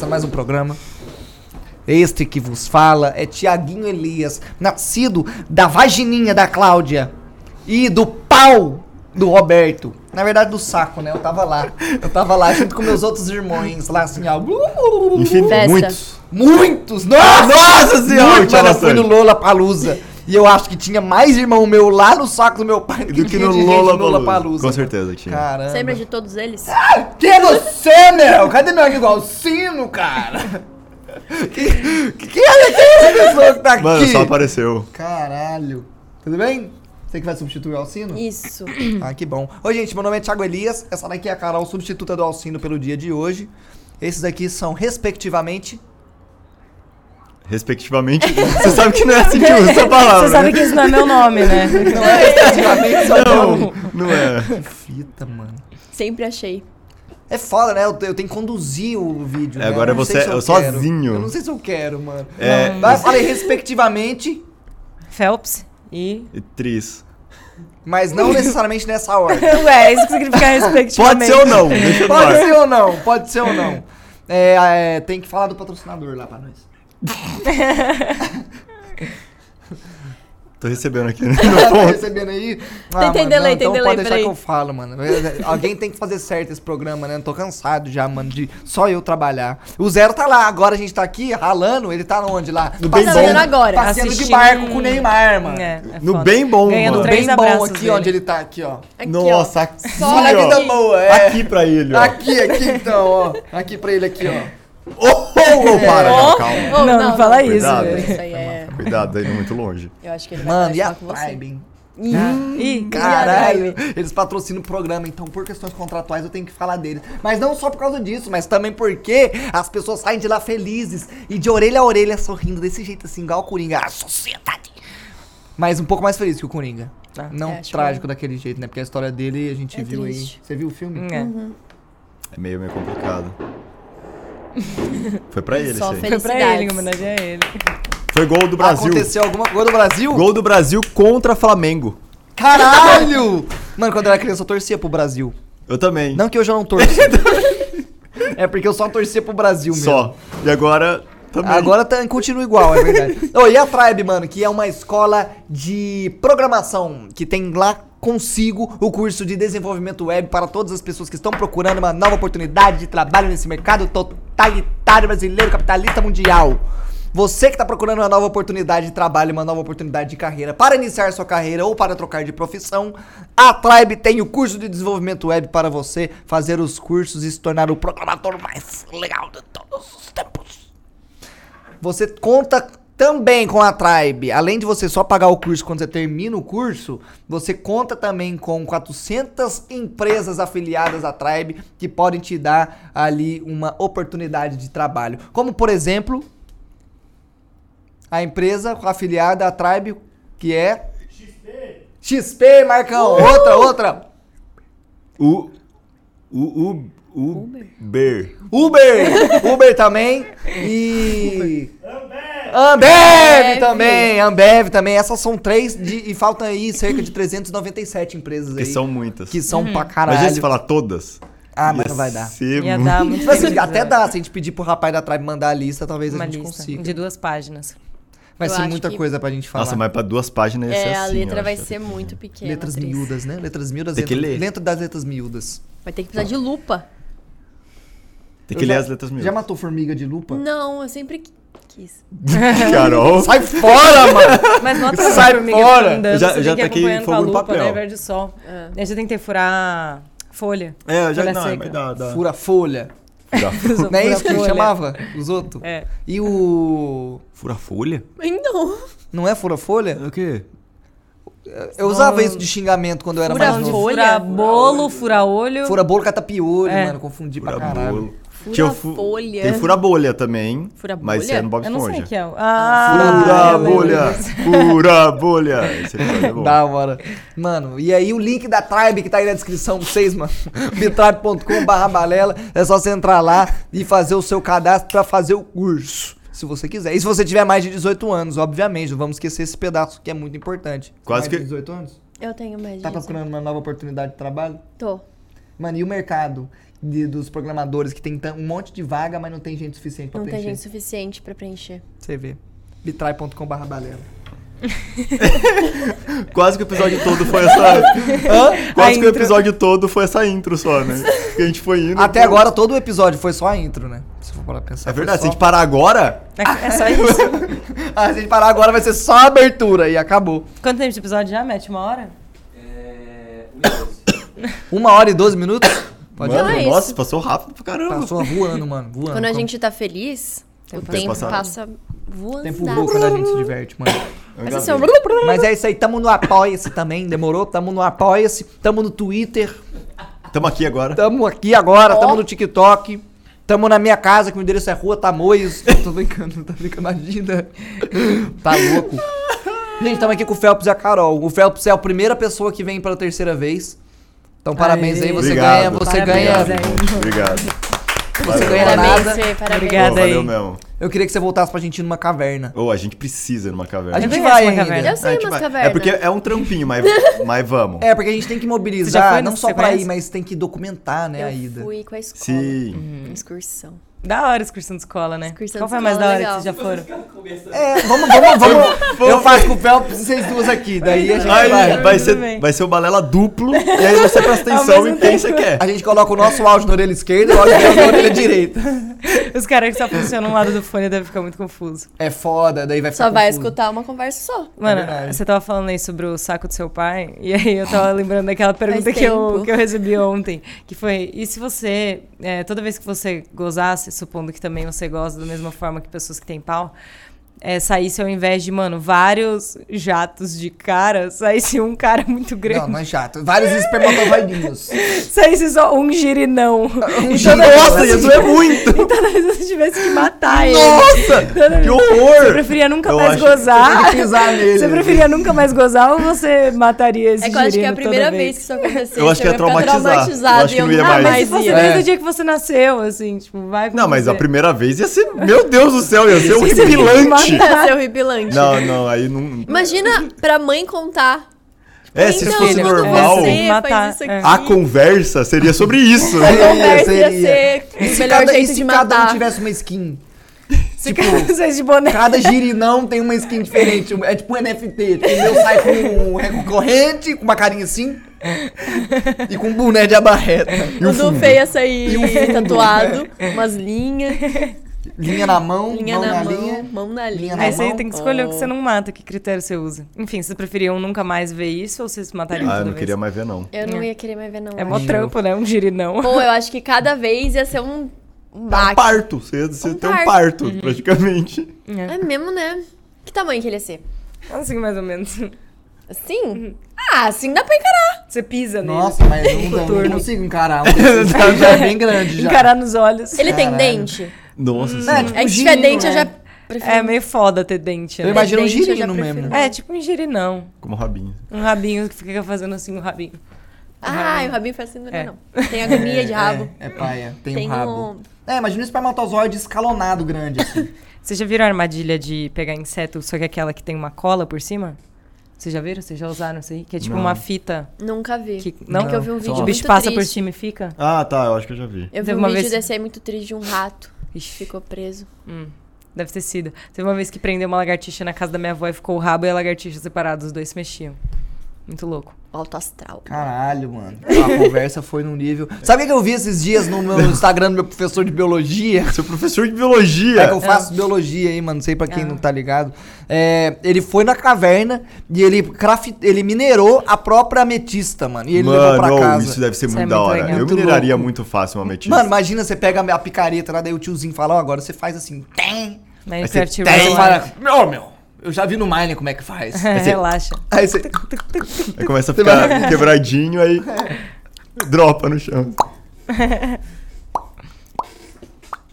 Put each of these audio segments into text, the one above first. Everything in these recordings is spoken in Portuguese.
começando mais um programa. Este que vos fala é Tiaguinho Elias, nascido da vagininha da Cláudia e do pau do Roberto. Na verdade, do saco, né? Eu tava lá. Eu tava lá junto com meus outros irmãos, lá assim, ó. Enfim, muitos. Muitos! Nossa, Nossa senhora, Muito, mano, eu fui no. Lola Palusa. E eu acho que tinha mais irmão meu lá no saco do meu pai Do que tinha no de gente Lola Lollapalooza. Com certeza tinha. Caramba. Você lembra de todos eles? Quem é você, meu? Cadê meu amigo Alcino, cara? que, que, quem é quem é essa pessoa que tá aqui? Mano, só apareceu. Caralho. Tudo bem? Você que vai substituir o Alcino? Isso. Ah, que bom. Oi, gente, meu nome é Thiago Elias. Essa daqui é a Carol, substituta do Alcino pelo dia de hoje. Esses aqui são, respectivamente... Respectivamente. Você sabe que não é assim que usa essa palavra. Você sabe né? que isso não é meu nome, né? Não é respectivamente, só Não, nome. não é. Que fita, mano. Sempre achei. É foda, né? Eu, eu tenho que conduzir o vídeo. É, né? agora Eu você é eu sozinho. quero. Eu não sei se eu quero, mano. É. Vai, falei respectivamente, Phelps e. E Tris. mas não necessariamente nessa ordem. Ué, isso que significa respectivamente. Pode ser ou não, Pode ser ou não, pode ser ou não. É, é, tem que falar do patrocinador lá pra nós. Tô recebendo aqui. né? tá recebendo aí? Ah, tem mano, delay, não, tem então delay, pode deixar peraí. que eu falo, mano. Alguém tem que fazer certo esse programa, né? Tô cansado já, mano, de só eu trabalhar. O Zero tá lá, agora a gente tá aqui ralando, ele tá onde lá? No bem bom. agora. Passeando de barco com o Neymar, mano. É, é No bem bom, Ganhando mano. três Bem bom abraços aqui dele. onde ele tá, aqui, ó. Aqui, Nossa, aqui, Só na ó. vida boa, é. Aqui pra ele, ó. Aqui, aqui então, ó. Aqui pra ele aqui, ó. Oh, oh, oh, para, não, calma. Oh, Não, não fala isso. Cuidado. Isso aí é. Cuidado, tá indo muito longe. Eu acho que ele vai Mano, e a falar com você. Tribe, hein? Ih, Caralho, eles patrocinam o programa, então por questões contratuais eu tenho que falar deles. Mas não só por causa disso, mas também porque as pessoas saem de lá felizes e de orelha a orelha sorrindo desse jeito assim, igual o Coringa. A sociedade. Mas um pouco mais feliz que o Coringa. Ah. Não É, trágico daquele jeito, né? Porque a história dele a gente É viu triste. aí. Você viu o filme? É. É meio, meio complicado. Foi pra ele, Só isso aí. Foi pra ele, em homenagem a ele. Foi gol do Brasil. Aconteceu alguma coisa do Brasil? Gol do Brasil contra Flamengo. Caralho! Mano, quando eu era criança eu torcia pro Brasil. Eu também. Não que hoje eu não torço. é porque eu só torcia pro Brasil mesmo. Só. E agora também. Agora tá, continua igual, é verdade. oh, e a Tribe, mano, que é uma escola de programação que tem lá consigo o curso de desenvolvimento web para todas as pessoas que estão procurando uma nova oportunidade de trabalho nesse mercado totalitário brasileiro, capitalista mundial. Você que está procurando uma nova oportunidade de trabalho, uma nova oportunidade de carreira para iniciar sua carreira ou para trocar de profissão, a Tribe tem o curso de desenvolvimento web para você fazer os cursos e se tornar o programador mais legal de todos os tempos. Você conta também com a Tribe. Além de você só pagar o curso quando você termina o curso, você conta também com 400 empresas afiliadas à Tribe que podem te dar ali uma oportunidade de trabalho. Como, por exemplo, a empresa afiliada à Tribe, que é... XP. XP, Marcão. Outra, outra. O. O. O. Uber. Uber! Uber também. E. Ambev! Ambev. também, Ambev também. Essas são três de- e faltam aí cerca de 397 empresas aí. Que são muitas. que são pra caralho. Imagina se falar todas. Ah, mas não vai dar. Ia muito- dar muito assim, feliz, até né? dá, se a gente pedir pro rapaz da Tribe mandar a lista, talvez Uma a gente lista consiga. de duas páginas. Vai Eu ser muita que- coisa pra gente falar. Nossa, mas pra duas páginas ia ser É, a assim, letra vai ser muito pequena. Letras Tris. miúdas, né? Letras miúdas Tem que dentro, ler. dentro das letras miúdas. Vai ter que precisar de lupa. Tem que Eu ler já- as letras mil. Já matou formiga de lupa? Não, eu sempre quis. Carol. Sai fora, mano! Mas não Sai fora! andando, já- já tem que ir taquei acompanhando com a fogo no lupa, papel. né? Verde sol. É. Aí você tem que ter furar folha. É, já Folha não, seca. mas dá, dá. Fura folha. Fura, Não é isso que ele chamava? Os outros? É. E o. fura folha? Então. Não é fura folha? É o quê? Eu usava isso de xingamento quando eu era Fura mais novo. folha? Furar bolo, furar olho. Fura bolo, catapiolho, É. mano. Confundi pra Fura caralho. bolo. Fura fu- folha. Tem fura bolha também. Fura Mas bolha? é no Bob Eu não sei o Esponja. que é. Ah, Fura bolha! Fura bolha! Esse é bom. Da hora. Mano, e aí o link da Tribe que tá aí na descrição pra vocês, mano. bitribe.com barra balela. É só você entrar lá e fazer o seu cadastro pra fazer o curso. Se você quiser. E se você tiver mais de 18 anos, obviamente. Não vamos esquecer esse pedaço que é muito importante. Quase mais que- de 18 anos? Eu tenho média. Tá procurando uma nova oportunidade de trabalho? Tô. Mano, e o mercado de- dos programadores que tem um monte de vaga, mas não tem gente suficiente pra Não tem preencher. gente suficiente pra preencher. Você vê. bitrai.com.br balela. Quase que o episódio todo foi essa. Hã? Quase A que o episódio todo foi essa intro só, né? Que a gente foi indo. Até agora todo o episódio foi só a intro, né? Se for para pensar. É verdade, se só- a gente parar agora. É, é só isso. Ah, se a gente parar agora vai ser só a abertura e acabou. Quanto tempo de episódio já, Mete? Uma hora? Uma hora e doze minutos? Pode Mano, é nossa, isso. passou rápido pra caramba. Passou voando, mano. Voando. Quando a gente tá feliz, o Tempo tempo passa passa voando. tempo voa quando a gente se diverte, mano. Mas assim, Mas é isso aí, tamo no Apoia-se também, demorou? Tamo no Apoia-se, tamo no Twitter, Tamo aqui agora. tamo aqui agora, tamo no TikTok, tamo na minha casa, que o endereço é Rua Tamoios. tô brincando, tô brincando, imagina. Tá louco. Gente, tamo aqui com o Felps e a Carol. O Felps é a primeira pessoa que vem pela terceira vez. Então parabéns Aê. aí, você Obrigado. ganha, você Parabéns, ganha. aí. Obrigado. Você ganha parabéns, nada. Parabéns. Obrigada. Pô, valeu aí. mesmo. Eu queria que você voltasse pra gente ir numa caverna. Ô, a gente precisa ir numa caverna. A gente conheço vai ainda. caverna. Eu sei A umas vai. cavernas. É porque é um trampinho, mas, mas vamos. É, porque a gente tem que mobilizar, não só pra ir, conhece? mas tem que documentar, né, a Eu ida. fui com a escola. Sim. Excursão. Da hora excursão de escola, né? Excursão Qual foi a mais da hora legal. que vocês já foram? É, vamos, vamos, vamos. Eu faço com o Felps e vocês duas aqui. Daí a gente Aí vai. vai ser, vai ser o balela duplo, e aí você presta atenção em quem você quer. A gente coloca o nosso áudio na orelha esquerda e o áudio dela na orelha direita. Os caras que só funcionam um lado do fone devem ficar muito confuso. É foda, daí vai ficar Só vai confuso. escutar uma conversa só. Mano, verdade. você tava falando aí sobre o saco do seu pai, e aí eu tava lembrando daquela pergunta que eu, que eu recebi ontem, que foi, e se você, é, toda vez que você gozasse, supondo que também você goza da mesma forma que pessoas que têm pau, é, saísse ao invés de, mano, vários jatos de cara, saísse um cara muito grande. Não, não é chato. Vários espermatozoidinhos. Saísse só um girinão. Um toda Nossa, vez- isso é muito! E toda vez você tivesse que matar ele. Nossa! Toda vez- Que horror! Você preferia nunca Eu mais gozar? Pisar nele. Você preferia nunca mais gozar ou você mataria esse É que eu acho que é a primeira vez que isso acontecer. Eu acho que você ia ficar traumatizar. traumatizado Eu acho que e não ia nunca mais. Ah, mas fosse ia. desde É. o dia que você nasceu, assim, tipo, vai Não, mas você. a primeira vez ia ser. Meu Deus do céu, ia ser Você horripilante! Ia ser horripilante. Não, não, aí não. Imagina pra mãe contar. É, se então, fosse filho, quando normal, você Matar, é. a conversa seria sobre isso. a É, conversa ia seria. ser E se melhor cada, e jeito se de cada um matar. tivesse uma skin? Se tipo, vocês de boné. Cada girinão tem uma skin diferente. É tipo um NFT. Tipo, o meu sai com um recorrente, com uma carinha assim. e com um boné de abarreta. E O o do. Fê ia sair E fundo. tatuado, umas linhas, Linha na mão, linha mão na, na, mão, linha. mão na linha linha. na Aí você mão. tem que escolher o que Oh. você não mata, que critério você usa. Enfim, vocês preferiam nunca mais ver isso ou vocês matariam Ah, eu não vez? queria mais ver, não. Eu não É. ia querer mais ver, não. É mó trampo, né? Um girinão. Pô, eu acho que cada vez ia ser um, um É um baque. parto. Você ia você Um ter um parto. parto, Uhum. praticamente. É. É mesmo, né? Que tamanho que ele ia ser? Assim, mais ou menos. Assim? Ah, assim dá pra encarar. Você pisa nele. Nossa, mas não, eu não Coturno. consigo encarar. Um já é bem grande já. Encarar nos olhos. Ele tem Caralho. dente? Nossa É, senhora. tipo, É que se girino, tiver dente eu né? já prefiro. É meio foda ter dente, Eu né? imagino um eu girino mesmo. É, tipo um girinão. Como rabinho. Um rabinho que fica fazendo assim o rabinho. Ah, o rabinho faz assim, não é É. não. Tem agonia de rabo. É, é paia, tem, Tem um rabo. um- É, imagina um espermatozoide escalonado grande assim. Vocês já viram a armadilha de pegar inseto, só que aquela que tem uma cola por cima? Vocês já viram? Vocês já usaram isso aí? Que é tipo Não. uma fita Nunca vi. que... Não, Não? que eu vi um vídeo O bicho passa por triste. cima e fica? Ah, tá, eu acho que eu já vi. Eu vi Teve um uma vídeo vez- desse aí muito triste de um rato. Ixi, Ficou preso. hum, deve ter sido. Teve uma vez que prendeu uma lagartixa na casa da minha avó e ficou o rabo e a lagartixa separados, os dois se mexiam. Muito louco. Alto astral. Caralho, mano. A conversa foi num nível. Sabe o que eu vi esses dias no meu Instagram do meu professor de biologia? Seu professor de biologia. É que eu faço biologia aí, mano. Não sei pra quem Ah. não tá ligado. É, ele foi na caverna e ele, craf... ele minerou a própria ametista, mano. E ele levou pra Mano, oh, casa. isso deve ser Isso muito é da muito hora. legal. Eu Muito mineraria louco. muito fácil uma ametista. Mano, imagina você pega a picareta lá, daí o tiozinho fala, ó, agora você faz assim. Tem. Aí você tem, rola- fala, meu, meu, eu já vi no Mine como é que faz. É, você- Relaxa. Aí você. Aí começa a ficar quebradinho, aí dropa no chão.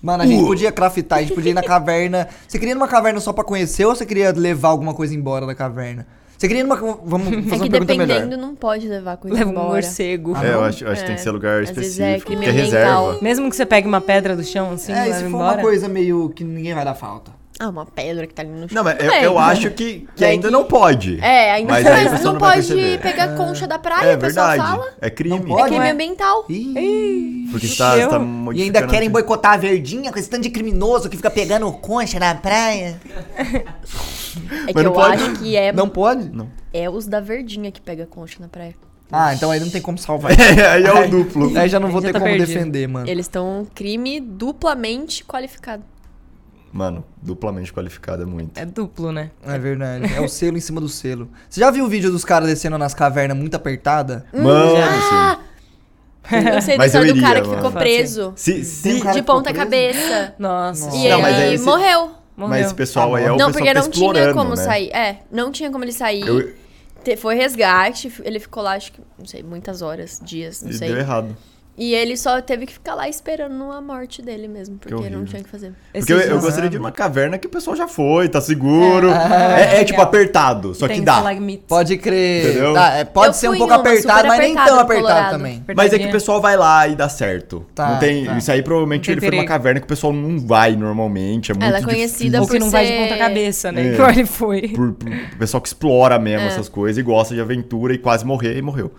Mano, a gente Uh. podia craftar, a gente podia ir na caverna. Você queria ir numa caverna só pra conhecer ou você queria levar alguma coisa embora da caverna? Você queria ir numa. Vamos fazer É uma pergunta dependendo, melhor. não pode levar coisa Leva um embora. morcego. Ah, é, eu não? acho, eu acho que tem que É, ser lugar às é específico, crime que é reserva. Mesmo que você pegue uma pedra do chão, assim, É, e leva se for embora. uma coisa meio que ninguém vai dar falta. Ah, uma pedra que tá ali no chão. Não, mas eu, bem. eu acho que, que É ainda que- não pode. É, ainda Mas mas, aí não, não pode perceber. pegar concha da praia, É verdade. fala. É crime. Não É pode? crime Ué? ambiental. Ih. Porque você tá, você tá Eu- E ainda querem aqui. boicotar a verdinha com esse tanto de criminoso que fica pegando concha na praia. É que Mas não eu pode. acho que é, Não pode? Não. é os da verdinha que pega concha na praia. Ah, então aí não tem como salvar. É, aí é o duplo. Aí já não vou Já ter tá como perdido. defender, mano. Eles estão crime duplamente qualificado. Mano, duplamente qualificado é muito. É duplo, né? É verdade. É o selo em cima do selo. Você já viu o vídeo dos caras descendo nas cavernas muito apertada? Mano, Ah! Eu sei Mas eu história do cara iria, que mano. ficou preso. se, se, um cara De ponta cabeça. Nossa. E Não, ele aí esse- morreu. Morreu. mas esse pessoal aí é o não, pessoal porque que tá não tinha como né? sair. É, não tinha como ele sair. Eu- Foi resgate, ele ficou lá, acho que, não sei, muitas horas, dias, não E sei. deu errado. E ele só teve que ficar lá esperando a morte dele mesmo, porque não tinha o que fazer. Porque eu, eu gostaria de ir numa caverna que o pessoal já foi, tá seguro. É, é, tipo legal. apertado, só que dá. Pode crer. Entendeu? Tá, é, pode Eu ser um pouco apertado, mas nem tão apertado Colorado. também. Mas é que o pessoal vai lá e dá certo. Tá, não tem, tá. Isso aí provavelmente ele foi numa perigo. caverna que o pessoal não vai normalmente. É muito Ela é conhecida difícil. Ou que não vai de ponta cabeça, né? É. Ele foi. Por, por pessoal que explora mesmo É. essas coisas e gosta de aventura e quase morrer e morreu.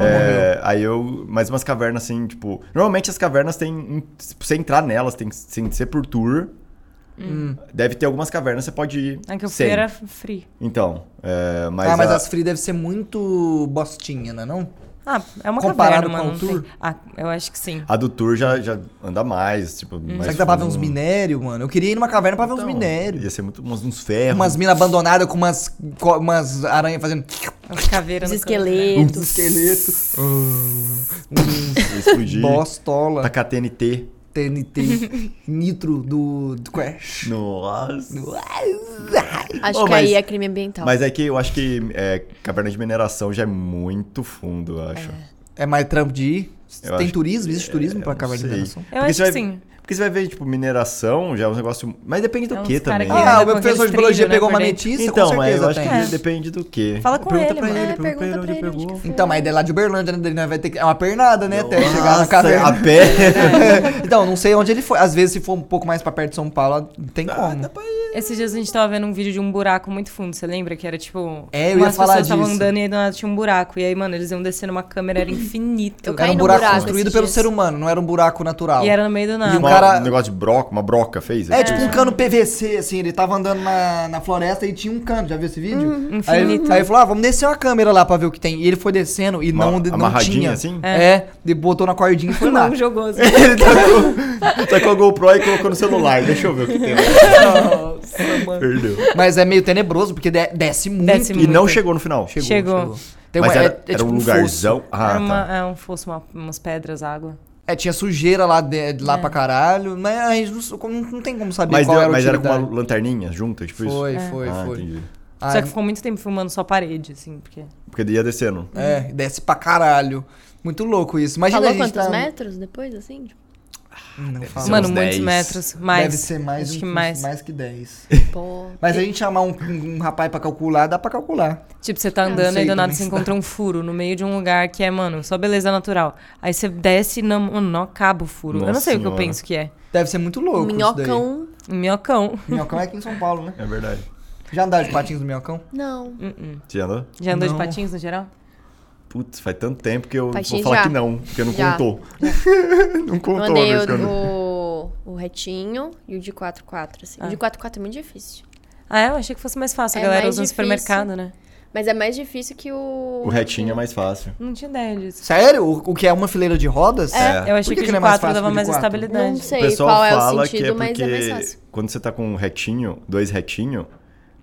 É, aí eu. Mas umas cavernas assim, tipo. Normalmente as cavernas tem. um- Pra você entrar nelas, tem, tem que ser por tour. Deve ter algumas cavernas, você pode ir. A que eu fui era free. Então. é, mas ah, mas a- as free deve ser muito bostinha, né não? Ah, é uma Comparado caverna, com mano. o tour? tem- Ah, eu acho que sim. A do tour já, já anda mais, tipo. mais Será que dá pra ver uns minérios, mano? Eu queria ir numa caverna pra ver uns Então, minérios. Ia ser muito uns, uns ferros. Umas minas abandonadas com umas, co- umas aranhas fazendo As caveiras Os esqueletos. uns esqueletos. uns explodir. bostola. Tacar TNT. TNT. Nitro do, do Crash. Nossa. Acho Ô, que mas- aí é crime ambiental. Mas é que eu acho que é, caverna de mineração já é muito fundo, eu acho. É mais trampo de ir? Eu Tem turismo? Existe turismo É, pra não caverna de mineração? Eu Porque acho que vai- sim. Porque você vai ver, tipo, mineração já é um negócio. Mas depende do É que também. que né? Ah, o meu professor de biologia né, pegou uma por dentro. metista, Então, com mas certeza eu acho tem. que É. depende do quê. Fala com pergunta ele, pra ele, É, pergunta pra pergunta ele onde pra ele ele onde pegou. que. Então, mas daí lá de Uberlândia, né? nós vai ter que... É uma pernada, né? Até chegar na caverna. A pé. então, não sei onde ele foi. Às vezes, se for um pouco mais pra perto de São Paulo, tem Ah, como. Esses dias a gente tava vendo um vídeo de um buraco muito fundo, você lembra? Que era tipo. É, eu ia falar pessoas estavam disso. andando e aí do nada tinha um buraco. E aí, mano, eles iam descendo uma câmera, era infinito. Eu Era caí um no buraco, buraco construído pelo dias. ser humano, não era um buraco natural. E era no meio do nada. E o Uma- cara- Um negócio de broca, uma broca fez? É, tipo um cano PVC, assim, ele tava andando na, na floresta e tinha um cano, já viu esse vídeo? aí, infinito. aí ele falou, ah, vamos descer uma câmera lá pra ver o que tem. E ele foi descendo e Uma- não, não tinha. assim? É. ele botou na cordinha e foi lá. Não jogou assim. Ele tacou, tacou a GoPro e colocou no celular. Deixa eu ver o que tem lá. Nossa, mano. Perdeu. Mas é meio tenebroso, porque de- desce muito. Desce E muito. não chegou no final. Chegou. Tem Mas uma- era, é- é era tipo um fosso. lugarzão. Ah, era uma, tá. é um fosso, uma- umas pedras, água. É, tinha sujeira lá, de, de lá É. pra caralho, mas a gente não, não- tem como saber Mas, qual deu- era mas era com uma lanterninha junto, tipo isso? Foi, foi, ah, foi. entendi. Ah, Só que ficou muito tempo filmando só a parede, assim, porque. Porque ia descendo. É, desce pra caralho. Muito louco isso. Imagina Falou a gente quantos tá... metros depois, assim? Tipo, Não fala. Mano, muitos 10. metros. Mais. Deve ser mais, Acho um- que mais. mais que 10. pô. Mas a gente chamar um, um, um rapaz pra calcular, dá pra calcular. Tipo, você tá não andando sei e do nada você se encontra um furo no meio de um lugar que é, mano, só beleza natural. Aí você desce e não, mano, não acaba o furo. eu não Nossa sei o que eu senhora. penso que é. Deve ser muito louco isso daí. Minhocão. Minhocão. Minhocão é aqui em São Paulo, né? É verdade. Já andaram de patins no Minhocão? Não. Uh-uh. Você andou? Já andou Não. de patins no geral? Putz, faz tanto tempo que eu Patins vou falar já. que não, porque não Já. contou. não contou a andei vez que eu o, andei. o, o retinho e o de 4x4, assim. Ah. O de 4x4 é muito difícil. Ah, é? Eu achei que fosse mais fácil. É a galera mais usa no supermercado, né? Mas é mais difícil que o... O retinho é mais fácil. Não tinha ideia disso. Sério? O, o que é uma fileira de rodas? É. Eu achei que que, que o é de mais 4 fácil dava o mais quatro? estabilidade. Não O sei pessoal qual é o fala sentido, que é mas porque é mais fácil. quando você tá com um retinho, dois retinho,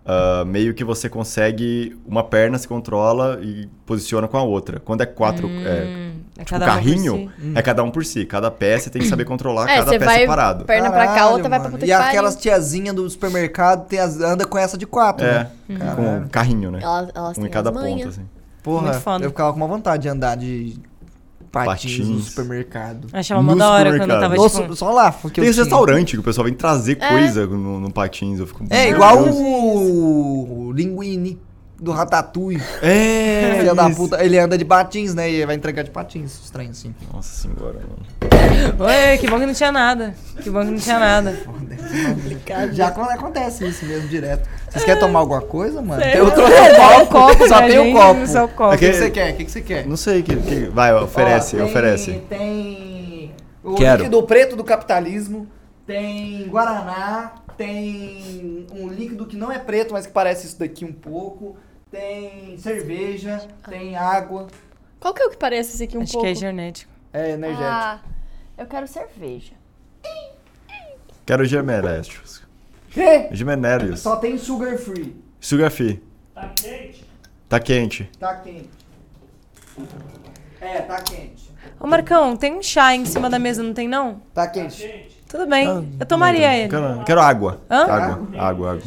ah, meio que você consegue uma perna se controla e posiciona com a outra. Quando é quatro, é, Hum, é tipo cada um carrinho, si. é cada um por si. Cada pé você tem que saber controlar É, cada pé vai separado. perna pra cá, outra vai pra mano. puta E aquelas tiazinhas do supermercado tem as- anda com essa de quatro, É, né? com Caralho. carrinho, né? Elas, elas Um têm em cada manhas. assim. Porra, Muito foda. eu ficava com uma vontade de andar de patins, no Patins. supermercado. Achava No mó da hora quando eu tava. Nossa, tipo... só lá, Tem eu esse tinha. restaurante que o pessoal vem trazer É. coisa no, no patins. Eu fico É, igual Deus. o, o linguine. Do Ratatouille. É. Filha da puta. Ele anda de patins, né? E vai entregar de patins, estranho assim. Nossa senhora, mano. Oi, que bom que não tinha nada. Que bom que não tinha nada. Já acon- acontece isso mesmo, direto. Vocês querem tomar alguma coisa, mano? Eu trouxe É, copo, copo só tem um copo. só o copo. O que, você quer? O que, que você quer? Não sei que, que vai, oferece, Ó, tem- oferece. Tem o Quero. líquido preto do capitalismo, tem Guaraná, tem um líquido que não é preto, mas que parece isso daqui um pouco, tem cerveja, tem água, Qual que é o que parece esse aqui um Acho pouco? que é genético. é energético. Ah, eu quero cerveja. Quero gemenéreos. Quê? Só tem sugar free. Sugar free. Tá quente? Tá quente. Tá quente. É, tá quente. Ô, Marcão, tem um chá em cima da mesa, não tem não? Tá quente. Quente. Tudo bem, Ah, eu tomaria ele. Quero, quero água. Hã? Água, água, água.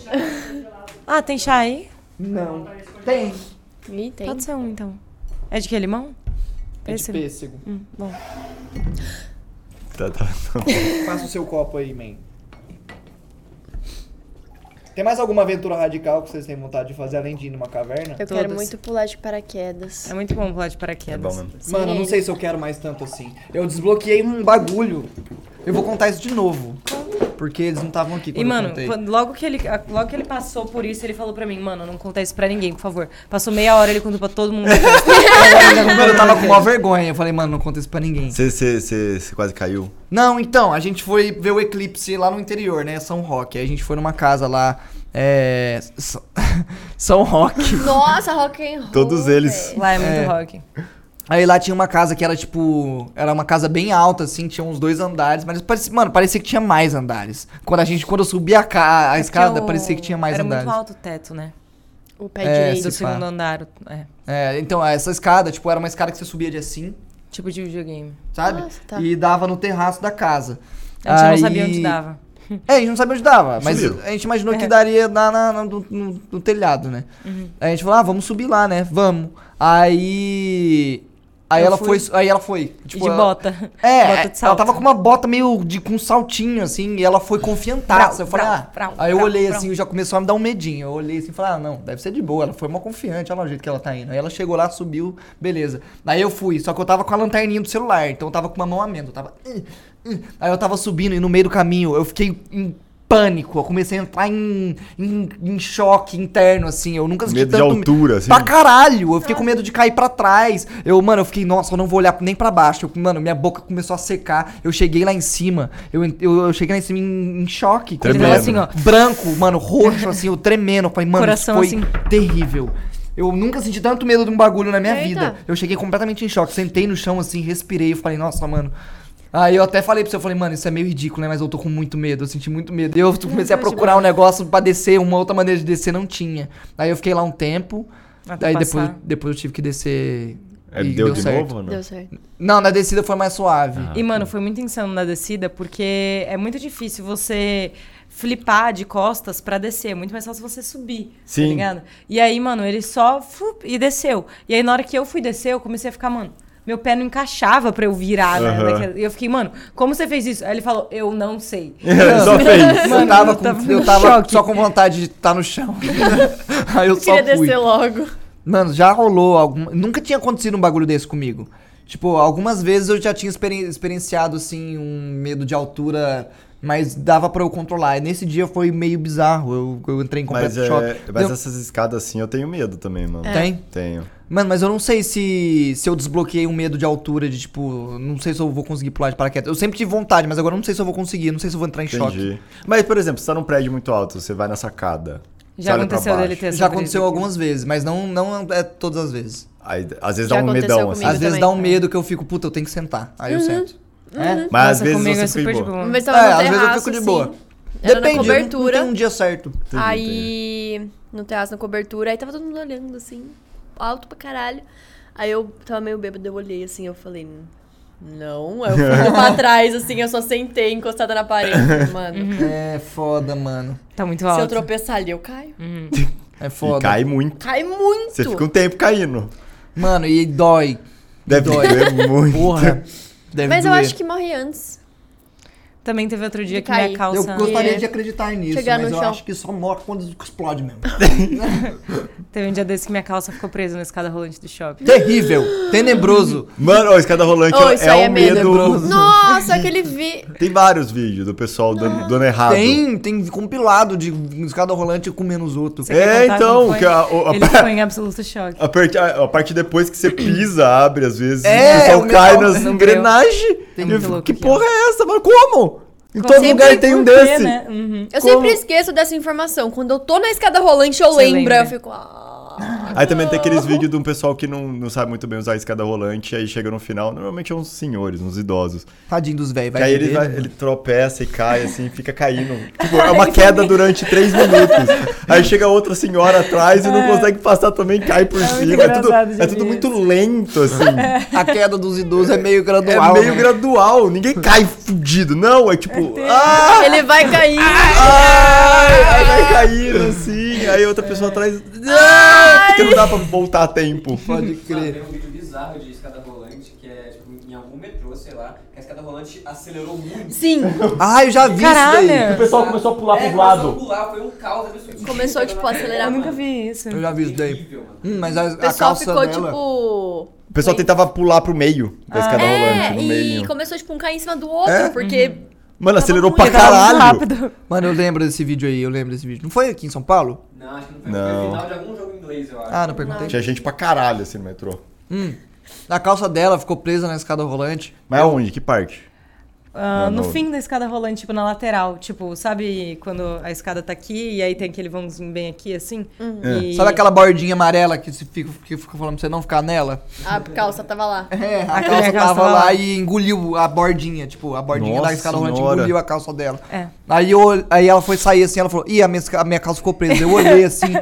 Ah, tem chá aí? Não. Tem. Ih, tem. Pode ser um, então. É de que, limão? É de Pêssego. pêssego. Hum, bom. Tá, tá, tá. Faça o seu copo aí, man. Tem mais alguma aventura radical que vocês têm vontade de fazer além de ir numa caverna? Eu Todas. quero muito pular de paraquedas. É muito bom pular de É paraquedas. bom mesmo. Mano, eu não sei se eu quero mais tanto assim. Eu desbloqueei um bagulho. Eu vou contar isso de novo. Porque eles não estavam aqui quando E, eu mano, contei. quando- logo que, ele, logo que ele passou por isso, ele falou pra mim, mano, não conta isso pra ninguém, por favor. Passou meia hora, ele contou pra todo mundo. Mano, eu tava com uma vergonha. Eu falei, mano, não conta isso pra ninguém. Você, quase caiu? Não, então, a gente foi ver o eclipse lá no interior, né? São Roque. Aí a gente foi numa casa lá. É. São Roque. Nossa, rock and roll. Todos eles. Lá é muito É. rock. Aí lá tinha uma casa que era tipo. Era uma casa bem alta, assim, tinha uns dois andares, mas parecia, mano, parecia que tinha mais andares. Quando a gente, quando eu subi a, ca- a É escada, o- parecia que tinha mais Era andares. muito alto o teto, né? O pé É, direito. Do pá. segundo andar. É. É, então, essa escada, tipo, era uma escada que você subia de assim, Tipo de videogame. sabe? Nossa, tá. E dava no terraço da casa. A gente Aí- não sabia onde dava. É, a gente não sabia onde dava, mas Subiram. a gente imaginou que É. daria na, na- na- no, no- no telhado, né? Uhum. Aí a gente falou, ah, vamos subir lá, né? Vamos. Aí. Aí Eu ela fui. foi. Aí ela foi. Tipo, de ela- bota. É, Bota de ela tava com uma bota meio de com um saltinho, assim, e ela foi confiantaça. Eu falei, Brau, ah. brau, aí eu brau, olhei assim, já começou a me dar um medinho. Eu olhei assim e falei, ah, não, deve ser de boa. Ela foi uma confiante, olha lá o jeito que ela tá indo. Aí ela chegou lá, subiu, beleza. Aí eu fui, só que eu tava com a lanterninha do celular, então eu tava com uma mão a menos. Eu tava. Aí eu tava subindo e no meio do caminho eu fiquei pânico. Eu comecei a entrar em, em, em choque interno, assim. Eu nunca senti Medo de tanto. altura, assim. Pra caralho! Eu fiquei com medo de cair pra trás. Eu, mano, eu fiquei, nossa, eu não vou olhar nem pra baixo. Eu, mano, minha boca começou a secar. Eu cheguei lá em cima. Eu, eu, eu cheguei lá em cima em, em choque. Tremendo. assim, ó. Branco, mano, roxo, assim, eu tremendo. Eu falei, mano, Coração isso foi assim. terrível. Eu nunca senti tanto medo de um bagulho na minha Eita. vida. Eu cheguei completamente em choque. Sentei no chão, assim, respirei. Eu falei, nossa, mano. Aí eu até falei pra você, eu falei, mano, isso é meio ridículo, né? Mas eu tô com muito medo, eu senti muito medo. Eu comecei a procurar um negócio pra descer, uma outra maneira de descer não tinha. Aí eu fiquei lá um tempo. Até Aí depois, passar. depois eu tive que descer. É, e deu, de certo. novo ou não? Deu certo. Não, na descida foi mais suave. Ah. E, mano, foi muito insano na descida, porque é muito difícil você flipar de costas pra descer. É muito mais fácil você subir, Sim. tá ligado? E aí, mano, ele só flup, e desceu. E aí, na hora que eu fui descer, eu comecei a ficar, mano, meu pé não encaixava pra eu virar, né? Daquela- E eu fiquei, mano, como você fez isso? Aí ele falou, eu não sei. Só fez. eu tava, eu com, eu tava choque. só com vontade de estar no chão. Aí eu Eu só queria fui. descer logo. Mano, já rolou algum... Nunca tinha acontecido um bagulho desse comigo. Tipo, algumas vezes eu já tinha experi- experienciado, assim, um medo de altura, mas dava pra eu controlar. E nesse dia foi meio bizarro. Eu, eu entrei em completo Mas, choque. é, mas Deu- essas escadas assim eu tenho medo também, mano. Tem? Tenho. Mano, mas eu não sei se, se eu desbloqueei um medo de altura, de tipo, não sei se eu vou conseguir pular de paraquedas. Eu sempre tive vontade, mas agora eu não sei se eu vou conseguir, não sei se eu vou entrar em choque. Entendi. Mas, por exemplo, você tá num prédio muito alto, você vai na sacada. você Já olha pra aconteceu dele ter essa Já aconteceu algumas vezes, mas não, não é todas as vezes. Aí, às vezes Já dá um medão, assim. Às vezes também. dá um medo que eu fico, puta, eu tenho que sentar. Aí eu sento. É? Mas às Nossa, vezes comigo você é super de de boa. boa. Mas É, às vezes eu fico de assim, boa. Era Depende, na não- não cobertura. tem um dia certo. Entendi, Aí, no terraço, na cobertura, aí tava todo mundo olhando, assim, alto pra caralho. Aí eu tava meio bêbado, eu olhei assim, eu falei, não. Eu fui pra trás, assim, eu só sentei encostada na parede. Mano, É foda, mano. Tá muito se alto. eu tropeçar ali, eu caio. É E foda. cai muito. Cai muito. Você fica um tempo caindo. Mano, e dói. Deve Dói. doer muito. Porra. Deve Mas eu doer. acho que morre antes. Também teve outro dia que minha calça. Eu gostaria de acreditar nisso, Chegar mas eu chão. acho que só morre quando explode mesmo. Teve um dia desse que minha calça ficou presa na escada rolante do shopping. Terrível, tenebroso. Mano, ó, escada rolante Oh, é, isso é aí um é medo. tenebroso. Nossa, aquele vi. Tem vários vídeos do pessoal dando, dando errado. Tem, tem compilado de escada rolante comendo os outros. Você É, então, foi? que a- o- a- Ele ficou em absoluto choque. A parte, a, a parte depois que você pisa, abre, às vezes, É, o pessoal cai nas engrenagens. Que aqui, porra é essa, mano? Como? Em todo Sempre lugar tem um desse. né? Uhum. Eu Como? sempre esqueço dessa informação. Quando eu tô na escada rolante, eu Você lembro. lembra. Eu fico. Ah, Aí também tem aqueles vídeos de um pessoal que não, não sabe muito bem usar a escada rolante, aí chega no final, normalmente é uns senhores, uns idosos. Tadinho dos velhos, Que vai aí ele, vai- ele tropeça e cai, assim, fica caindo. Tipo, é uma queda durante três minutos. Aí chega outra senhora atrás e não consegue passar também, cai por É cima. É tudo, é tudo muito lento, assim. A queda dos idosos é meio É gradual. meio né? gradual, ninguém cai fudido. Não, é tipo. Ah! Ele vai cair. Ai, aí vai caindo assim, aí outra pessoa atrás. Não, porque não dá pra voltar a tempo. Pode crer. tem um vídeo bizarro de escada rolante, que é tipo, em algum metrô, sei lá, que a escada rolante acelerou muito. Sim. Ah, eu já vi isso daí. Caralho! pessoal começou a pular é, começou a pular, foi um caos absurdo. Começou, tipo, a acelerar. Eu nunca vi isso. Eu já vi isso daí. Hum, mas a, O a pessoal calça ficou, dela... tipo. O pessoal tentava pular pro meio da escada rolante, É, no e meio. começou, tipo, um cair em cima do outro, É? porque. Mano, acelerou pra caralho. rápido. Mano, eu lembro desse vídeo aí, eu lembro desse vídeo. Não foi aqui em São Paulo? Não, acho que não foi. Não. Foi final de algum jogo inglês, eu acho. Ah, não perguntei. Tinha gente pra caralho assim no metrô. Hum. A calça dela ficou presa na escada rolante. Mas aonde? Que parte? Ah, Não, no fim da escada rolante, tipo, na lateral. Tipo, sabe quando a escada tá aqui e aí tem aquele vãozinho bem aqui, assim? E- Sabe aquela bordinha amarela que, se fica, que fica falando pra você não ficar nela? A calça tava lá. É, a calça calça tava tava lá lá. e engoliu a bordinha, tipo, a bordinha da Nossa escada rolante engoliu a calça dela. É. Aí, eu, aí ela foi sair assim, ela falou, ih, a minha, a minha calça ficou presa. Eu olhei assim.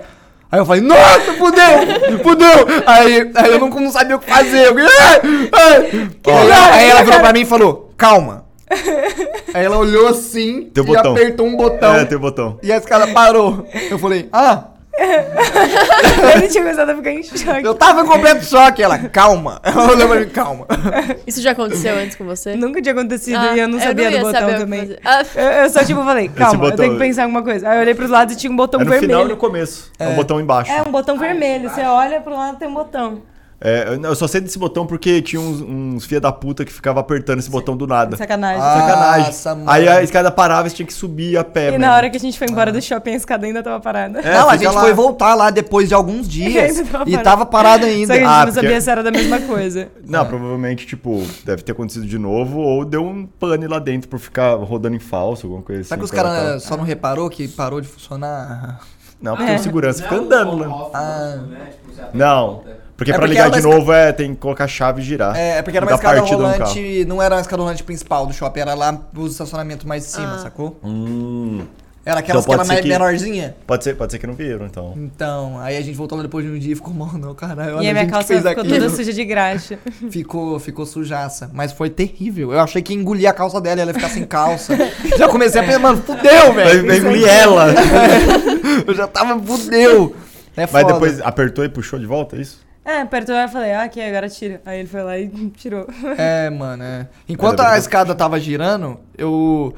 Aí eu falei, nossa, fudeu, fudeu. Aí, aí eu não, não sabia o que fazer. Eu, ai, ai. Aí, ela- aí ela virou pra mim e falou, calma. Aí ela olhou assim e botão. apertou um botão. É, tem botão. E a escada parou. Eu falei, ah, Ele tinha começado a ficar em choque. eu tava em completo choque. Ela, calma. Ela olhou pra mim, calma. Isso já aconteceu antes com você? Nunca tinha acontecido Ah, e eu não sabia ia do botão também. Ah, Eu, eu só, tipo, falei, calma, eu botão- tenho que pensar em alguma coisa. Aí eu olhei pros lados e tinha um botão É no final e vermelho. no começo. É um botão embaixo. É, um botão vermelho. Você olha pro lado tem um botão. É, eu- só sei desse botão porque tinha uns, uns filha da puta que ficava apertando esse botão do nada. Sacanagem. Ah, Sacanagem. Nossa, mano. Aí a escada parava e você tinha que subir a pé, E mano. na hora que a gente foi embora do shopping, a escada ainda tava parada. É, não, a fica gente lá. foi voltar lá depois de alguns dias. Ainda tava e tava parado Só que ainda. a gente Ah, não porque- sabia se era da mesma coisa. Não, provavelmente, tipo, deve ter acontecido de novo ou deu um pane lá dentro por ficar rodando em falso, alguma coisa Será que assim. os caras só não reparou que parou de funcionar? Não, porque É. o segurança fica Não, andando on, lá. off, Ah. né? Tipo, Não, volta. Porque É pra porque ligar de novo é, tem que colocar a chave e girar. É, é porque era uma Da escada rolante, não era uma escada rolante principal do shopping, era lá o estacionamento mais de cima, sacou? Hum, Era aquelas Então que era mais que- menorzinha. pode, ser, pode ser que não viram, então. Então, aí a gente voltou lá depois de um dia e ficou, mano, caralho, olha e a minha calça ficou aquilo. toda suja de graxa. Ficou, ficou sujaça, mas foi terrível. Eu achei que engolir a calça dela e ela ia ficar sem calça. já comecei a pensar, mano, fudeu, velho. vai engolir ela! Eu já tava, fudeu. É Mas depois apertou e puxou de volta, é isso? É, apertou e eu falei, ah, aqui, agora tira. Aí ele foi lá e tirou. É, mano, é. Enquanto bem a escada tava girando, eu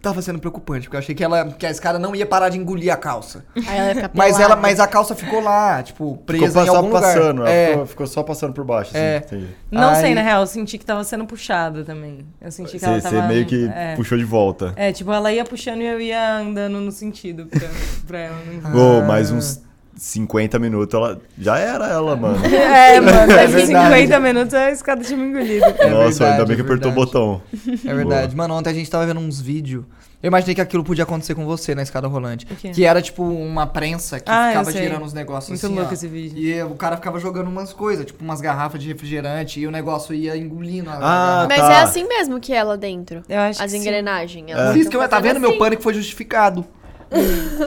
tava sendo preocupante, porque eu achei que ela que a escada não ia parar de engolir a calça. Aí ela fica Mas pelada. ela, mas a calça ficou lá, tipo, presa Ficou em só algum lugar. passando, ela É. ficou, ficou só passando por baixo, assim. É. entendi. Não Aí- sei, na real, eu senti que tava sendo puxada também. Eu senti que ela Você tava... você meio que é. puxou de volta. É, tipo, ela ia puxando e eu ia andando no sentido pra, pra ela. não- Ô, mais uns 50 minutos, ela já era ela, mano. É, mano, É daqui verdade. 50 minutos a escada tinha me engolido. É Nossa, verdade, ainda bem é que apertou o botão. É verdade. Mano, ontem a gente tava vendo uns vídeos. Eu imaginei que aquilo podia acontecer com você na escada rolante. Que era tipo uma prensa que Ah, ficava girando os negócios Muito assim. louco ó. esse vídeo. E o cara ficava jogando umas coisas, tipo umas garrafas de refrigerante, e o negócio ia engolindo Ah, garrafa. Mas tá. é assim mesmo que é lá dentro. Eu acho As engrenagens. É. ficam que eu tá vendo? Meu assim. pânico foi justificado.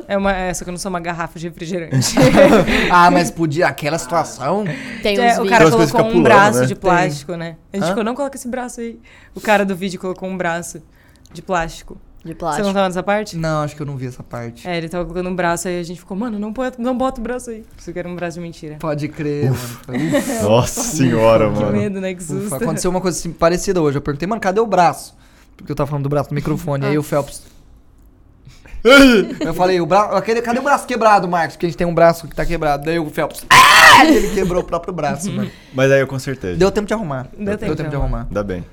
É uma, é, só que eu não sou uma garrafa de refrigerante. ah, mas podia aquela situação. Tem uns É, o cara colocou um pulando, braço né? de plástico, né? A gente Hã? ficou, não coloca esse braço aí. O cara do vídeo colocou um braço de plástico. de Você plástico. não tava nessa parte? Não, acho que eu não vi essa parte. É, ele tava colocando um braço aí a gente ficou, mano, não, põe, não bota o braço aí. Isso que era um braço de mentira. Pode crer, mano. Nossa senhora, Que mano. medo, né? Que susto. aconteceu uma coisa assim, parecida hoje. Eu perguntei, mano, cadê o braço? Porque eu tava falando do braço no microfone. Aí o Phelps. eu falei, o braço. Cadê, cadê o braço quebrado, Marcos? Porque a gente tem um braço que tá quebrado. Daí o Phelps. Ah! Ele quebrou o próprio braço, mano. Mas aí eu consertei. Deu tempo de arrumar. Deu tempo de de arrumar. Ainda bem.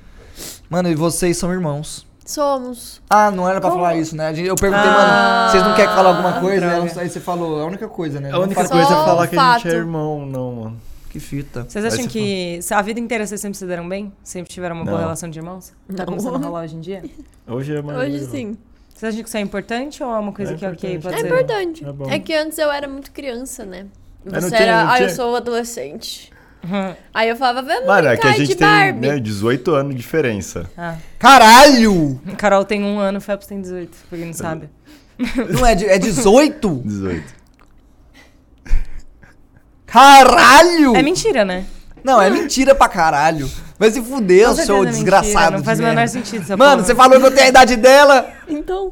Mano, e vocês são irmãos. Somos. Ah, não era pra falar isso, né? Eu perguntei, Ah, mano, vocês não querem falar alguma coisa? droga. Aí aí você falou, a única coisa, né? A única coisa é falar um que a gente é fato. irmão, não, mano. Que fita. Vocês acham que a vida inteira vocês sempre se deram bem? Sempre tiveram uma boa Não. relação de irmãos? Tá Não. começando a rolar hoje em dia? Hoje é mais. Hoje sim. Vocês acham que isso é importante ou é uma coisa É que é ok? Pode É ser? importante. É. É que antes eu era muito criança, né? E não Você tinha- era, ah, eu sou adolescente. Uhum. Aí eu falava, vamos Mano, é que a gente de tem Barbie. né, 18 anos de diferença. Ah. Caralho! Carol tem um ano, Phelps tem 18, pra quem não sabe. Não é, de- é 18? 18. Caralho! É mentira, né? Não, é mentira pra caralho. Vai se fuder, seu é desgraçado. Não de faz o menor sentido essa Mano, porra. você falou que eu tenho a idade dela. Então,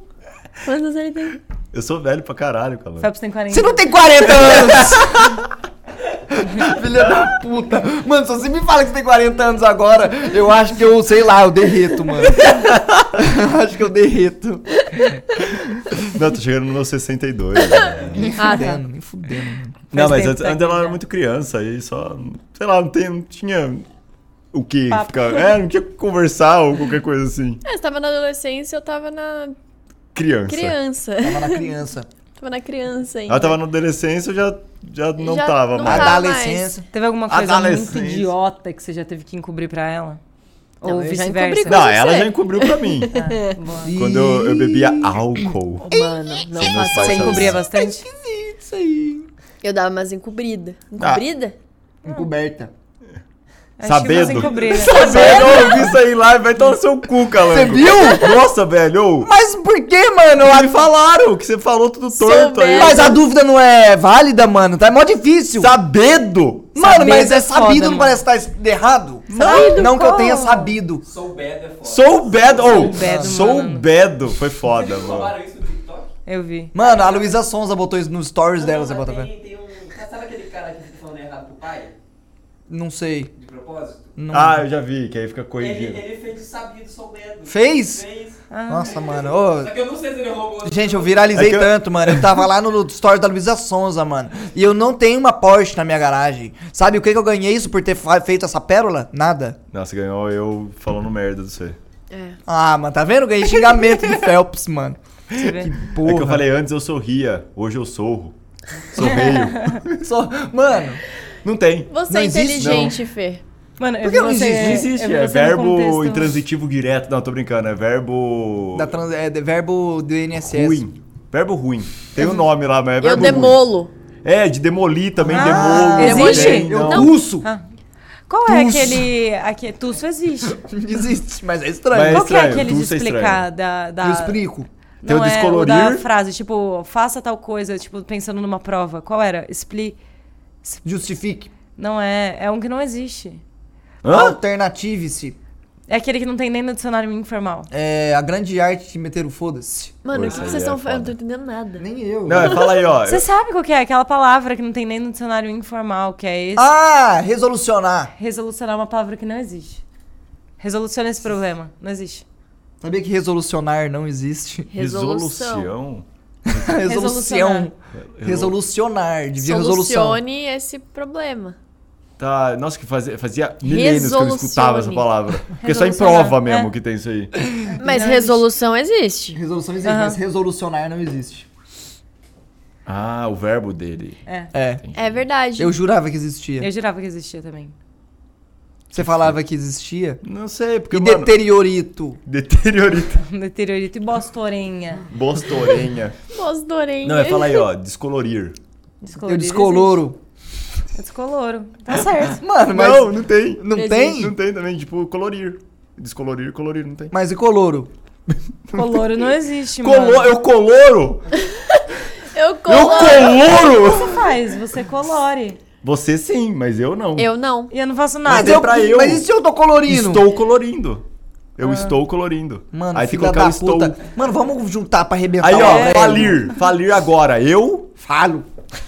quantos ele tem? Eu sou velho pra caralho, cara. Phelps tem 40. Você não tem 40 anos! Filha da puta. Mano, se você me fala que você tem 40 anos agora, eu acho que eu, sei lá, eu derreto, mano. eu acho que eu derreto. Não, tô chegando no meu 62. né? Nem Ah, tá. fudendo, nem fudendo, mano. Não, mas tempo antes, antes ela era muito criança e só. Sei lá, não, tem, não tinha o que Papo. ficar. É, não tinha que conversar ou qualquer coisa assim. É, você tava na adolescência, eu tava na Criança. criança. Tava na criança. tava na criança ainda. Ela tava na adolescência, eu já, já não Já tava não mais. Adolescência. Teve alguma coisa muito idiota que você já teve que encobrir pra ela? Não, Ou vice-versa? Não, você. ela já encobriu pra mim. Ah, boa. quando eu, eu bebia álcool. Mano, não pais Você encobria bastante? Isso aí. Eu dava umas encobrida. Ah. Encobrida? Encoberta. Sabendo. Sabendo, eu vi isso aí lá, vai tomar no seu cu, calango. Você viu? Nossa, velho. Mas por que, mano? Me falaram que você falou tudo torto aí. Mas a dúvida não é válida, mano. Tá mó difícil. Sabendo. Mano, mas é é foda, sabido, não mano. parece que tá errado? Sabido não que eu tenha sabido. Soubedo é foda. Soubedo. Oh, Soubedo, soubedo. Foi foda, Vocês mano. roubaram isso no TikTok? Eu vi. Mano, a Luísa Sonza botou isso nos stories dela, Não, você mas bota tem, tem um... Sabe aquele cara que fica falando errado pro pai? Não sei. De propósito? Não- Ah, eu já vi, que aí fica Ele, corrigindo. ele fez de sabido, soubedo. Fez? Fez. Ah, Nossa, mano. ô, Só que eu não sei se ele roubou. gente, eu viralizei É que eu- tanto, mano. Eu tava lá no story da Luísa Sonza, mano. E eu não tenho uma Porsche na minha garagem. Sabe o que, que eu ganhei isso por ter fa- feito essa pérola? Nada. Nossa, ganhou eu falando merda do você. É. Ah, mano, tá vendo? Ganhei xingamento do Phelps, mano. você vê? Porra. É que eu falei antes eu sorria, hoje eu sorro. Sorreio. Só- Mano, não tem. Você Não é existe, inteligente, Fê. Mano, eu Por vi que não existe? Não existe, eu é verbo intransitivo direto. Não, tô brincando, é verbo da trans- é de verbo do INSS. ruim. Verbo ruim. Tem o um nome lá, mas é Eu verbo ruim. demolo. É, de demolir também, Ah, demolo. existe? Eu não. tuço. Ah. Qual é Tuço. aquele... aquele tuço existe. Existe, mas é estranho. Mas- Qual que é estranho, aquele de tuço é explicar da... da... Eu explico. Tem o Não é, descolorir. o da frase, tipo, faça tal coisa, tipo, pensando numa prova. Qual era? Expli... Justifique. Não é, é um que não existe. Alternative-se. É aquele que não tem nem no dicionário informal. É a grande arte de meter o foda-se. Mano, o que vocês é estão falando? Eu não tô entendendo nada. Nem eu. Não, é, fala aí, ó. Você sabe qual que é? Aquela palavra que não tem nem no dicionário informal, que é esse. Ah, resolucionar. Resolucionar é uma palavra que não existe. Resoluciona esse problema. Não existe. Sabia que resolucionar não existe? Resolução. Resolução. Resolução. Resolucionar. Devia. Solucione esse problema. Tá, nossa, que fazia, fazia milênios que eu não escutava essa palavra. Porque só em prova mesmo é. que tem isso aí. Mas Não resolução existe. Resolução existe, Aham. mas resolucionar não existe. Ah, o verbo dele. É. É. É verdade. Eu jurava que existia. Eu jurava que existia também. Você falava que existia? Não sei, porque, E mano... deteriorito. Deteriorita. Deteriorito e bostorenha. Bostorenha. Mosdorém. Não, é fala aí, ó. Descolorir. Descolorir Eu descoloro. existe. Eu descoloro. Tá certo. Mano, mas. Não, não tem. Não Existe. tem? Não tem também, tipo, colorir. Descolorir, colorir, não tem. Mas e coloro? Coloro não existe, Colo mano. eu coloro? Eu Eu colo. coloro? Você faz, você colore. Você sim, mas eu não. Eu não. E eu não faço Mas nada. é pra eu. Mas e se eu tô colorindo? Estou colorindo. Eu estou colorindo. Mano, aí que colocar da o estou. Mano, vamos juntar pra arrebentar Aí, o ó, velho. falir. Falir agora. Eu Falo.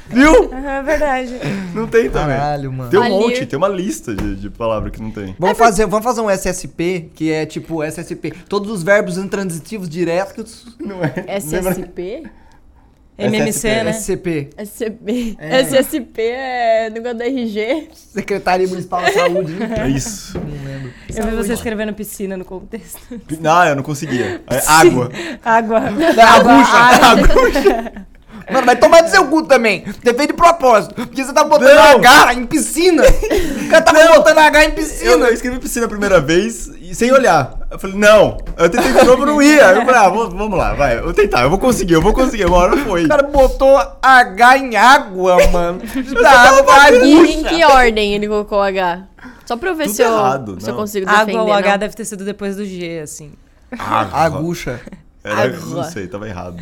Viu? É verdade. Não tem também. Caralho, mano. Tem um monte, tem uma lista de, de palavras que não tem. Vamos, fazer, vamos fazer um SSP, que é tipo SSP. Todos os verbos intransitivos diretos. Não é? SSP? MMC, né? SCP. SCP. É. SSP é negócio da RG. Secretaria Municipal da Saúde. né? É isso. Não lembro. Eu vi você escrevendo piscina no contexto. Não, eu não conseguia. É água. Água. Agucha. Mano, vai tomar no seu cu também. Você fez de propósito. Porque você tá botando Não. H em piscina. O cara tava botando H em piscina. Eu, eu escrevi piscina a primeira vez e sem olhar. Eu falei, não. Eu tentei de novo, não ia. Eu falei, ah, vou- vamos lá, vai. Eu vou tentar, eu vou conseguir, eu vou conseguir. Uma hora foi. O cara botou H em água, mano. Da água pra E em que ordem ele colocou H? Só pra eu ver Tudo se eu, errado, se eu não. consigo defender. Água, o H não. deve ter sido depois do G, assim. Agucha. Era, Água. não sei, tava errado.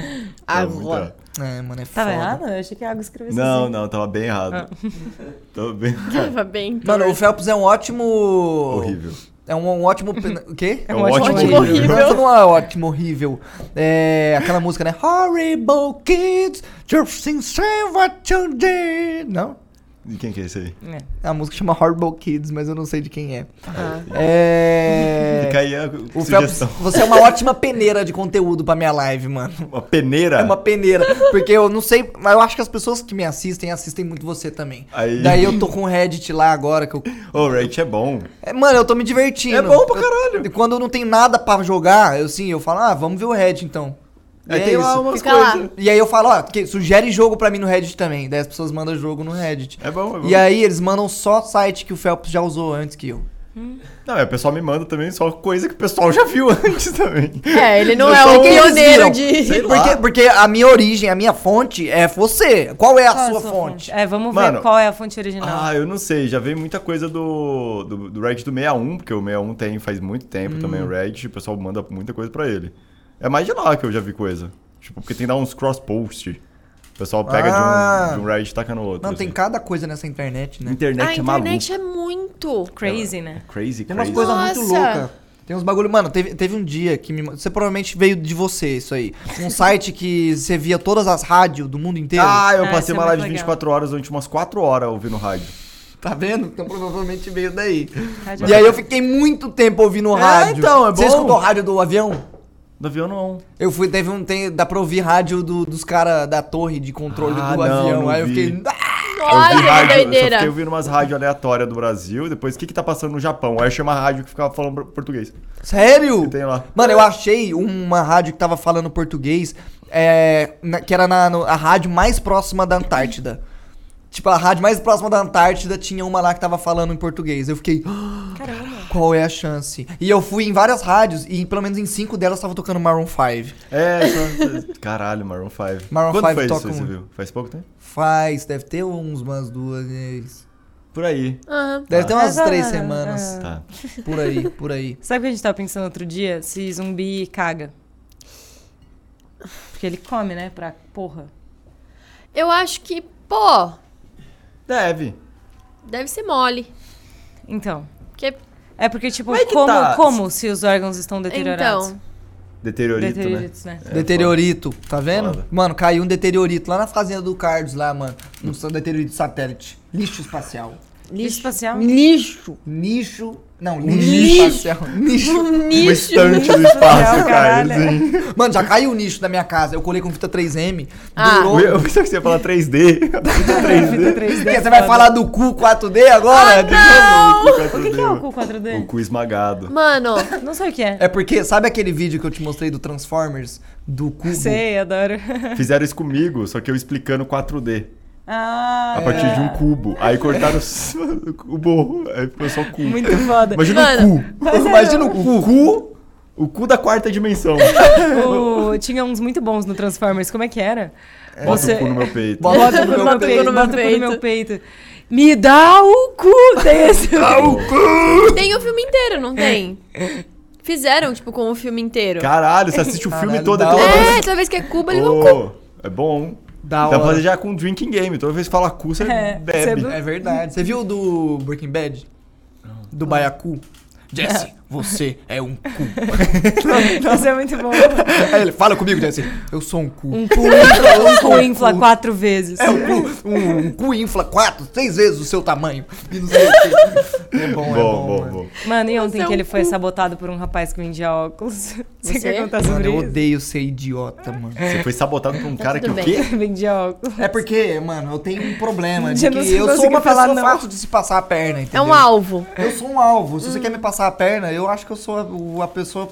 Água. errado. É, mano, é Tava foda. errado? Eu achei que a água escrevesse Não, assim. não, tava bem errado. Tava bem Tava bem. Mano, o Phelps é um ótimo... horrível. É um, um ótimo... O quê? É um ótimo ótimo horrível. horrível. Não é ótimo, horrível. É aquela música, né? Horrible kids, just say what you did. Não? De quem que é esse aí? A música chama Horrible Kids, mas eu não sei de quem é. Ah. É... Fica aí a O você é uma ótima peneira de conteúdo pra minha live, mano. Uma peneira. É uma peneira. Porque eu não sei, mas eu acho que as pessoas que me assistem, assistem muito você também. Aí- Daí eu tô com o Reddit lá agora, que eu... Ô, o Reddit é bom. É, mano, eu tô me divertindo. É bom pra caralho. E quando eu não tenho nada pra jogar, eu sim, eu falo, ah, vamos ver o Reddit então. E Aí é tem lá umas Fica lá. E aí eu falo, ó, que sugere jogo pra mim no Reddit também. Daí as pessoas mandam jogo no Reddit. É bom, é bom. E aí eles mandam só site que o Phelps já usou antes que eu. Não, é, o pessoal me manda também só coisa que o pessoal já viu antes também. É, ele não Eu é o um- pioneiro de. Porque, porque a minha origem, a minha fonte é você. Qual é a Qual é sua fonte? É, vamos Mano, ver qual é a fonte original. Ah, eu não sei, já veio muita coisa do, do, do Reddit do 61, porque o 61 tem faz muito tempo Hum. também o Reddit, o pessoal manda muita coisa pra ele. É mais de lá que eu já vi coisa. Tipo, porque tem que dar uns cross-post. O pessoal pega Ah. de, um, de um Reddit e taca no outro. Não, tem assim. cada coisa nessa internet, né? Internet A é internet é muito. Crazy, né? Crazy, Tem umas crazy. coisas muito loucas. Tem uns bagulho. Mano, teve, teve um dia que me. Você provavelmente veio de você, isso aí. Um site que você via todas as rádios do mundo inteiro. Ah, eu Ah, passei é uma live de legal. 24 horas durante umas 4 horas ouvindo rádio. Tá vendo? Então provavelmente veio daí. Rádio E aí eu fiquei muito tempo ouvindo É, rádio. então, é Você bom. escutou rádio do avião? Do avião não. Eu fui, teve um. Tem, dá pra ouvir rádio do- dos caras da torre de controle Ah, do não, avião. não aí eu vi. fiquei. "Ah!" eu vi Olha, que rádio, eu só doideira. fiquei ouvindo umas rádios aleatórias do Brasil, depois o que que tá passando no Japão? Aí eu chamo a rádio que ficava falando português. Sério? Que tem lá. Mano, eu achei uma rádio que tava falando português, é, na- que era na, no- a rádio mais próxima da Antártida. Tipo, a rádio mais próxima da Antártida tinha uma lá que tava falando em português. Eu fiquei, Caramba. qual é a chance? E eu fui em várias rádios e pelo menos em cinco delas tava tocando Maroon 5. É, só... caralho, Maroon 5. Maroon Quando 5 foi isso toca você um- viu? Faz pouco tempo? Faz, deve ter uns, umas duas vezes. Por aí. Aham. Deve ter umas Ah. três semanas. Tá. Por aí, por aí. Sabe o que a gente tava pensando outro dia? Se zumbi caga. Porque ele come, né? Pra porra. Eu acho que, pô, Deve. deve ser mole. Então. Porque, É porque, tipo, é como, tá. como se os órgãos estão deteriorados? então, Deteriorito, né? Deterioritos, né? É, deteriorito, tá vendo? Foda. Mano, caiu um deteriorito lá na fazenda do Carlos, lá, mano. Um deteriorito satélite. Lixo espacial. Lixo espacial? lixo. Nicho. Não, Lixo. lixo espacial. Nicho. Uma Nicho. estante do espaço, cara. Assim. Mano, já caiu o nicho da minha casa. Eu colei com fita 3M. Ah. Durou. Eu pensava que você ia falar 3D. 3D. 3D. Quer, você vai falar do cu 4D agora? O que, que é o cu 4D? O cu esmagado. Mano, Não sei o que é. É porque, sabe aquele vídeo que eu te mostrei do Transformers? Do cubo? Sei, adoro. Fizeram isso comigo, só que eu explicando 4D. Ah, A partir de um cubo. Aí cortaram o borro. Aí ficou só cu. Muito foda. Imagina Mano. o cu. Imagina o cu. O cu. O cu da quarta dimensão. O- Tinha uns muito bons no Transformers. Como é que era? Bota Você- o cu no meu peito. Bota Bota o cu no meu peito, bota o cu no meu peito. Me dá o cu desse. tem o filme inteiro, não tem? Fizeram, tipo, com o filme inteiro. Caralho, você assiste o filme Caralho, todo. da é toda hora. vez- É, toda vez que é Cuba, ele não cu. Ô, É bom. Da Dá pra fazer já com drinking game. Toda vez que fala cu, você É, bebe. você- É verdade. Você viu o do Breaking Bad? Do Baiacu? Jesse, você é um cu. Isso é muito bom. Aí ele, fala comigo, Jesse. Eu sou um cu. Um cu infla, um cu infla quatro vezes. É um cu, um, um cu infla quatro, seis vezes o seu tamanho. E não sei o quê. É bom, Bom, é bom. bom, mano. bom. Mano, e ontem Você é que um ele foi cu. sabotado por um rapaz que vendia óculos. Você, Você? quer contar Mano, sobre eu isso? odeio ser idiota, mano. Você foi sabotado por um cara que tudo o bem. quê? vendia óculos. É porque, mano, eu tenho um problema de que eu sou uma pessoa não. fácil de se passar a perna, É entendeu? um alvo. Eu sou um alvo. Se você quer me passar a perna, eu acho que eu sou a, a pessoa.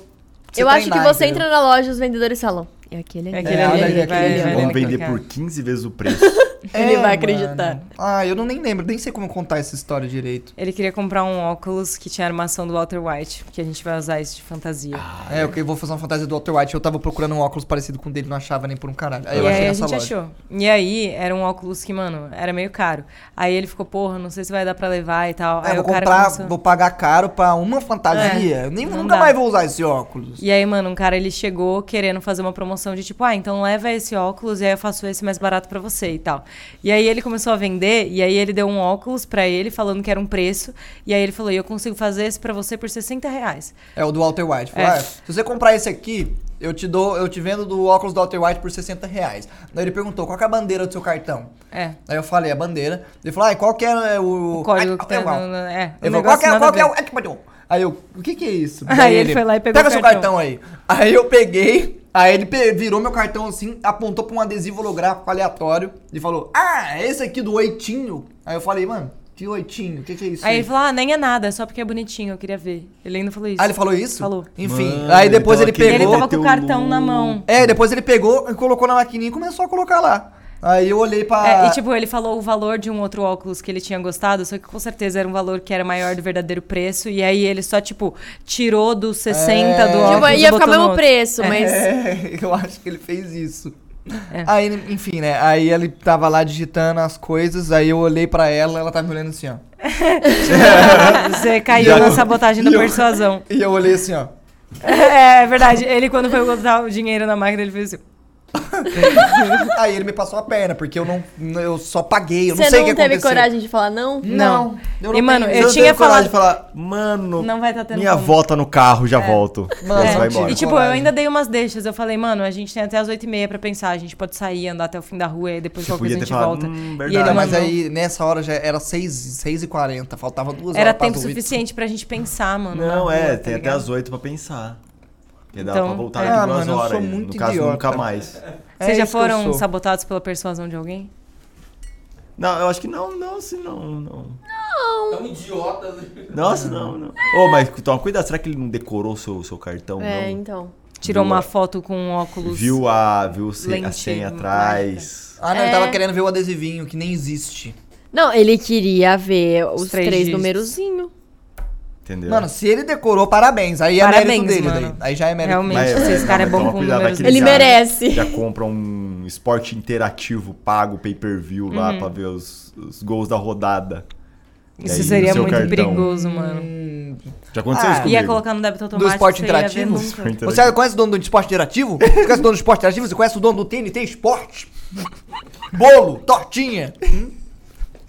Eu acho que você entendeu? entra na loja os vendedores falam. É aquele ali. É aquele É, ali, ele aquele ali. Vamos vender por 15 vezes o preço. Ele vai É, acreditar. mano. Ah, eu não nem lembro, nem sei como contar essa história direito. Ele queria comprar um óculos que tinha armação do Walter White, porque a gente vai usar isso de fantasia. É, eu que- eu vou fazer uma fantasia do Walter White. Eu tava procurando um óculos parecido com o dele, não achava nem por um caralho. Aí eu e achei aí a gente loja. achou. E aí era um óculos que, mano, era meio caro. Aí ele ficou, porra, não sei se vai dar pra levar e tal. É, aí vou comprar, começou... vou pagar caro pra uma fantasia. É, Eu nem, nunca dá. mais vou usar esse óculos. E aí, mano, um cara ele chegou querendo fazer uma promoção de tipo, ah, então leva esse óculos e aí eu faço esse mais barato pra você e tal. E aí ele começou a vender e aí ele deu um óculos pra ele falando que era um preço. E aí ele falou, e eu consigo fazer esse pra você por 60 reais. É o do Walter White. Falou, É. ah, se você comprar esse aqui, eu te dou, eu te vendo do óculos do Walter White por 60 reais. Daí ele perguntou, qual que é a bandeira do seu cartão? É. Aí eu falei, a bandeira. Ele falou, ah, qual que é o... O código Ai, que tá é igual. no, no- É. Ele falou, qual que é, qual que é o... é. Aí eu, o que que é isso? Aí Daí ele foi lá e pegou Pega o seu cartão." cartão aí. Aí eu peguei, aí ele virou meu cartão assim, apontou pra um adesivo holográfico aleatório e falou, ah, esse aqui do oitinho. Aí eu falei, mano, que oitinho? O que que é isso? Aí ele falou, ah, nem é nada, é só porque é bonitinho, eu queria ver. Ele ainda falou isso. Ah, ele falou isso? Falou. Enfim, Mano, aí depois então ele aquele Ele pegou... tava com o cartão na mão. É, depois ele pegou e colocou na maquininha e começou a colocar lá. Aí eu olhei pra. É, e tipo, ele falou o valor de um outro óculos que ele tinha gostado, só que com certeza era um valor que era maior do verdadeiro preço. E aí ele só, tipo, tirou dos 60 É. do óculos. Tipo, ia ficar o mesmo preço, mas. É, eu acho que ele fez isso. É. Aí, enfim, né? Aí ele tava lá digitando as coisas, aí eu olhei pra ela, ela tava me olhando assim, ó. Você caiu E na eu- sabotagem da e eu- persuasão. E eu olhei assim, ó. É, é verdade. Ele, quando foi botar o dinheiro na máquina, ele fez assim. Aí ele me passou a perna, porque eu não. Eu só paguei, eu não Você sei não o que teve aconteceu. coragem de falar não? Não. eu não E, mano, tenho- eu não tinha tenho coragem falado- de falar, mano, Não vai tá tendo minha como." avó tá no carro, já volto. Mano, você não vai embora. E tipo, coragem. eu ainda dei umas deixas. Eu falei, mano, a gente tem até as 8h30 pra pensar. A gente pode sair, andar até o fim da rua e depois Você qualquer coisa a gente falado, volta. "Hum, e verdade." ele mas aí nessa hora já era 6, 6 e 40 faltava duas Era horas pras tempo oito. suficiente pra gente pensar, mano. Não, rua, é, tá tem até ligado? as 8 pra pensar. Dá Então, pra voltar é. Ah, duas mano, eu horas. sou aí. muito no caso, idiota. nunca mais. É Vocês já eu foram sou. sabotados pela persuasão de alguém? Não, eu acho que não, não, assim, não, não. Tão idiotas. Nossa, não, não. Ô, mas toma cuidado, será que ele não decorou seu, seu cartão, É, não? então. Tirou Viu uma a- foto com um óculos. Viu a, viu se- a senha atrás. Ah, não, ele É. tava querendo ver o adesivinho, que nem existe. Não, ele queria ver os, Os três três, numerozinhos. Entendeu? Mano, se ele decorou, parabéns. Aí é Parabéns, mérito dele, daí. Aí já é mérito Realmente. se esse cara é bom com números, Ele cara merece. Já compra um esporte interativo pago, pay-per-view lá Uhum. pra ver os, os gols da rodada. Isso aí, seria muito cartão. perigoso, mano. Hum, Já aconteceu Ah, isso comigo. Ia colocar no débito automático. nunca. Esporte interativo. Você conhece o dono do esporte interativo? Você conhece o dono do esporte interativo? Você conhece o dono do TNT Esporte? Bolo, tortinha. Hum?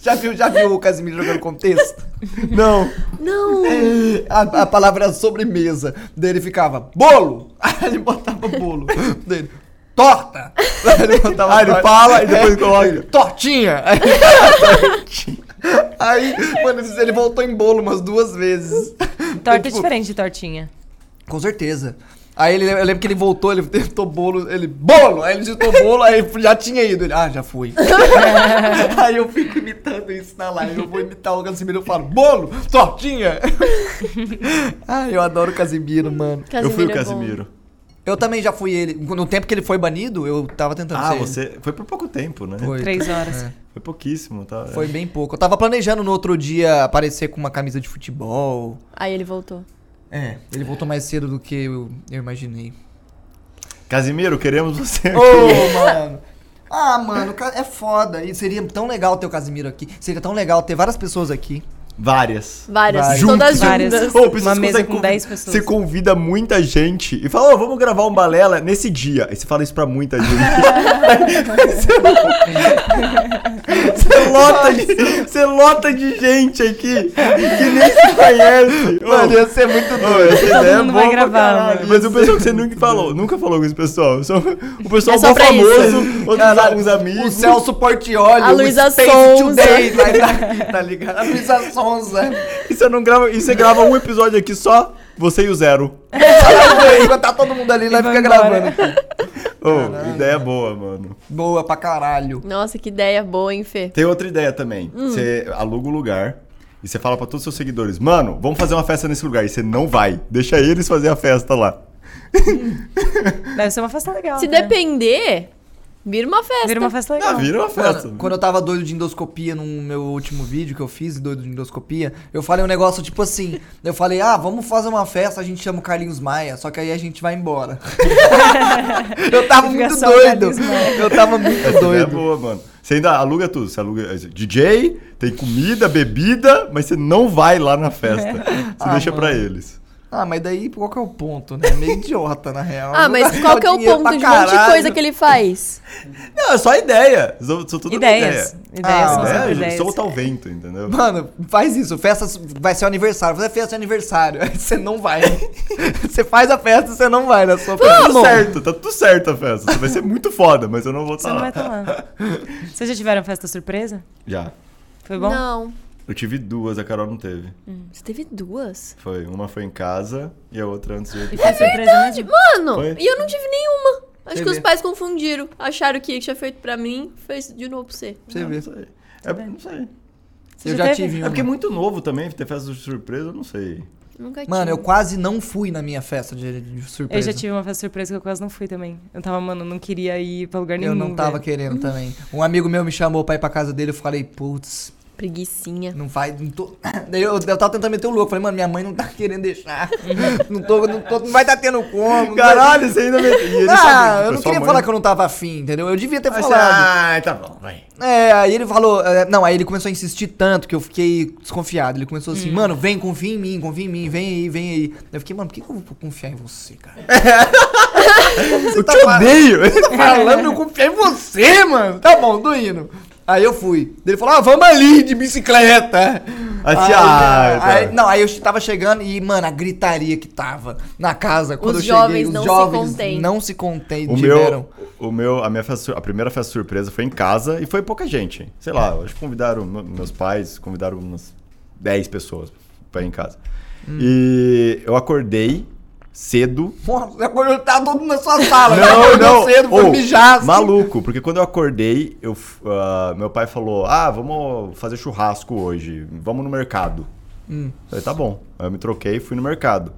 Já viu, já viu o Casimiro jogando contexto? Não. Não. A, a palavra era sobremesa. Daí ele ficava, bolo! Aí ele botava bolo. Dele, torta! Aí ele botava Ah, ele torta. fala e depois É, coloca. ele, Tortinha! Aí, tortinha. Aí, mano, ele voltou em bolo umas duas vezes. Torta é Tipo, diferente de tortinha. Com certeza. Aí ele, eu lembro que ele voltou, ele tentou bolo, ele, bolo! Aí ele digitou bolo, aí já tinha ido. Ele, ah, já fui. aí eu fico imitando isso na live. Eu vou imitar o Casimiro, eu falo, bolo, tortinha! ah, eu adoro o Casimiro, mano. eu fui o é. Casimiro. Eu também já fui ele. No tempo que ele foi banido, eu tava tentando Ah, ser ele. você. Foi por pouco tempo, né? Foi. Três horas. É, Foi pouquíssimo, tá? foi bem pouco. Eu tava planejando no outro dia aparecer com uma camisa de futebol. Aí ele voltou. É, ele voltou mais cedo do que eu, eu imaginei. Casimiro, queremos você aqui. Ô, mano. Ah, mano, é foda. E seria tão legal ter o Casimiro aqui. Seria tão legal ter várias pessoas aqui Várias. Várias, Várias. todas Várias. juntas. Pessoas Uma mesa com convi- 10 pessoas. Você convida muita gente e fala, ó, vamos gravar um balela nesse dia. Aí você fala isso pra muita gente. você, lota de, você lota de gente aqui que nem se conhece. Mano, ia ser muito doido. essa ideia é mundo boa vai gravar. Mas o pessoal que você nunca falou, nunca falou com esse pessoal. Só, o pessoal É só famoso, outros Caralho, alguns amigos. O Celso Portioli, A Luísa Sonza. Today tá ligado? A Luísa Sonza. E você não grava, e você grava um episódio aqui só, você e o Zero. Enquanto tá todo mundo ali, nós vai fica embora. gravando aqui. Ô, ideia boa, mano. Boa pra caralho. Nossa, que ideia boa, hein, Fê? Tem outra ideia também. Hum. Você aluga um lugar e você fala pra todos os seus seguidores, mano, vamos fazer uma festa nesse lugar. E você não vai. Deixa eles fazer a festa lá. Deve ser uma festa legal. Se né? depender, vira uma festa. Vira uma festa legal. Ah, vira uma festa. Mano, quando eu tava doido de endoscopia no meu último vídeo que eu fiz, doido de endoscopia, eu falei um negócio tipo assim. Eu falei, ah, vamos fazer uma festa, a gente chama o Carlinhos Maia, só que aí a gente vai embora. eu tava muito o doido. Eu tava muito Essa ideia é doido. boa, mano. Você ainda aluga tudo. Você aluga eh, DJ, tem comida, bebida, mas você não vai lá na festa. Você Ah, deixa mano. pra eles. Ah, mas daí qual que é o ponto, né? Meio idiota, na real. Ah, mas qual que é o ponto de um monte de coisa que ele faz? Não, é só ideia. São, são tudo Ideias. Ideia. Ideias Ah, Ideia, ideias. solta o vento, entendeu? Mano, faz isso. Festa vai ser o aniversário. Fazer festa de aniversário. Aí Você não vai. Você faz a festa e você não vai na sua Tá festa. tudo certo, tá tudo certo a festa. Você vai ser muito foda, mas eu não vou Você estar não lá. vai estar lá. Vocês já tiveram festa surpresa? Já. Foi bom? Não. Eu tive duas, a Carol não teve. Você teve duas? Foi, uma foi em casa e a outra antes de eu ir E surpresa mesmo? Mano, Foi? e eu não tive nenhuma. Acho Você que os vê. pais confundiram. Acharam que tinha feito pra mim, fez de novo pra você. Você Não, vê. não sei. É, não sei. Você Eu já já tive É uma. porque é muito novo também, ter festa de surpresa, eu não sei. Nunca tive. Mano, eu quase não fui na minha festa de, de Eu surpresa. já tive uma festa surpresa que eu quase não fui também. Eu tava, mano, não queria ir pra lugar nenhum. Eu não tava velho. querendo também. Um amigo meu me chamou pra ir pra casa dele, eu falei, putz, Preguicinha. não faz, não tô... Daí eu, eu tava tentando meter o louco, falei, mano, minha mãe não tá querendo deixar. não, tô, não, tô, não vai tá tendo como. Caralho, você ainda me... Ele Ah, sabe, eu não queria mãe- falar que eu não tava afim, entendeu? Eu devia ter você, falado. Ah, tá bom, vai. É, aí ele falou. é, não, aí ele começou a insistir tanto que eu fiquei desconfiado. Ele começou assim, mano, vem, confia em mim, confia em mim, vem aí, vem aí. Eu fiquei, mano, por que, que eu vou confiar em você, cara? Eu tá te falando? odeio. Falando, eu confiei em você, mano. Tá bom, tô indo. Aí eu fui. Ele falou, ah, vamos ali de bicicleta. Assim, Aí, ah, aí- não, aí eu tava chegando e, mano, a gritaria que tava na casa quando Os eu cheguei. jovens os não se jovens contêm. não se contêm, O tiveram. meu, o meu, a minha festa, a primeira festa surpresa foi em casa e foi pouca gente. Sei lá, acho que convidaram me- meus pais, convidaram umas 10 pessoas pra ir em casa. Hum. E eu acordei cedo. Nossa, eu tava todo mundo na sua sala. Não, não. cedo, foi Ô, mijar. assim. Maluco, porque quando eu acordei, eu, ah, meu pai falou: Ah, vamos fazer churrasco hoje, vamos no mercado. Hum. Falei, tá bom. Aí eu me troquei e fui no mercado.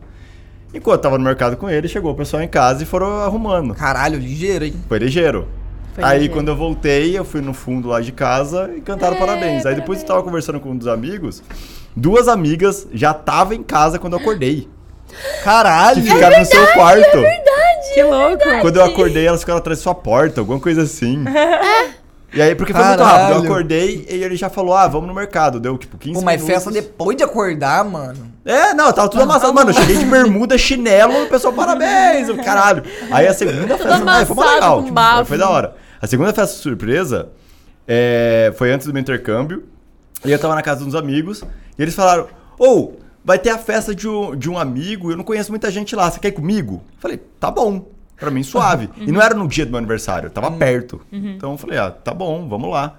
Enquanto eu tava no mercado com ele, chegou o pessoal em casa e foram arrumando. Caralho, ligeiro, hein? Foi ligeiro. Foi Aí ligeiro. quando eu voltei, eu fui no fundo lá de casa e cantaram parabéns. Aí depois eu tava conversando com um dos amigos, duas amigas já estavam em casa quando eu acordei. Caralho. Que ficaram no seu quarto. Que louco! Quando eu acordei, elas ficaram atrás da sua porta, alguma coisa assim. E aí, porque foi muito Caralho. rápido. Eu acordei e ele já falou: ah, vamos no mercado. Deu tipo 15 Pô, mas minutos. festa depois de acordar, mano. É, não, tava tudo amassado. Mano, eu cheguei de bermuda, chinelo, o pessoal, parabéns, caralho. Aí a segunda festa, ah, foi amassado, legal. tipo, foi da hora. A segunda festa surpresa é, foi antes do meu intercâmbio. E eu tava na casa de uns amigos. E eles falaram: Ô, vai ter a festa de um, de um amigo, eu não conheço muita gente lá, você quer ir comigo? Falei, tá bom. Pra mim, suave. E não era no dia do meu aniversário, tava perto. Então eu falei, ah, tá bom, vamos lá.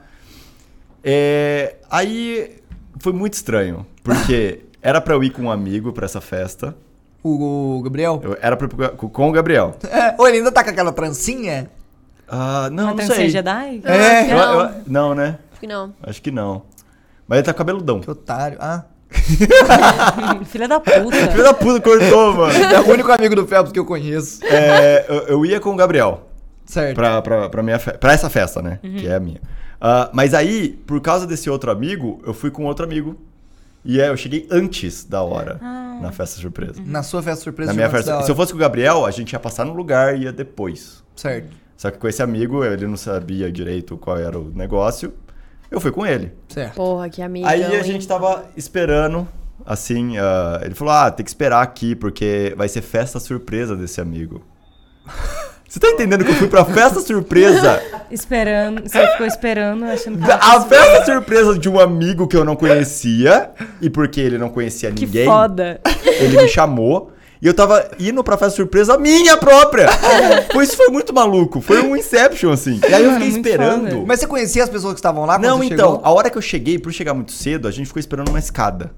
É, aí foi muito estranho, porque era pra eu ir com um amigo pra essa festa. O, o Gabriel. Eu, era pra eu ir com com o Gabriel. É, ou ele ainda tá com aquela trancinha? Ah, não, Uma não trancinha sei. Jedi? É. Eu- Não. eu- não, né? Acho que não. Acho que não. Mas ele tá cabeludão. Que otário. Ah. Filha da puta. Filho da puta, cortou, mano. É o único amigo do Phelps que eu conheço. É, eu, eu ia com o Gabriel. Certo. Pra, pra, pra, minha fe- pra essa festa, né? Que é a minha. Ah, mas aí, por causa desse outro amigo, eu fui com outro amigo. E aí eu cheguei antes da hora na festa surpresa. Na sua festa surpresa Na minha festa. Se eu fosse com o Gabriel, a gente ia passar no lugar e ia depois. Certo. Só que com esse amigo, ele não sabia direito qual era o negócio. Eu fui com ele. Certo. Porra, que amigo. Aí a gente tava esperando, assim, ah, ele falou, ah, tem que esperar aqui, porque vai ser festa surpresa desse amigo. Você tá entendendo que eu fui pra festa surpresa? Esperando. Você ficou esperando, achando que. A festa surpresa de um amigo que eu não conhecia, e porque ele não conhecia Que ninguém, foda. ele me chamou. E eu tava indo pra festa surpresa minha própria. Foi, isso foi muito maluco. Foi um Inception, assim. E aí eu Mano, fiquei muito esperando. foda. Mas você conhecia as pessoas que estavam lá quando Não, você então, chegou? a hora que eu cheguei, por chegar muito cedo, a gente ficou esperando uma escada.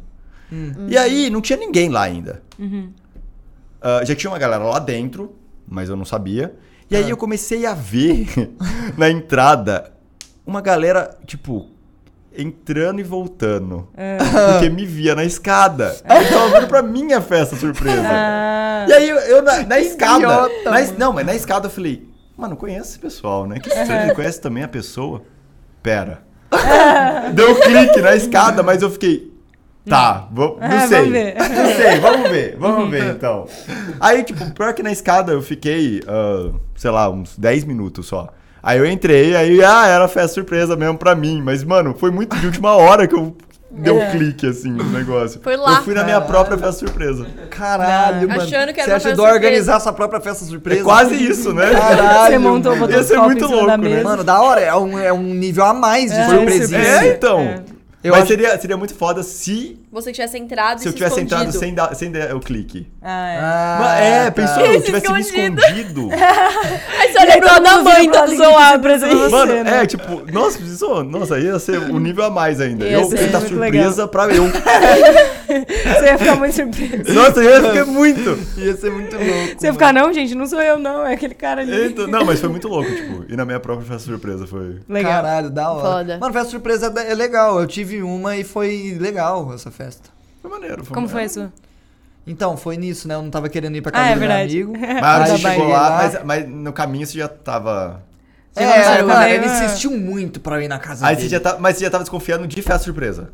E aí, não tinha ninguém lá ainda. Ah, já tinha uma galera lá dentro, mas eu não sabia. E aí eu comecei a ver na entrada uma galera, tipo, entrando e voltando. Porque me via na escada. Aí tava vindo pra minha festa surpresa. Ah, E aí eu, eu na, na escada. idiota, na não, mas na escada eu falei, mano, conhece esse pessoal, né? Que estranho, ele conhece também a pessoa. Pera. Deu um clique na escada, mas eu fiquei. Tá, vou, não Ah, sei. vamos ver. Não sei, vamos ver, vamos ver então. Aí, tipo, pior que na escada eu fiquei, ah, sei lá, uns 10 minutos só. Aí eu entrei, aí, ah, era festa surpresa mesmo pra mim. Mas, mano, foi muito de última hora que eu dei um clique, assim, no negócio. Foi lá. Eu fui na minha própria festa surpresa. Caralho, mano. Achando que era Você uma ajudou festa a organizar sua própria festa surpresa. É quase isso, né? Caralho. você montou, mano. botou Ia ser muito louco, né? Mano, da hora. É um, é um nível a mais de É, surpresinha. É, então. Eu Mas acho- seria, seria muito foda se, Você tivesse entrado se e eu se tivesse escondido. entrado sem dar, sem dar o clique. Ah, é. Ah, é, tá. pensou, eu Esse tivesse me escondido. escondido. Aí você lado da mãe de surpresa pra você. Mano, né? é, tipo, nossa, pensou, nossa, ia ser um nível a mais ainda. Ia eu tentar muito surpresa pra eu. Você ia ficar muito surpreso. Nossa, eu ia ficar muito. Ia ser muito louco. Você ia ficar, não, gente, não sou eu, não. É aquele cara ali. Então, não, mas foi muito louco, tipo, e na minha própria festa surpresa foi. Legal. Caralho, da hora. Foda. Mano, festa surpresa é é legal. Eu tive uma e foi legal essa festa. Foi maneiro. Foi Como foi maneiro. isso? Então, foi nisso, né? Eu não tava querendo ir pra Ah, casa é do meu verdade. amigo. Mas você chegou lá, mas, mas no caminho você já tava. É, Você começou a mano, comer, ele ah. insistiu muito pra eu ir na casa Aí dele. você já tá, mas você já tava desconfiando de festa surpresa.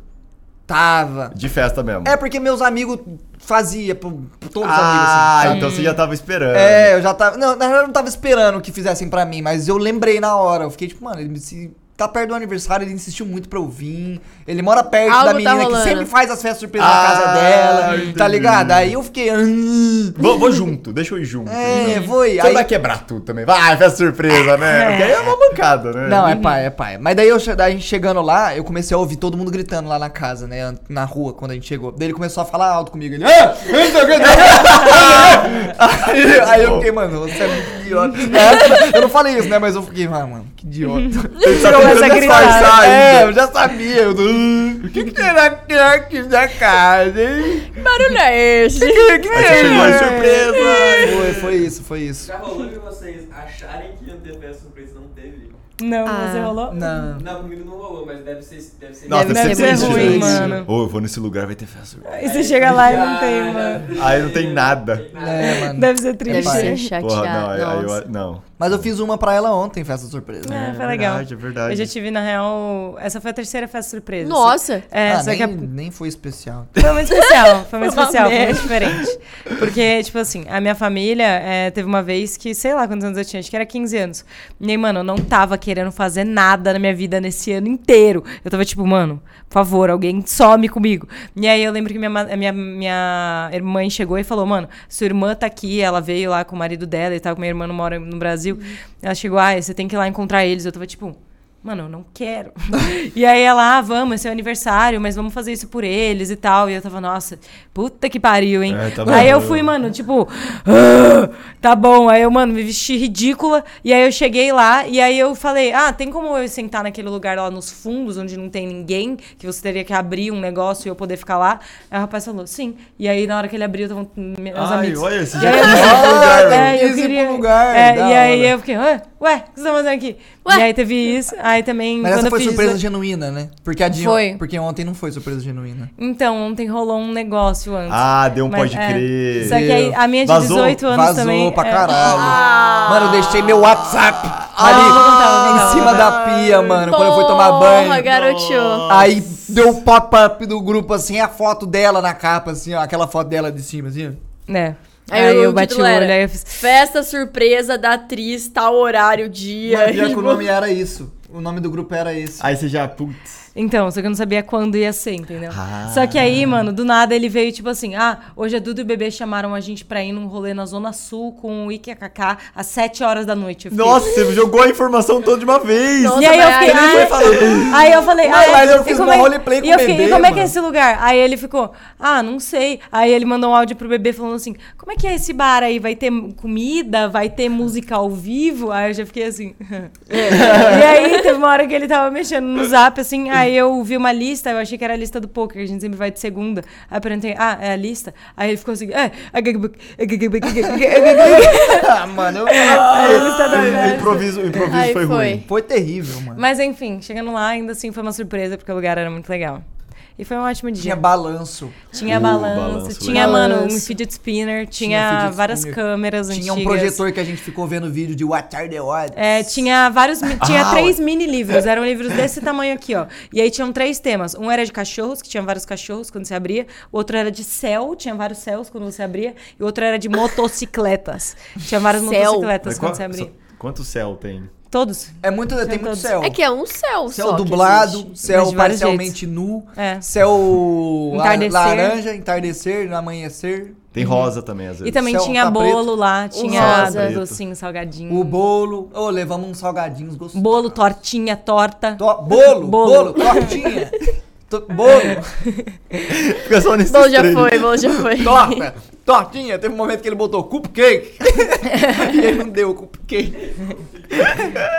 Tava. De festa mesmo. É porque meus amigos fazia pro, pro todos os ah, amigos, assim. sabe? então você já tava esperando. É, eu já tava. Não, na verdade eu não tava esperando que fizessem pra mim, mas eu lembrei na hora. Eu fiquei tipo, mano, ele me. Se, tá perto do aniversário, ele insistiu muito pra eu vir. Ele mora perto Algo da tá menina que rolando. sempre faz as festas surpresa Ah, na casa dela. entendi. Tá ligado? Aí eu fiquei. "Hum". Vou, vou junto, deixa eu ir junto. É, foi. Você Aí, vai quebrar tudo também. Vai, festa surpresa, né? Porque aí é uma mancada, né? Não, é pai, é pai. Mas daí eu daí chegando lá, eu comecei a ouvir todo mundo gritando lá na casa, né? Na rua, quando a gente chegou. Daí ele começou a falar alto comigo. Ele. "Ah, que, não." aí, aí eu fiquei, mano, você é muito idiota. É, eu não falei isso, né? Mas eu fiquei, ah, mano, que idiota. Começa a gritar. É, eu já sabia. Eu, "Ah, o que, que será que tem aqui na casa, hein? Que barulho é esse? Aí você chegou aí, surpresa. Foi, foi isso, foi isso. Já rolou de vocês acharem que ia ter festa surpresa não teve? Não, Ah. você rolou? Não. Não, comigo não rolou, mas deve ser. Deve ser Nossa, Deve deve ser ser ruim, mano. Ô, eu vou nesse lugar, vai ter festa surpresa. Aí você chega lá e não tem, mano. Aí não tem nada. É, mano. Deve ser Deve triste. ser chateado. Porra, não, aí, aí eu, não. Mas eu fiz uma pra ela ontem, festa surpresa. É, foi é legal. verdade, é verdade. Eu já tive, na real. Essa foi a terceira festa surpresa. Nossa. É, ah, só nem, que a nem foi especial. Foi muito especial, foi muito especial, foi muito diferente. Porque, tipo assim, a minha família é, teve uma vez que, sei lá quantos anos eu tinha, acho que era 15 anos. E aí, mano, eu não tava querendo fazer nada na minha vida nesse ano inteiro. Eu tava tipo, mano, por favor, alguém some comigo. E aí eu lembro que minha, minha, minha mãe chegou e falou, mano, sua irmã tá aqui, ela veio lá com o marido dela e tal, que minha irmã não mora no Brasil. Ela chegou, ah, você tem que ir lá encontrar eles. Eu tava tipo. Mano, eu não quero. e aí ela, ah, vamos, é seu aniversário, mas vamos fazer isso por eles e tal. E eu tava, nossa, puta que pariu, hein? É, tá aí bom. eu fui, mano, tipo, "Ah, tá bom. Aí eu, mano, me vesti ridícula. E aí eu cheguei lá e aí eu falei, ah, tem como eu sentar naquele lugar lá nos fundos, onde não tem ninguém, que você teria que abrir um negócio e eu poder ficar lá? Aí o rapaz falou, sim. E aí na hora que ele abriu, estavam meus Ai, amigos. olha, esse E já aí eu- foi pro lugar, Ah, é, eu Quis ir queria. pro lugar, é, e aí hora. eu fiquei, ué, ué, o que você tá fazendo aqui? Ué? E aí teve isso. Aí também. Mas quando essa eu foi fiz surpresa o- genuína, né? Porque a de Foi. Porque ontem não foi surpresa genuína. Então, ontem rolou um negócio antes. Ah, deu um Mas, pode é. crer. Só que aí, a minha de Vazou? 18 anos Vazou também. pra é- caralho. Ah. Mano, eu deixei meu WhatsApp Ah, ali contar, em cima da pia, mano, quando eu fui tomar Porra, banho. garotinho. Aí deu o pop-up do grupo, assim, a foto dela na capa, assim, ó, aquela foto dela de cima, assim, ó. É. Aí Aí, o eu bati o olho, era, aí eu fiz. Festa surpresa da atriz, tal horário, dia. Pior E que o nome era isso. O nome do grupo era esse. Aí você já, putz. Então, só que eu não sabia quando ia ser, entendeu? Ah. Só que aí, mano, do nada ele veio tipo assim: ah, hoje a Dudu e o bebê chamaram a gente pra ir num rolê na Zona Sul com o IKKK às 7 horas da noite. Eu fiquei- Nossa, você jogou a informação toda de uma vez. Nossa, E aí eu fiquei, aí foi ai, falando. aí eu falei, Mas- ah, é? mas eu fiz uma é- roleplay com e eu o fiquei, bebê, e como é que é esse lugar? Aí ele ficou, ah, não sei. Aí ele mandou um áudio pro bebê falando assim, como é que é esse bar aí? Vai ter comida? Vai ter música ao vivo? Aí eu já fiquei assim. e aí teve uma hora que ele tava mexendo no zap, assim, aí eu vi uma lista, eu achei que era a lista do poker, a gente sempre vai de segunda. Aí eu perguntei, ah, é a lista? Aí ele ficou assim, é. Ah, mano, eu... O improviso, o improviso Aí foi, foi. ruim. foi terrível, mano. Mas enfim, chegando lá, ainda assim foi uma surpresa, porque o lugar era muito legal. E foi um ótimo dia. Tinha balanço. Tinha Uh, balanço, balanço, tinha, legal. mano, um fidget spinner, Tinha tinha, fidget várias spinner. câmeras Tinha um antigas. projetor que a gente ficou vendo vídeo de What Are the Odds. É, tinha vários. Tinha Ah, três mini livros. Eram livros desse tamanho aqui, ó. E aí tinham três temas. Um era de cachorros, que tinha vários cachorros quando você abria. O outro era de céu, tinha vários céus quando você abria. E o outro era de motocicletas. Tinha várias Céu. motocicletas Mas quando qual- você abria. só- Quanto céu tem? Todos. É muito, tem muito céu. É que é um céu Céu só dublado, céu parcialmente nu, É. céu la- Entardecer. laranja, entardecer, amanhecer, Tem rosa também, às vezes. E também Céu tinha tá bolo lá, tinha rosa. docinho, salgadinho. o bolo. Ô, levamos uns salgadinhos gostosos. Bolo, tortinha, torta. To- bolo, bolo, Bolo. tortinha. To- bolo, Fica só nesses Bom, já foi, bom, já foi. torta, tortinha. Teve um momento que ele botou cupcake. e ele não deu cupcake.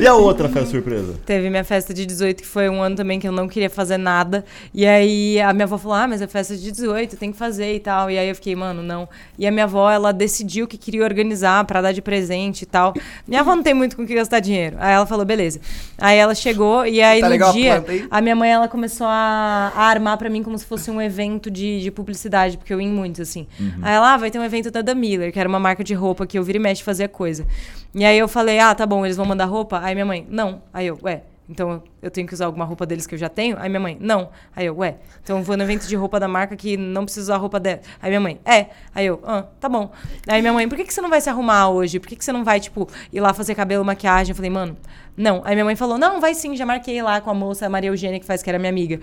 E a outra festa surpresa? Teve minha festa de 18, que foi um ano também que eu não queria fazer nada. E aí a minha avó falou: Ah, mas é festa de 18, tem que fazer e tal. E aí eu fiquei, mano, não. E a minha avó, ela decidiu que queria organizar pra dar de presente e tal. Minha avó não tem muito com o que gastar dinheiro. Aí ela falou: beleza. Aí ela chegou e aí Tá no legal a dia, planta aí? a minha mãe, ela começou a, a armar pra mim como se fosse um evento de, de publicidade, porque eu ia em muitos, assim. Aí ela, ah, vai ter um evento da Da Miller, que era uma marca de roupa que eu vira e mexe fazia coisa. E aí eu falei, ah, tá bom, eles vão mandar roupa? Aí minha mãe, não. Aí eu, ué, então eu tenho que usar alguma roupa deles que eu já tenho? Aí minha mãe, não. Aí eu, ué, então eu vou no evento de roupa da marca que não precisa usar a roupa dela. Aí minha mãe, é. Aí eu, ah, tá bom. Aí minha mãe, por que, que você não vai se arrumar hoje? Por que, que você não vai, tipo, ir lá fazer cabelo, maquiagem? Eu falei, mano, não. Aí minha mãe falou, não, vai sim, já marquei lá com a moça, a Maria Eugênia, que faz, que era minha amiga.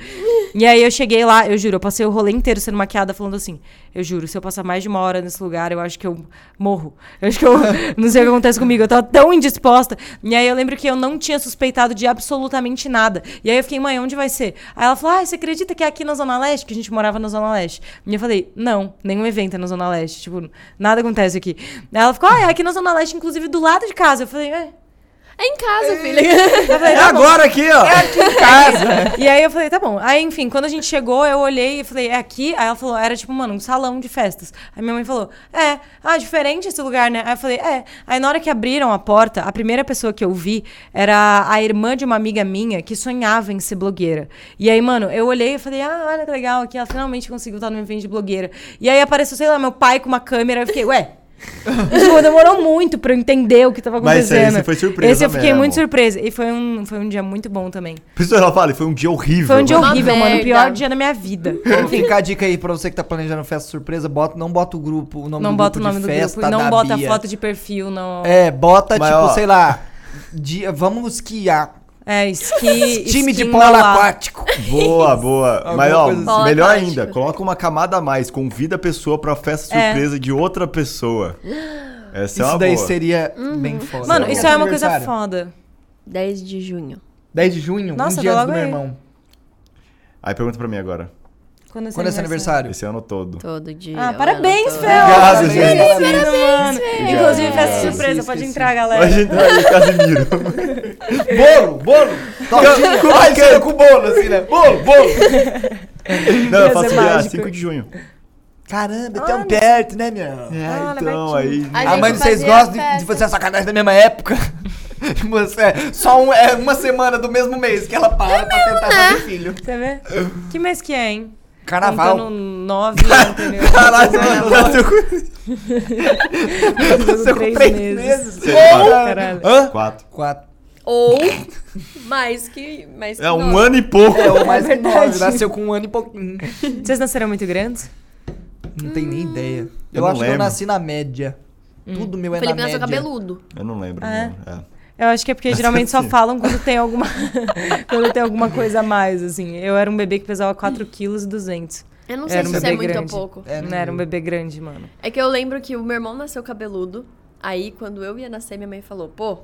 E aí eu cheguei lá, eu juro, eu passei o rolê inteiro sendo maquiada, falando assim, eu juro, se eu passar mais de uma hora nesse lugar, eu acho que eu morro. Eu acho que eu não sei o que acontece comigo. Eu tava tão indisposta. E aí eu lembro que eu não tinha suspeitado de absolutamente nada. E aí eu fiquei, mãe, onde vai ser? Aí ela falou, ah, você acredita que é aqui na Zona Leste? Que a gente morava na Zona Leste. E eu falei, não, nenhum evento é na Zona Leste. Tipo, nada acontece aqui. Aí ela ficou, ah, é aqui na Zona Leste, inclusive do lado de casa. Eu falei, é. É em casa, filha. Eu falei, É tá bom. agora aqui, ó. E aí eu falei, tá bom. Aí, enfim, quando a gente chegou, eu olhei e falei, é aqui? Aí ela falou, era tipo, mano, um salão de festas. Aí minha mãe falou, é, ah, diferente esse lugar, né? Aí eu falei, é. Aí na hora que abriram a porta, a primeira pessoa que eu vi era a irmã de uma amiga minha que sonhava em ser blogueira. E aí, mano, eu olhei e falei, ah, olha que legal aqui, ela finalmente conseguiu estar no evento de blogueira. E aí apareceu, sei lá, meu pai com uma câmera, eu fiquei, ué. Tipo, demorou muito pra eu entender o que tava Mas esse acontecendo. foi surpresa Esse eu fiquei mesmo. muito surpresa. E foi um, foi um dia muito bom também. Por isso ela fala, foi um dia horrível. Foi um dia Uma horrível, mano. O pior dia da minha vida. Então fica a dica aí pra você que tá planejando festa surpresa, bota, não bota o grupo, o nome Não do bota o nome de do festa grupo e não bota Bia. foto de perfil no. É, bota Mas, tipo, ó, sei lá, dia, vamos esquiar. É, esqui. Time de esqui polo no ar. aquático. Boa, boa. Mas, ó, assim. melhor ainda, coloca uma camada a mais, convida a pessoa pra festa É. surpresa de outra pessoa. Essa é Isso uma daí boa. seria bem foda. Mano, isso é uma coisa foda. 10 de junho. 10 de junho, Nossa, um dia antes do meu aí. irmão. Aí pergunta pra mim agora. Quando é, Quando é seu aniversário? Esse ano todo. Todo dia. Ah, parabéns. Fel! Obrigado, Parabéns, gente. menino, mano. Inclusive, festa surpresa, pode entrar, galera. Pode entrar aí, Casimiro. Bolo, bolo. Tortinha. Ai, chega com bolo, assim, né? Bolo, bolo. Não, eu faço dia mágico. 5 de junho. Caramba, tão perto, né, meu? É, Ah, então, aí... A mãe de vocês gostam de, fazer a sacanagem da mesma época? Você, é só um- é uma semana do mesmo mês que ela para pra tentar fazer filho. Você vê? Que mês que é, hein? Carnaval. Contando nove, entendeu? Caralho, Nasceu com três três meses. meses. Ou-. Hã? Quatro. Quatro. Ou mais que. Mais que É um nove. ano e pouco. É, o mais que verdade. nove. Nasceu com um ano e pouquinho. Vocês nasceram muito grandes? Não tem nem ideia. Eu, Eu acho que eu lembro. nasci na média. Tudo meu é na Felipe média. nasceu cabeludo. Eu não lembro. Ah, é? É. Eu acho que é porque geralmente só falam quando tem alguma quando tem alguma coisa a mais, assim. Eu era um bebê que pesava 4 quilos e 200. Eu não sei Era um se isso é bebê muito grande. ou pouco. É, Não era um bebê grande, mano. É que eu lembro que o meu irmão nasceu cabeludo. Aí, quando eu ia nascer, minha mãe falou: pô, vai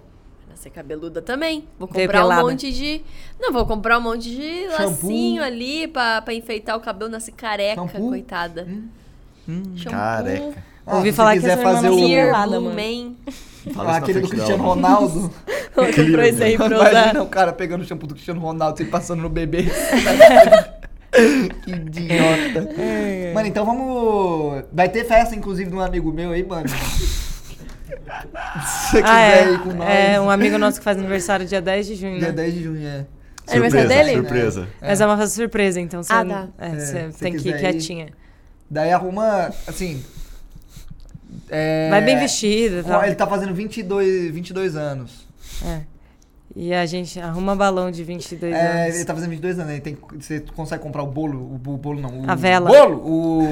nascer cabeluda também. Vou comprar um monte de. Não, vou comprar um monte de Shampoo. lacinho ali pra, pra enfeitar o cabelo, nascer careca, Shampoo? coitada. Shampoo, Careca. Ah, Ouvi falar que quiser fazer o... Clear, pelada, Blue mano. Man. Fala Ah, aquele do Cristiano dela. Ronaldo. Pra usar. Imagina o cara pegando o shampoo do Cristiano Ronaldo e passando no bebê. que idiota. Mano, então vamos. Vai ter festa, inclusive, de um amigo meu aí, mano. Se você Ah, é. quiser ir com nós. É, um amigo nosso que faz aniversário dia 10 de junho, Dia né? 10 de junho, é. Aniversário Surpresa, dele? Surpresa. Mas é uma festa surpresa, então você, Ah, tá. é, É, você tem que ir quiser ir. quietinha. Daí arruma, assim. É, Vai bem vestida e tal. Ele tá fazendo 22, 22 anos. É. E a gente arruma balão de 22 É, anos. ele tá fazendo 22 anos. Ele tem, você consegue comprar o bolo? O, bo- bolo não. O A vela. Bolo?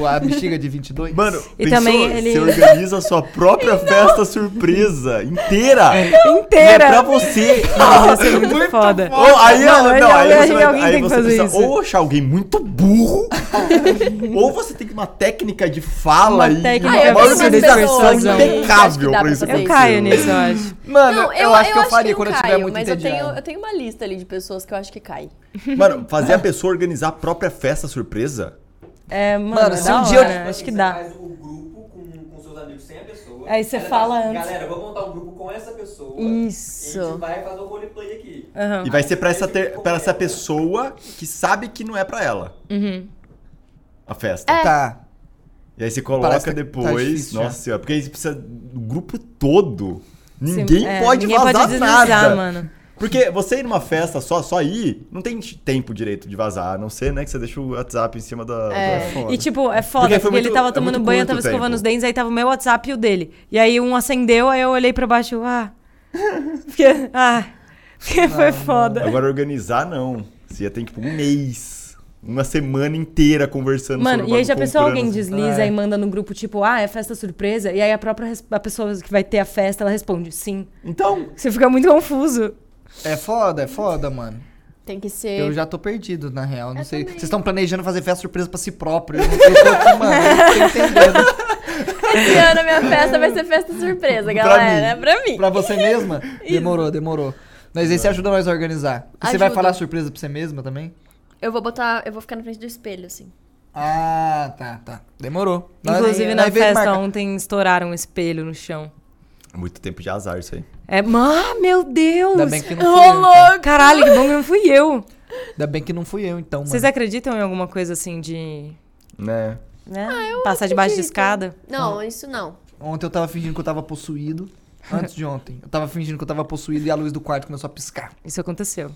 O, a bexiga de 22? Mano, E pensou? também ele- Você organiza a sua própria festa surpresa inteira. Inteira! E é pra você. Nossa, ia ser muito, foda. Ou aí, não, não, já- aí eu você vai, alguém aí tem que você fazer precisa isso. ou achar alguém muito burro, ou você tem uma técnica de fala Uma e técnica Ah, uma organização impecável pra isso fazer Eu isso. caio nisso, eu acho. Mano, Não, eu, acho que eu faria não quando eu caio, muito Mas eu tenho, eu tenho uma lista ali de pessoas que eu acho que cai. Mano, fazer a pessoa organizar a própria festa surpresa? É, mano, Mano, é se um dia eu- acho que dá. faz o grupo com, com seus amigos sem a pessoa. Aí você fala fala, antes. Galera, vou montar um grupo com essa pessoa. E a Isso. gente vai fazer um roleplay aqui. Aham. E vai ser pra essa, ter- pra essa pessoa que sabe que não é pra ela. Uhum. A festa. É. Tá. E aí você coloca tá depois. difícil já. nossa senhora, porque aí você precisa do grupo todo. Ninguém Sim, é, pode ninguém vazar pode nada. mano. Porque você ir numa festa só, só ir, não tem tempo direito de vazar, a não ser, né, que você deixa o WhatsApp em cima da. É. da- E tipo, é foda, Porque porque, foi ele muito- tava é tomando muito banho, eu tava tempo. escovando os dentes, aí tava o meu WhatsApp e o dele. E aí um acendeu, aí eu olhei pra baixo, ah. Porque, ah. Porque foi foda. Agora organizar, não. Você ia ter, tipo, um mês. Uma semana inteira conversando Mano, sobre e aí já pensou alguém desliza É. e manda no grupo, tipo, ah, é festa surpresa? E aí a própria a pessoa que vai ter a festa, ela responde, sim. Então, Você fica muito confuso. É foda, é foda, mano. Tem que ser. Eu já tô perdido, na real. Não Eu sei. também. Vocês estão planejando fazer festa surpresa pra si próprio. Eu, não, tô aqui, mano. Eu não tô entendendo. Esse ano a minha festa vai ser festa surpresa, galera. É pra mim. Pra você mesma? Demorou, demorou. Mas aí você ajuda nós a organizar. E você vai Ajuda. falar surpresa pra você mesma também? Eu vou botar. Eu vou ficar na frente do espelho, assim. Ah, tá, tá. Demorou. Inclusive, Aí- na festa marca. ontem estouraram um espelho no chão. muito tempo de azar isso aí. É, ah, meu Deus! Ainda bem que não fui eu. então. Caralho, que bom que não fui eu. Ainda bem que não fui eu, então, mano. Vocês acreditam em alguma coisa assim de. Né? Né? Passar debaixo de escada? Não, isso não. Ontem eu tava fingindo que eu tava possuído. Antes de ontem. Eu tava fingindo que eu tava possuído e a luz do quarto começou a piscar. Isso aconteceu.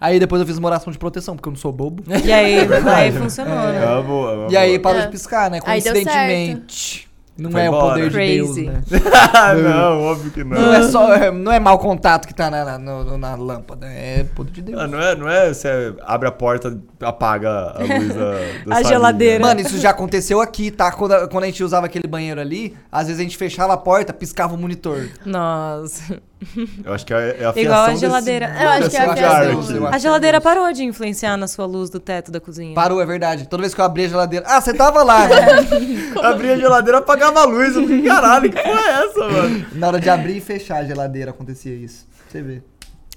Aí depois eu fiz uma oração de proteção, porque eu não sou bobo. E aí, aí funcionou, É né? uma boa, é uma E aí parou É. de piscar, né? Aí deu Coincidentemente. Não Foi é embora. o poder de Crazy. Deus, né? Não, óbvio que não. Não é só. é- Não é mau contato que tá na, na, na lâmpada. É poder de Deus. Ah, não é, não é você abre a porta, apaga a luz da, da A salinha. geladeira. Mano, isso já aconteceu aqui, tá? Quando a, quando a gente usava aquele banheiro ali, às vezes a gente fechava a porta, piscava o monitor. Nossa. Eu acho que é, é a Igual a geladeira. Desse, Eu acho que é a dessa fiação. arte. Eu acho A geladeira é parou de influenciar na sua luz do teto da cozinha. Parou, é verdade. Toda vez que eu abria a geladeira. Ah, você tava lá, né? Abria a geladeira, apagava a luz. Eu falei, caralho, que porra é essa, mano? Na hora de abrir e fechar a geladeira acontecia isso. Você vê.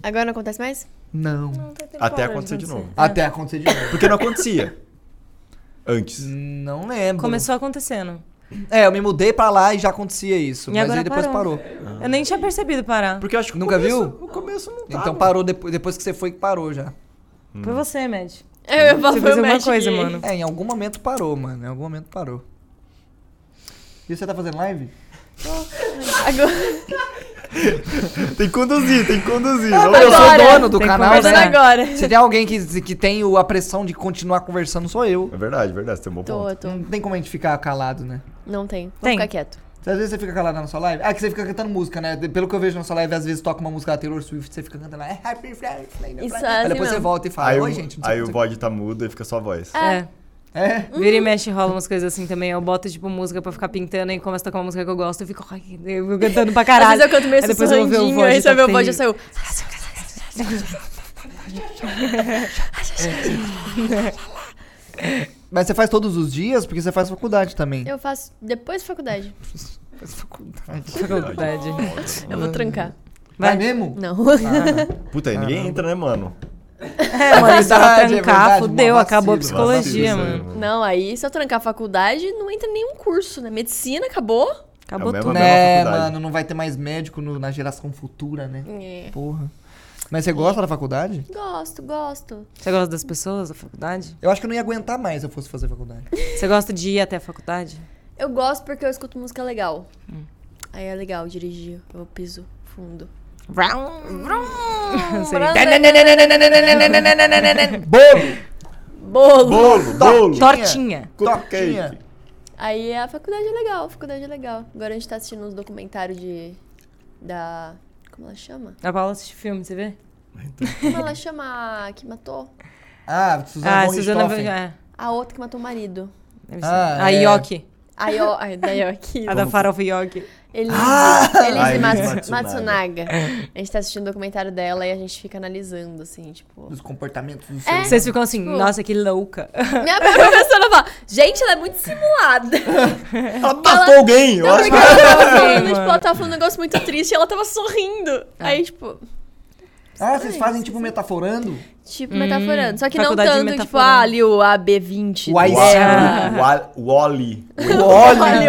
Agora não acontece mais? Não. Até acontecer de novo. Até acontecer de novo. Porque não acontecia. Antes. Não lembro. Começou acontecendo. É, eu me mudei pra lá e já acontecia isso. E mas aí depois parou. parou. Eu nem tinha percebido parar. Porque eu acho que o Nunca começo- viu? O começo não tava. Então parou depois, depois que você foi que parou já. Foi você, Mad. Eu ia falar Você foi fez alguma coisa, que- mano. É, em algum momento parou, mano. Em algum momento parou. E você tá fazendo live? Agora, Tem que conduzir, tem que conduzir. Eu Vamos sou dono do Tem canal, né? agora. Se tem alguém que, que tem o- a pressão de continuar conversando, sou eu. É verdade, verdade, você tem um bom Tô, ponto. tô. Não tem como a gente ficar calado, né? Não tem. Vou Tem. ficar quieto. Às vezes você fica calado na sua live. Ah, que você fica cantando música, né? Pelo que eu vejo na sua live, às vezes toca uma música da Taylor Swift, você fica cantando lá. "É Happy Friday, Isso Friday." é Aí assim depois você mesmo. volta e fala, Aí, oi, o, gente. não sei aí o bode tá mudo e fica só a voz. É. É. É? Vira e mexe rola umas coisas assim também. Eu boto, tipo, música pra ficar pintando e começa a tocar uma música que eu gosto. Eu fico, ai, eu fico cantando pra Às caralho. vezes eu canto meio Aí depois eu vou ver o sussurrandinho, voz aí você vê o voz já ten. saiu. Mas você faz todos os dias? Porque você faz faculdade também. Eu faço depois da faculdade. Faz faculdade. Faculdade. Eu vou trancar. Vai mesmo? Não. Puta, aí ninguém entra, né, mano? É, mano, se ela verdade, é trancar, verdade, fudeu, mó acabou a vacilo, psicologia, Vacilo, mano. Não, aí se eu trancar a faculdade, não entra nenhum curso, né? Medicina, acabou. Acabou É tudo. Né, faculdade. mano, não vai ter mais médico no- na geração futura, né? É. Porra. Mas você gosta da faculdade? Gosto, gosto. Você gosta das pessoas da faculdade? Eu acho que eu não ia aguentar mais se eu fosse fazer faculdade. Você gosta de ir até a faculdade? Eu gosto porque eu escuto música legal. Hum. Aí é legal dirigir, eu piso fundo. Sei. Bolo! Bolo! Bolo, bolo. Tortinha. Tortinha. Aí a faculdade é legal, a faculdade é legal. Agora a gente tá assistindo uns documentários de. Da. Como ela chama? A Paula assiste filme, você vê? Como ela chama a que matou? Ah, Suzana Ah, von Suzana Richthofen. A outra que matou o marido. Ah, a é. Yoki. A Yo... Ai, da Yoki. A da Farofa Yoki. Elise, Ah, Elise Mats- Matsunaga. Matsunaga. A gente tá assistindo o documentário dela e a gente fica analisando, assim, tipo. Dos comportamentos do É. humano. Vocês ficam assim, Tipo- nossa, que louca. Minha professora fala, gente, ela é muito simulada. Ela matou alguém, eu Não, acho ela tava falando, tipo, ela tava falando um negócio muito triste e ela tava sorrindo. Aí, tipo, Ah, vocês fazem tipo metaforando? tipo, metaforando. Só que não faculdade de tanto, tipo, metaforando. ah, ali o AB20. O dela. O Wally. O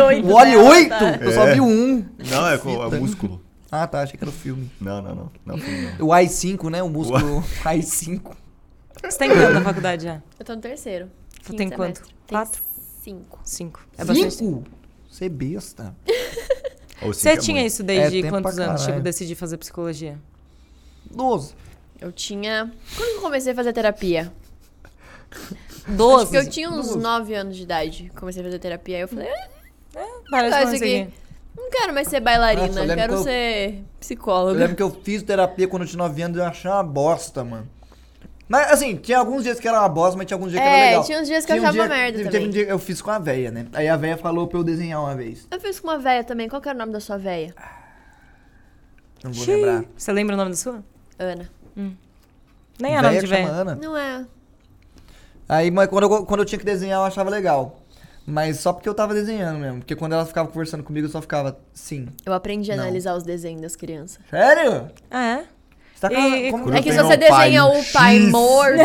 oito O Oli dela, 8? tá. Eu só É. vi um. Não, é, co- é músculo. Ah, tá. Achei que era o filme. Não, não, não. Não, filme não. O AI5, né? O músculo AI5. Você tá em quanto na faculdade já? Eu tô no terceiro. Tu quinto tem semestre. quanto? Tem Quatro? Cinco. Cinco. É bastante. Cinco? Você é besta. Ou cinco Você é tinha muito. isso desde É quantos anos? caralho. Tipo, decidir fazer psicologia? Doze. Eu tinha... Quando eu comecei a fazer terapia? Acho Doze? que eu tinha uns Doze. 9 anos de idade. Comecei a fazer terapia. Aí eu falei, ah, Parece isso isso aqui. aqui. não quero mais ser Nossa, bailarina. eu lembro quero que eu- ser Eu psicóloga. lembro que eu fiz terapia quando eu tinha 9 anos e eu achei uma bosta, mano. Mas assim, tinha alguns dias que era uma bosta, mas tinha alguns dias que era É, legal. tinha uns dias que eu Tinha um achava dia- merda teve, também. Um dia que eu fiz com a véia, né? Aí a véia falou pra eu desenhar uma vez. Eu fiz com uma véia também. Qual que era o nome da sua véia? Não vou Xiii. lembrar. Você lembra o nome da sua? Ana. Nem é nome Véia de que chama. Ana. Não é. Aí, mas quando eu, quando eu tinha que desenhar, eu achava legal. Mas só porque eu tava desenhando mesmo. Porque quando ela ficava conversando comigo, eu só ficava, sim. Eu aprendi a Não. analisar os desenhos das crianças. Sério? É? Você tá E- como- Quando é que se você um pai desenha o pai X. morto.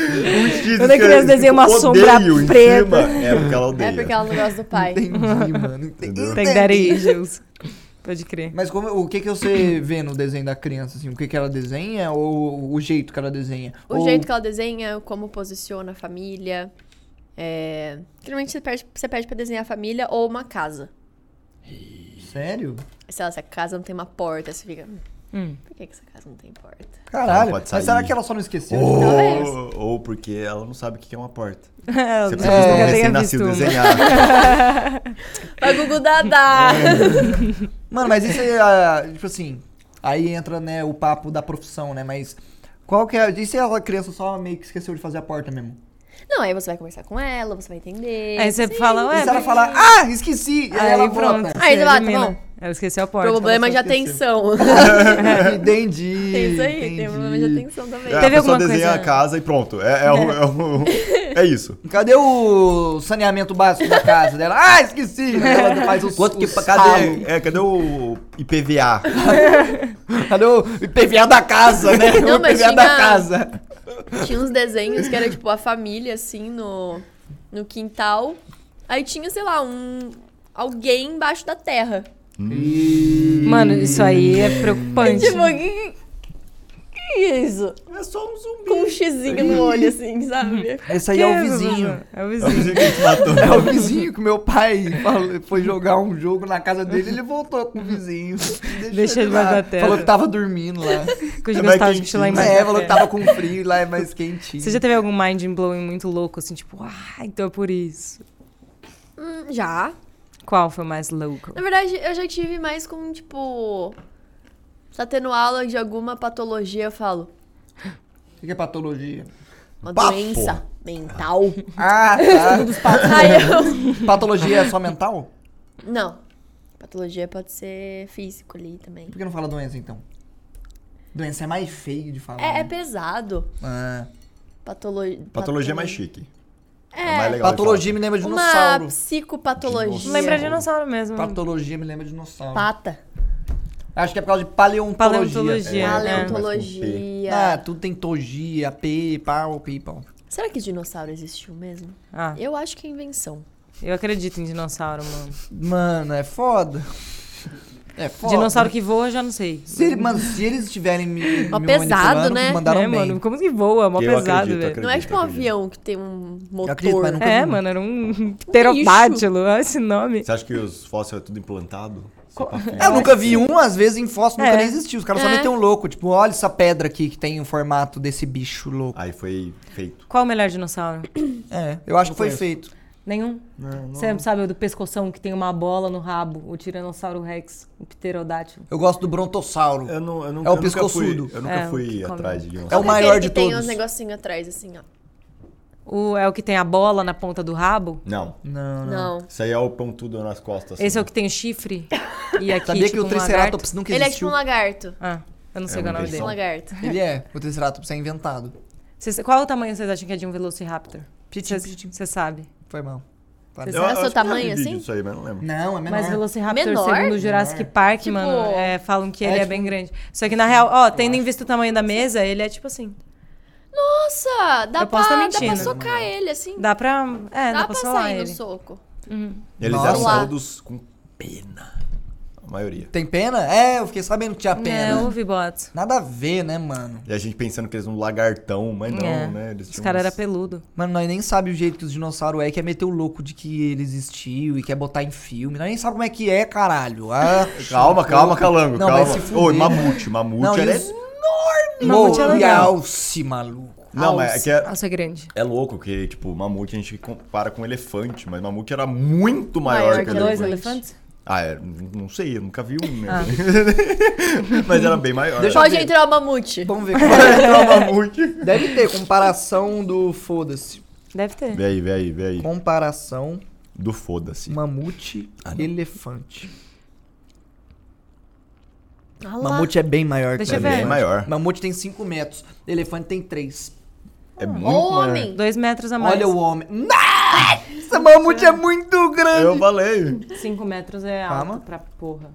Um X Quando a que criança desenha uma sombra preta. É porque ela odeia. é porque ela não gosta do pai. Entendi, mano. Entendeu? Tem issues. Pode crer. Mas como, o que que você vê no desenho da criança, assim? O que que ela desenha ou o jeito que ela desenha? O Ou- jeito que ela desenha, como posiciona a família. É... Geralmente você pede, você pede pra desenhar a família ou uma casa. Sério? Sei lá, se a casa não tem uma porta, você fica. "Hum. Por que, que essa casa não tem porta? Caralho. pode Mas sair. será que ela só não esqueceu? Talvez. Ou, ou porque ela não sabe o que é uma porta. Eu Você precisa de um recém-nascido desenhar. Vai, Gugu Dadá! Mano, mas isso é, tipo assim, aí entra, né, o papo da profissão, né, mas qual que é, e se a criança só meio que esqueceu de fazer a porta mesmo? Não, aí você vai conversar com ela, você vai entender. Aí você Sim. fala, ué, e se ela falar, ah, esqueci, aí, Aí ela pronto. volta. Aí você vai, tá elimina. bom. Ela esqueceu a porta. Problema de atenção. entendi. Tem isso aí, entendi. tem problema de atenção também. É, a Teve pessoa alguma desenha coisa- a casa e pronto. É, é, o- é, o- é isso. Cadê o saneamento básico da casa dela? Ah, esqueci! Ela faz os, Quanto que, cadê, é, cadê o IPVA? Cadê o IPVA da casa, né? Não, o mas IPVA da tinha- casa. Tinha uns desenhos que era tipo a família, assim, no, no quintal. Aí tinha, sei lá, um. Alguém embaixo da terra. Mano, isso aí é preocupante. Tipo, que, é isso? É só um zumbi. Com um xizinho no olho, assim, sabe? Esse aí Que é o isso, vizinho. mano? É o É o vizinho. vizinho que te matou. É o vizinho que meu pai foi jogar um jogo na casa dele ele voltou com o vizinho. Deixou ele debaixo lá. terra. Falou que tava dormindo lá. Com os É nostálgicos lá embaixo. É, falou que tava com frio e lá é mais quentinho. Você já teve algum mind blowing muito louco, assim, tipo, ah, então é por isso. Hum, já. Qual foi o mais louco? Na verdade, eu já tive mais com, tipo. Tá tendo aula de alguma patologia, eu falo. O que que é patologia? Uma Bafo. doença mental. Ah, tá. Aí eu... Patologia é só mental? Não. Patologia pode ser físico ali também. Por que não fala doença, então? Doença é mais feio de falar. É, é né? pesado. Ah. Patolo... Patologia é mais chique. É, mais legal de Patologia me lembra de uma dinossauro. psicopatologia. Lembra dinossauro mesmo. Patologia me lembra de dinossauro. Pata. Acho que é por causa de paleontologia. Paleontologia. É, Paleontologia. Ah, tudo tem togia, p, pau, pipau. Será que dinossauro existiu mesmo? Ah, Eu acho que é invenção. eu acredito em dinossauro, mano. Mano, é foda. É foda. Dinossauro que voa, já não sei. Se, ele- mano, se eles estiverem me, Ó, me pesado, né? mandaram é, bem. mano, como que voa? Mó Eu pesado, acredito, velho. acredito. Não é tipo um acredito. avião que tem um motor. acredito, mas nunca É, vi. mano, era um pterodátilo, olha esse nome. Você acha que os fósseis é tudo implantado? Só É, eu nunca vi um, às vezes em fóssil nunca É. nem existiu. Os caras só É. metem um louco. Tipo, olha essa pedra aqui que tem o formato desse bicho louco. Aí foi feito. Qual o melhor dinossauro? É, eu acho Não que foi conheço. feito. Nenhum? Você sabe o do pescoção que tem uma bola no rabo? O Tiranossauro Rex, o pterodátilo. Eu gosto do brontossauro. Eu não, eu nunca, É o eu nunca fui, pescoçudo. eu nunca É, fui que come. atrás de É o maior de que tem todos. uns negocinhos atrás, assim, ó. O, é o que tem a bola na ponta do rabo? Não. Não, não. Isso aí é o pontudo nas costas. assim. Esse é o que tem o chifre? E aqui, Sabia tipo, que o um Triceratops nunca Ele é existiu? tipo um lagarto. lagarto? Ah, eu não sei É qual é o nome Um dele. lagarto. Ele é. O Triceratops é inventado. Vocês- qual o tamanho vocês acham que é de um Velociraptor? Você sabe. Foi mal. Eu Será acho seu tamanho assim? disso aí, mas não lembro. Não, é menor. Mas Velociraptor, Menor? segundo o Jurassic Park, Tipo- mano, é, falam que É, ele é tipo- bem grande. Só que na real, ó, tendo em vista o tamanho da mesa, ele é tipo assim. Nossa, dá Eu pra, tá dá pra socar ele, assim. Dá pra. É, dá, dá pra pra sair no ele. soco. Eles Nossa. eram todos com pena. A maioria. Tem pena? É, eu fiquei sabendo que tinha É, pena. houve boatos. Nada a ver, né, mano? E a gente pensando que eles eram um lagartão, mas não, É. né? Eles Os caras uns- eram peludo. Mano, nós nem sabe o jeito que os dinossauros é, que é meter o louco de que ele existiu e quer botar em filme. Nós nem sabe como é que é, caralho. Ah, Calma, calma, calango, Não, vai calma. se fuder. Ô, mamute, mamute Não, era os- enorme. Mamute é legal. alce, maluco. Não, mas é que é, Nossa, é grande. é louco que, tipo, mamute a gente compara com elefante, mas mamute era muito maior, Maior que que o Dois elefante. elefantes? Ah, é, não sei, eu nunca vi um, né? Ah. mas era bem maior. Deixa eu Pode entrar o mamute. Vamos ver. Era um mamute. Deve ter comparação do foda-se. Deve ter. Vê aí, vê aí, vê aí. Comparação Do foda-se. mamute Ah, não. elefante. Ah. Mamute é bem maior Deixa que eu o ver. elefante. Bem maior. Mamute tem 5 metros. Elefante tem 3. É muito Homem. maior. Dois metros a mais. Olha o homem. Nossa, mamute é muito grande. Eu falei. Cinco metros é alto Calma. pra porra.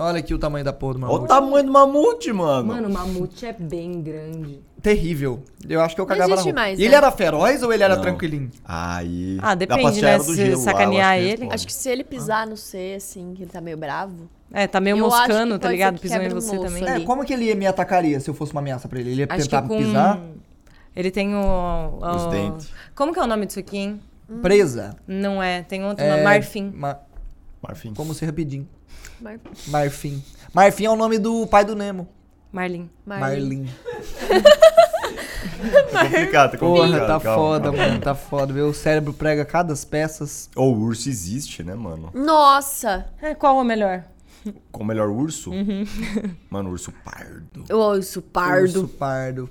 Olha aqui o tamanho da porra do Olha o mamute. tamanho do mamute, mano. Mano, o mamute é bem grande. Terrível. Eu acho que eu Não cagava na existe mais, E ele né? era feroz ou ele era Não. tranquilinho? Aí. Ah, depende, né? Se sacanear acho que ele. Acho que se ele pisar no C, assim, que ele tá meio bravo. É, tá meio Eu moscando, tá ligado? Pisou em você também. ali. É, como que ele me atacaria se eu fosse uma ameaça pra ele? Ele ia Acho tentar com... pisar? Ele tem o... o- Os dentes. Como que é o nome disso aqui, hein? Presa? Não é, tem outro É, nome. Marfim. Ma- Marfim. Como ser rapidinho. Mar... Marfim. Marfim é o nome do pai do Nemo. Marlin. Marlin. Marlin. Tá complicado, tá Porra, complicado. tá calma, foda, calma. mano. Tá foda. Meu cérebro prega cada peças. Ô, o urso existe, né, mano? Nossa! É, qual é o melhor? Qual o melhor urso? Uhum. Mano, urso pardo. O urso pardo. Urso pardo.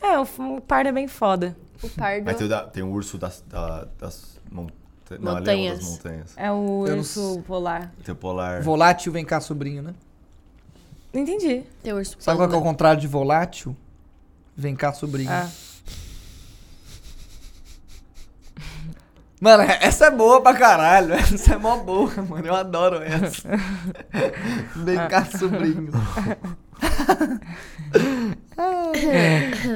É, o, o pardo é bem foda. O pardo. Aí tem, o da- tem o urso das, da- das não, é Montanhas. das montanhas. É o não urso polar. Tem o polar. Volátil, vem cá, sobrinho, né? Não entendi. Tem urso Sabe qual é o contrário de volátil? Vem cá, sobrinho. Ah. Mano, essa é boa pra caralho. Essa é mó boa, mano. Eu adoro essa. Vem cá, sobrinho.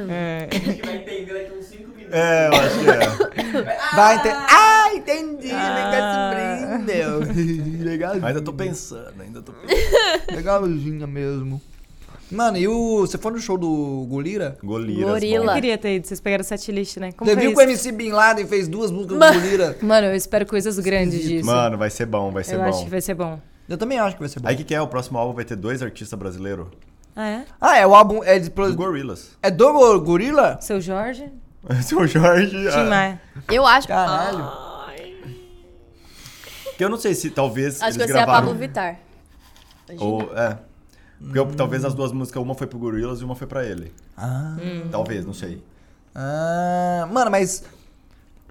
É. A gente vai entender daqui uns 5 minutos. É, eu acho que é. Vai ter. Ah, entendi. Vem cá, sobrinho. Meu. Legalzinho. Ainda tô pensando, ainda tô pensando. Legalzinha mesmo. Mano, e o. Você foi no show do Golira? Goliras. Gorila. Eu queria ter ido, vocês pegaram o setlist, né? Como Você viu isso? que o MC Bin Laden fez duas músicas Mano. do Golira? Mano, eu espero coisas grandes disso. Mano, vai ser bom, vai ser eu bom. acho que vai ser bom. Eu também acho que vai ser bom. Aí o que, que é? O próximo álbum vai ter dois artistas brasileiros. Ah, é? Ah, é o álbum. É, de, Do Gorillaz. é do Go- Gorila? Seu Jorge? Seu Jorge. Tim ah, Maia. Eu acho. Caralho. Ai. que eu não sei se talvez Acho eles que vai ser a gravaram. Pablo Vittar. Ou, é. Porque eu- talvez as duas músicas, uma foi pro Gorillaz e uma foi pra ele. Ah. Talvez, não sei. Ah, mano, mas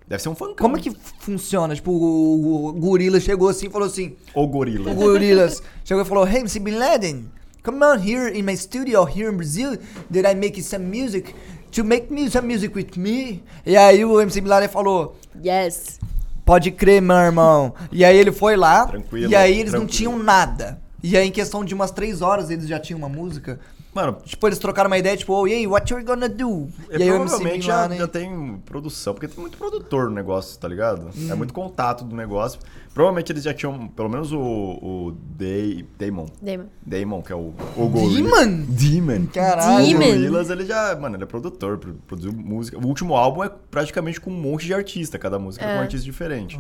Deve ser um funk. como é que funciona? Tipo, o, o gorila chegou assim e falou assim: Ou gorila. O Gorillaz chegou e falou: Hey, MC Bin Laden, come on here in my studio here in Brazil that I make some music to make me some music with me. E aí o MC Bin Laden falou: Yes. Pode crer, meu irmão. E aí ele foi lá Tranquilo, e aí eles não tranquilo. tinham nada. E aí em questão de umas três horas eles já tinham uma música. Mano, Tipo, eles trocaram uma ideia, tipo, oh, e aí, what you gonna do? é, E aí o provavelmente já, Laden... já tem produção, porque tem muito produtor no negócio, tá ligado? Hum. É muito contato do negócio. Provavelmente eles já tinham, pelo menos o, o Day, Damon. Damon. Damon, que é o, o gorila. Demon? Demon. Caralho. O Demon. Gorillaz, ele já, mano, ele é produtor, pro- produziu música. O último álbum é praticamente com um monte de artista, cada música é, com um artista diferente.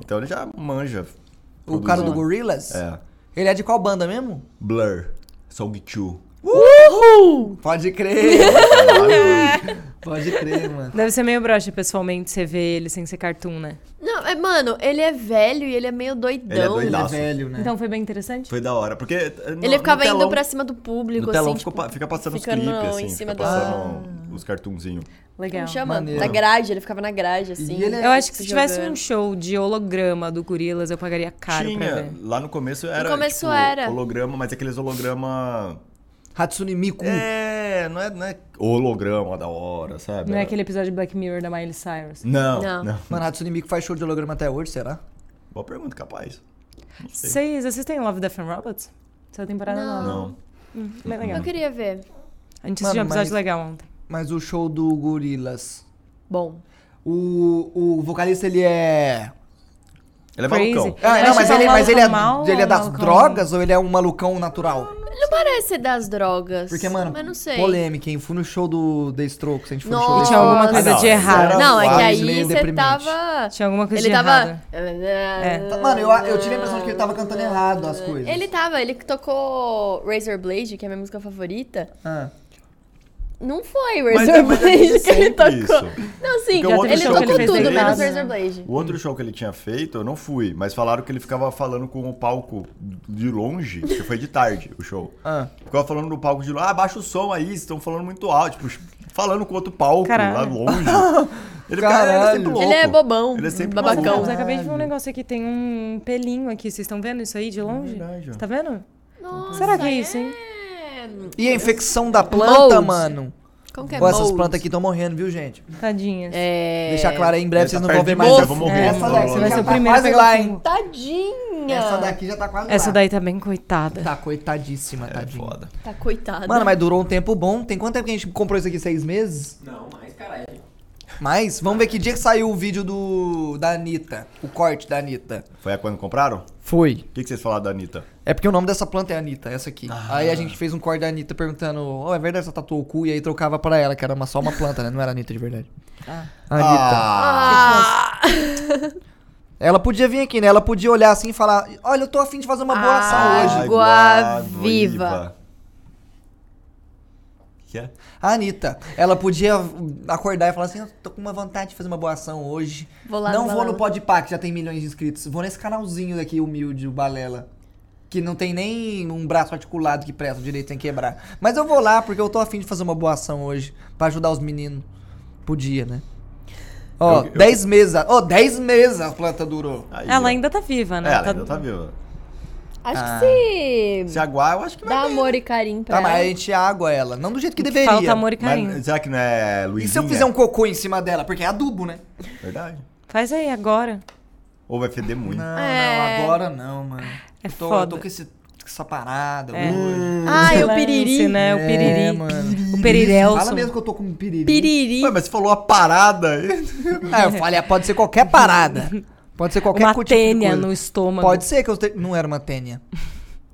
Então ele já manja. O cara do. Gorillaz? É. Ele é de qual banda mesmo? Blur. Song 2. Uhul! Pode crer. Pode crer, mano. Deve ser meio broxa pessoalmente você ver ele sem ser cartoon, né? Não, é, mano, ele é velho e ele é meio doidão. Ele é Ele é velho, né? Então foi bem interessante. Foi da hora, porque... eh, no- Ele ficava no telão, indo pra cima do público, No telão assim, ficou tipo, fica passando os ficando clipes, assim. em cima fica do... passando os cartunzinhos. Legal. Como chama? Maneiro. Da grade, ele ficava na grade, assim. ele é- Eu acho que se se tivesse jogando. um show de holograma do Gorillaz, eu pagaria caro pra Tinha, ver. lá no começo era, começo tipo, era. holograma, mas aqueles holograma... Hatsune Miku. É, não é, não é holograma da hora, sabe? Não é aquele episódio de Black Mirror da Miley Cyrus. Não, Não. não. Mano, Hatsune Miku faz show de holograma até hoje, será? Boa pergunta, capaz. Não. Vocês assistem Love, Death and Robots? Essa temporada Não. nova. Não. Hum, bem legal. Eu queria ver. A gente assistiu um episódio mas- legal ontem. Mas o show do Gorillaz. Bom. O, o vocalista, ele é. Ele é Crazy. malucão. Ah, Mas não, mas tipo, ele, é um mas ele é, malucão ele é ou das malucão? drogas ou ele é um malucão natural? Ele não parece das drogas. Porque, mano, Mas não sei. polêmica, hein? Fui no show do The Strokes, a gente foi no show do Tinha alguma coisa não, de errado. Não, é que aí você tava... Tinha alguma coisa Ele de tava... errado. Tá, Mano, eu, eu tive a impressão de que ele tava cantando errado as coisas. Ele tava, ele que tocou Razor Blade, que é a minha música favorita. Ah. Não foi Mas Razor é- mas é Blade que ele tocou. isso. Não, sim, o ele show que tocou ele fez tudo, menos né? Razor Blade. O outro show que ele tinha feito, eu não fui, mas falaram que ele ficava falando com o palco de longe, que foi de tarde o show. Ah. Ficava falando no palco de longe, ah, baixa o som aí, vocês estão falando muito alto, tipo, falando com outro palco Caralho. lá longe. Ele, fica- ele é sempre louco. Ele é bobão, Ele é sempre babacão. maluco. Mas eu acabei de ver um negócio aqui, tem um pelinho aqui. Vocês estão vendo isso aí de longe? verdade, ó. Tá vendo? Nossa, Será que é isso, hein? é- E a infecção da planta, Mold. mano? Como que é Pô, essas mold? plantas aqui estão morrendo, viu, gente? Tadinhas. É... Deixar claro aí, em breve vocês não vão ver mais. essa. eu vou morrer. Essa Você daqui vai já ser o tá primeiro a quase pegar lá, o hein? fungo. Tadinha! Essa daqui já tá quase Essa lá. daí tá bem coitada. Tá coitadíssima, É tadinha. foda. Tá coitada. Mano, mas durou um tempo bom. Tem quanto tempo que a gente comprou isso aqui? Seis meses? Não, mais caralho. Mais? Vamos ver que dia que saiu o vídeo do da Anitta. O corte da Anitta. Foi a quando compraram? Foi. O que, que vocês falaram da Anitta? É porque o nome dessa planta é Anitta, essa aqui. Aí a gente fez um corte da Anitta perguntando, oh, é verdade que você tatuou o cu? E aí trocava pra ela, que era uma, só uma planta, né? Não era Anitta de verdade. Ah. Anitta. Ah, Ela podia vir aqui, né? Ela podia olhar assim e falar, olha, eu tô afim de fazer uma boa ação Ah, hoje. Água viva. Que é? A Anitta, ela podia acordar e falar assim, eu tô com uma vontade de fazer uma boa ação hoje. Vou lá Não no vou Balela. no Podpah, que já tem milhões de inscritos. Vou nesse canalzinho daqui, humilde, o Balela. Que não tem nem um braço articulado que presta direito sem quebrar. Mas eu vou lá porque eu tô afim de fazer uma boa ação hoje. Pra ajudar os meninos. Podia, né? Ó, Eu- eu- 10 meses. Ó, 10 meses a planta durou. Aí, Ela ó. ainda tá viva, né? É, ela Tá- ainda tá viva. Acho Ah. que se Se aguar, eu acho que vai dá bem. amor e carinho pra Tá, mas a ela. gente água ela. Não do jeito que deveria. Falta amor e carinho. Mas será que não é E Luizinha? se eu fizer um cocô em cima dela? Porque é adubo, né? Verdade. Faz aí agora. Ou vai feder muito. Não, É. não, agora não, mano. É Eu tô, eu foda. tô com, esse, essa parada É. hoje. Ai, o Silêncio, piriri. né? O É, piriri. mano. O perirelson. Fala mesmo que eu tô com piriri. Piriri. Ué, mas você falou a parada. Ah, eu falei, ah, pode ser qualquer parada. Pode ser qualquer Uma tipo de tênia coisa. no estômago. Pode ser que eu te... Não era uma tênia.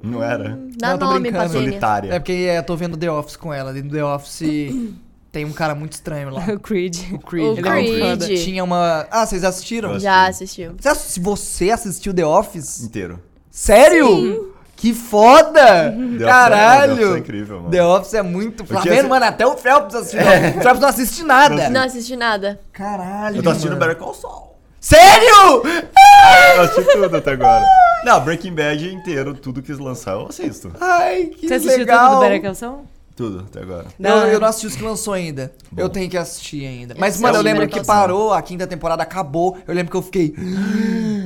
Não era? Dá Não, tô nome brincando. Solitária. É porque é, eu tô vendo The Office com ela. E no The Office tem um cara muito estranho lá. O Creed. O Creed. O Ele é Creed. foda. Tinha uma... Ah, vocês assistiram? Já assistiu. Você ass- Se você assistiu The Office? Inteiro. Sério? Que foda! The é- Caralho! The Office é incrível, mano. The Office é muito... Tá vendo, esse- mano? Até o Phelps assistiu. O Phelps não assiste nada. Não assisti nada. Caralho, Eu tô assistindo mano. Better Call Saul. Sério? Eu assisti tudo até agora. Não, Breaking Bad inteiro, tudo que eles lançar, eu assisto. Ai, que Você assistiu legal. tudo do Better Call Saul? Tudo, até agora. Eu, Não. eu não assisti os que lançou ainda. Bom. Eu tenho que assistir ainda. Eu Mas, assisti mano, eu o lembro que parou, a quinta temporada acabou. Eu lembro que eu fiquei.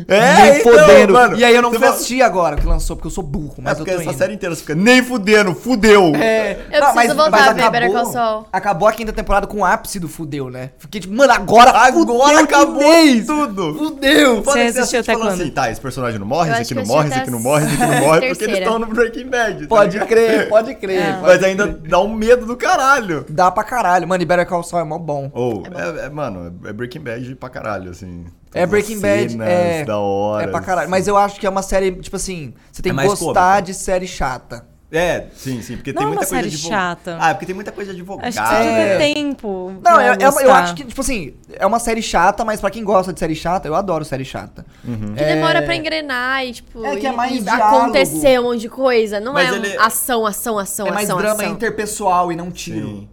É, nem então, fodendo. mano, e aí eu não você fui fala- assistir agora que lançou, porque eu sou burro, É mas eu porque tô essa indo. série inteira você fica nem fudendo, fudeu. É, Eu preciso voltar a ver Better Call Saul. Acabou a quinta temporada com o ápice do fudeu, né? Fiquei tipo, mano, agora, Agora fudeu acabou de vez. tudo. Fudeu. Que assistiu até quando? Assim, tá, esse personagem não morre, Eu esse aqui não eu morre, esse aqui não morre, esse aqui não morre, porque eles estão no Breaking Bad. tá Pode crer, pode crer. É. Mas ainda dá um medo do caralho. Dá pra caralho. Mano, e Better Call Saul é mó bom. Ou, é, é, mano, é Breaking Bad pra caralho, assim. É Breaking Bad, é. da hora. É pra caralho. Mas eu acho que é uma série, tipo assim, você tem É que mais gostar cômica. de série chata. É, sim, sim, porque Não tem é muita uma coisa série de... chata. Ah, é porque tem muita coisa de advogado. Acho que você É. ter tempo. Não, eu, eu, eu acho que, tipo assim, é uma série chata, mas pra quem gosta de série chata, eu adoro série chata. Uhum. Que demora pra engrenar e, tipo, É que é mais e acontecer um monte de coisa. Não Mas é ele- ação, ação, ação, é mais ação, drama ação. interpessoal e não tiro. Sim.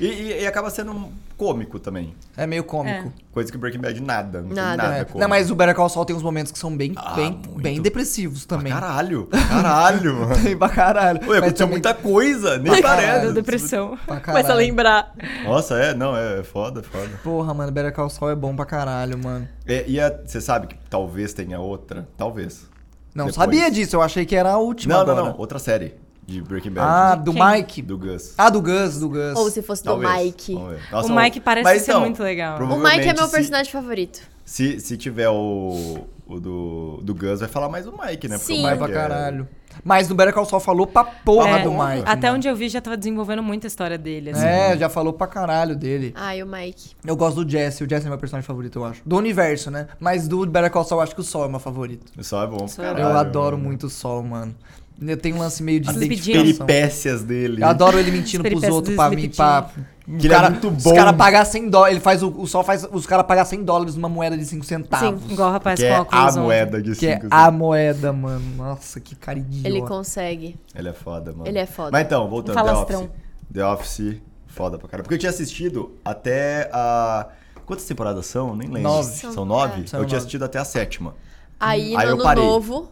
E, e- e acaba sendo um cômico também. É meio cômico. Coisa que o Breaking Bad nada. Não tem Nada. nada É. cômico. Não, mas o Better Call Saul tem uns momentos que são bem, Ah, bem, muito. bem depressivos Pra também. Caralho, pra caralho, mano. Tem pra caralho. Ué, Mas aconteceu também- muita coisa, nem Pra parece. caralho. Depressão. Pra Começa a caralho. lembrar. Nossa, é, não, é foda, foda. Porra, mano, Better Call Saul é bom pra caralho, mano. É, e você sabe que talvez tenha outra? Talvez. Não Depois. sabia disso, eu achei que era a última Não, agora. não, não. Outra série de Breaking Bad. Ah, do Quem? Mike. Do Gus. Ah, do Gus, do Gus. Ou se fosse do Talvez. Mike. Vamos ver. O Nossa, Mike parece mas ser então, muito legal. O Mike é meu se- personagem favorito. Se, se tiver o, o do, do Gus, vai falar mais do Mike, né? Porque Sim. o Mike pra é- caralho. Mas no Better Call Saul falou pra porra É, do Mike. até onde eu vi já tava desenvolvendo muito a história dele. Assim. É, já falou pra caralho dele. Ai, o Mike. Eu gosto do Jesse, o Jesse é meu personagem favorito, eu acho. Do universo, né? Mas do Better Call Saul, eu acho que o Sol é meu favorito. O Sol é bom Sol é caralho. eu adoro mano. muito o Sol, mano. Eu tenho um lance meio de As identificação. Peripécias dele. Eu adoro ele mentindo pros outros pra mim, pra... Que ele é muito Os bom. caras pagar 100 dólares, ele faz o, o Sol faz os caras pagar 100 dólares numa moeda de 5 centavos. Igual o rapaz Que com é a moeda de Que é a moeda, mano. Nossa, que cara idiota. Ele consegue. Ele é foda, mano. Ele é foda. Mas então, voltando, The Falastrão. Office. The Office, foda pra caralho. Porque eu tinha assistido até a... Quantas temporadas são? Nem lembro. Nove. São nove? É. São eu tinha nove. assistido até a sétima. Aí, Aí no eu ano parei. novo.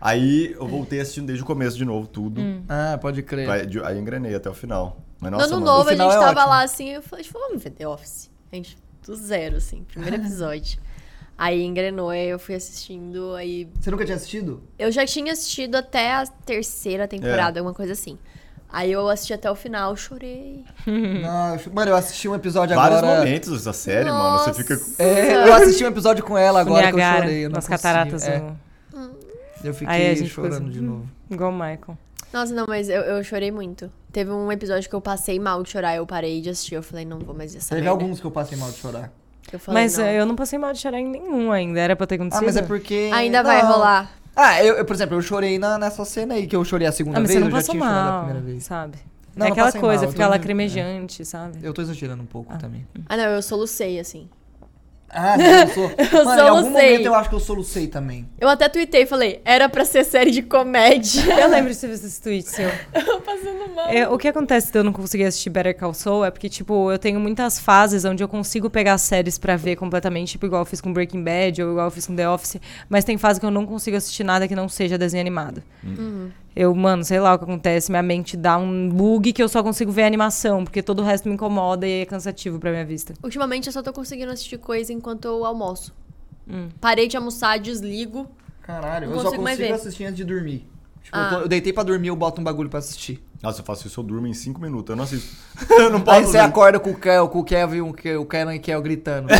Aí eu voltei assistindo desde o começo de novo, tudo. Ah, pode crer. Aí, de- aí engrenei até o final. Mas No nossa, ano mano. novo, a gente é tava ótimo. lá assim, eu falei, tipo, vamos ver The Office. A gente, do zero, assim, primeiro episódio. aí engrenou, aí eu fui assistindo, aí... Você nunca tinha assistido? Eu já tinha assistido até a terceira temporada, alguma coisa assim. Aí eu assisti até o final, chorei. Eu- mano, eu assisti um episódio Vários agora. momentos dessa série, mano. Você fica. É, eu assisti um episódio com ela agora que eu chorei. Eu nas cataratas. É, do- eu fiquei chorando assim, de novo. Igual o Michael. Nossa, não, mas eu, eu chorei muito. Teve um episódio que eu passei mal de chorar, eu parei de assistir. Eu falei, não vou mais essa Teve merda. alguns que eu passei mal de chorar. Eu falei, Mas não. eh, eu não passei mal de chorar em nenhum ainda. Era pra ter acontecido. Ah, mas é porque. Ainda vai Não. rolar. Ah, eu, eu, por exemplo, eu chorei na, nessa cena aí, que eu chorei a segunda Ah, mas vez, você não eu já tinha chorado a mal, primeira vez. sabe? Não, é aquela coisa, mal, eu fica tô- lacrimejante, sabe? Eu tô exagerando um pouco também. Ah, não, eu solucei, assim. Ah, você soluçou. Eu Mano, em algum momento eu acho que eu solucei também. Eu até tuitei e falei, era pra ser série de comédia. Eu lembro de ter visto esse tweet seu. Passando mal. É, o que acontece de eu não conseguir assistir Better Call Saul é porque, tipo, eu tenho muitas fases onde eu consigo pegar séries pra ver completamente, tipo, igual eu fiz com Breaking Bad ou igual eu fiz com The Office, mas tem fase que eu não consigo assistir nada que não seja desenho animado. Eu, mano, sei lá o que acontece, minha mente dá um bug que eu só consigo ver a animação, porque todo o resto me incomoda e é cansativo pra minha vista. Ultimamente eu só tô conseguindo assistir coisa enquanto eu almoço. Hum. Parei de almoçar, desligo. Caralho, eu só consigo mais consigo ver. assistir antes de dormir. Tipo, Ah. eu, tô- eu deitei pra dormir, eu boto um bagulho pra assistir. Nossa, eu faço isso, eu durmo em 5 minutos. Eu não assisto. eu não posso. Aí você acorda com o, Kel, com o Kevin, o Ke- o Kenan e o Kel gritando.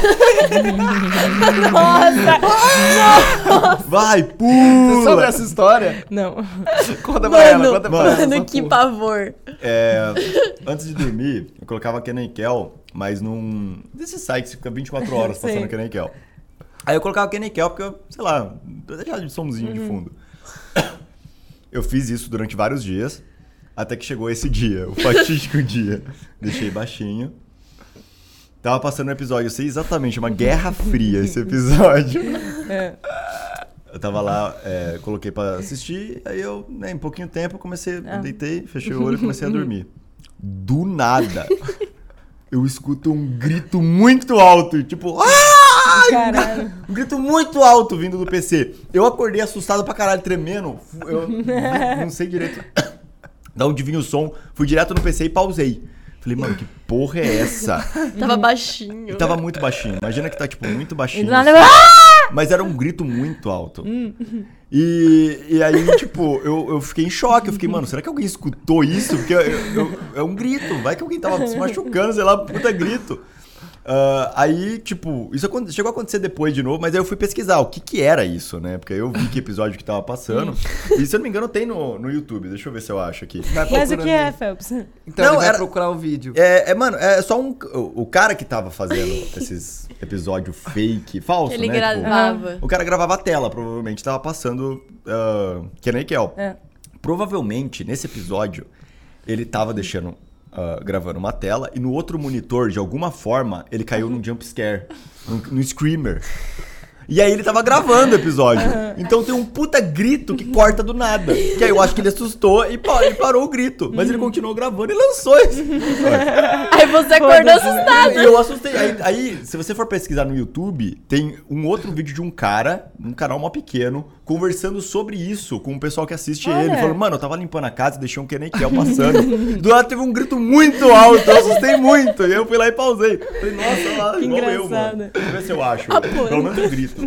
Vai, Você pula! sabe essa história? Não. Conta pra ela, Mano, conta pra mano, ela. mano, que pavor. É, antes de dormir, eu colocava Kenan e Kel, mas num. desses sites que fica 24 horas passando Sim. Kenan e Kel. Aí eu colocava Kenan e Kel porque, eu, sei lá, deixava de somzinho de fundo. Eu fiz isso durante vários dias, até que chegou esse dia, o fatídico dia. Deixei baixinho. Tava passando um episódio, eu sei exatamente, uma guerra fria esse episódio. É. Eu tava lá, é, coloquei pra assistir, aí eu, né, em pouquinho tempo, eu comecei, Ah. deitei, fechei o olho e comecei a dormir. Do nada, eu escuto um grito muito alto, tipo, ah! Caralho. Um grito muito alto vindo do PC. Eu acordei assustado pra caralho, tremendo. Eu não sei direito Da onde vinha o som, fui direto no PC e pausei. Falei, mano, que porra é essa? Tava baixinho. E tava muito baixinho. Imagina que tá, tipo, muito baixinho. assim. Mas era um grito muito alto. E, e aí, tipo, eu, eu fiquei em choque. Eu fiquei, mano, será que alguém escutou isso? Porque eu- eu- é um grito. Vai que alguém tava se machucando, sei lá, puta grito. Ah, aí, tipo, isso chegou a acontecer depois de novo, mas aí eu fui pesquisar o que que era isso, né? Porque eu vi que episódio que tava passando. e se eu não me engano, tem no, no YouTube. Deixa eu ver se eu acho aqui. Vai Mas o que é. Phelps? Então Não, ele vai era- procurar o vídeo. É, é, mano, é só um. O, cara que tava fazendo esses episódios fake, falso, Ele né? Tipo, gravava. o cara gravava a tela, provavelmente tava passando uh, Kenan e Kel. É. Provavelmente, nesse episódio, ele tava deixando. Ah, gravando uma tela e no outro monitor, de alguma forma, ele caiu num jump scare, no, screamer. E aí ele tava gravando o episódio. Então tem um puta grito que corta do nada. Que aí eu acho que ele assustou e, pa- parou o grito. Mas ele continuou gravando e lançou esse. Aí você acordou assustado. E eu assustei. Aí, aí, se você for pesquisar no YouTube, tem um outro vídeo de um cara, um canal mó pequeno, conversando sobre isso com o pessoal que assiste Olha. ele. Falando, mano, eu tava limpando a casa, deixei um Kenekel passando. Do lado teve um grito muito alto, eu assustei muito. E eu fui lá e pausei. Falei, nossa, lá, Que igual eu, mano. Deixa eu ver se eu acho. Ah. Pelo menos o grito.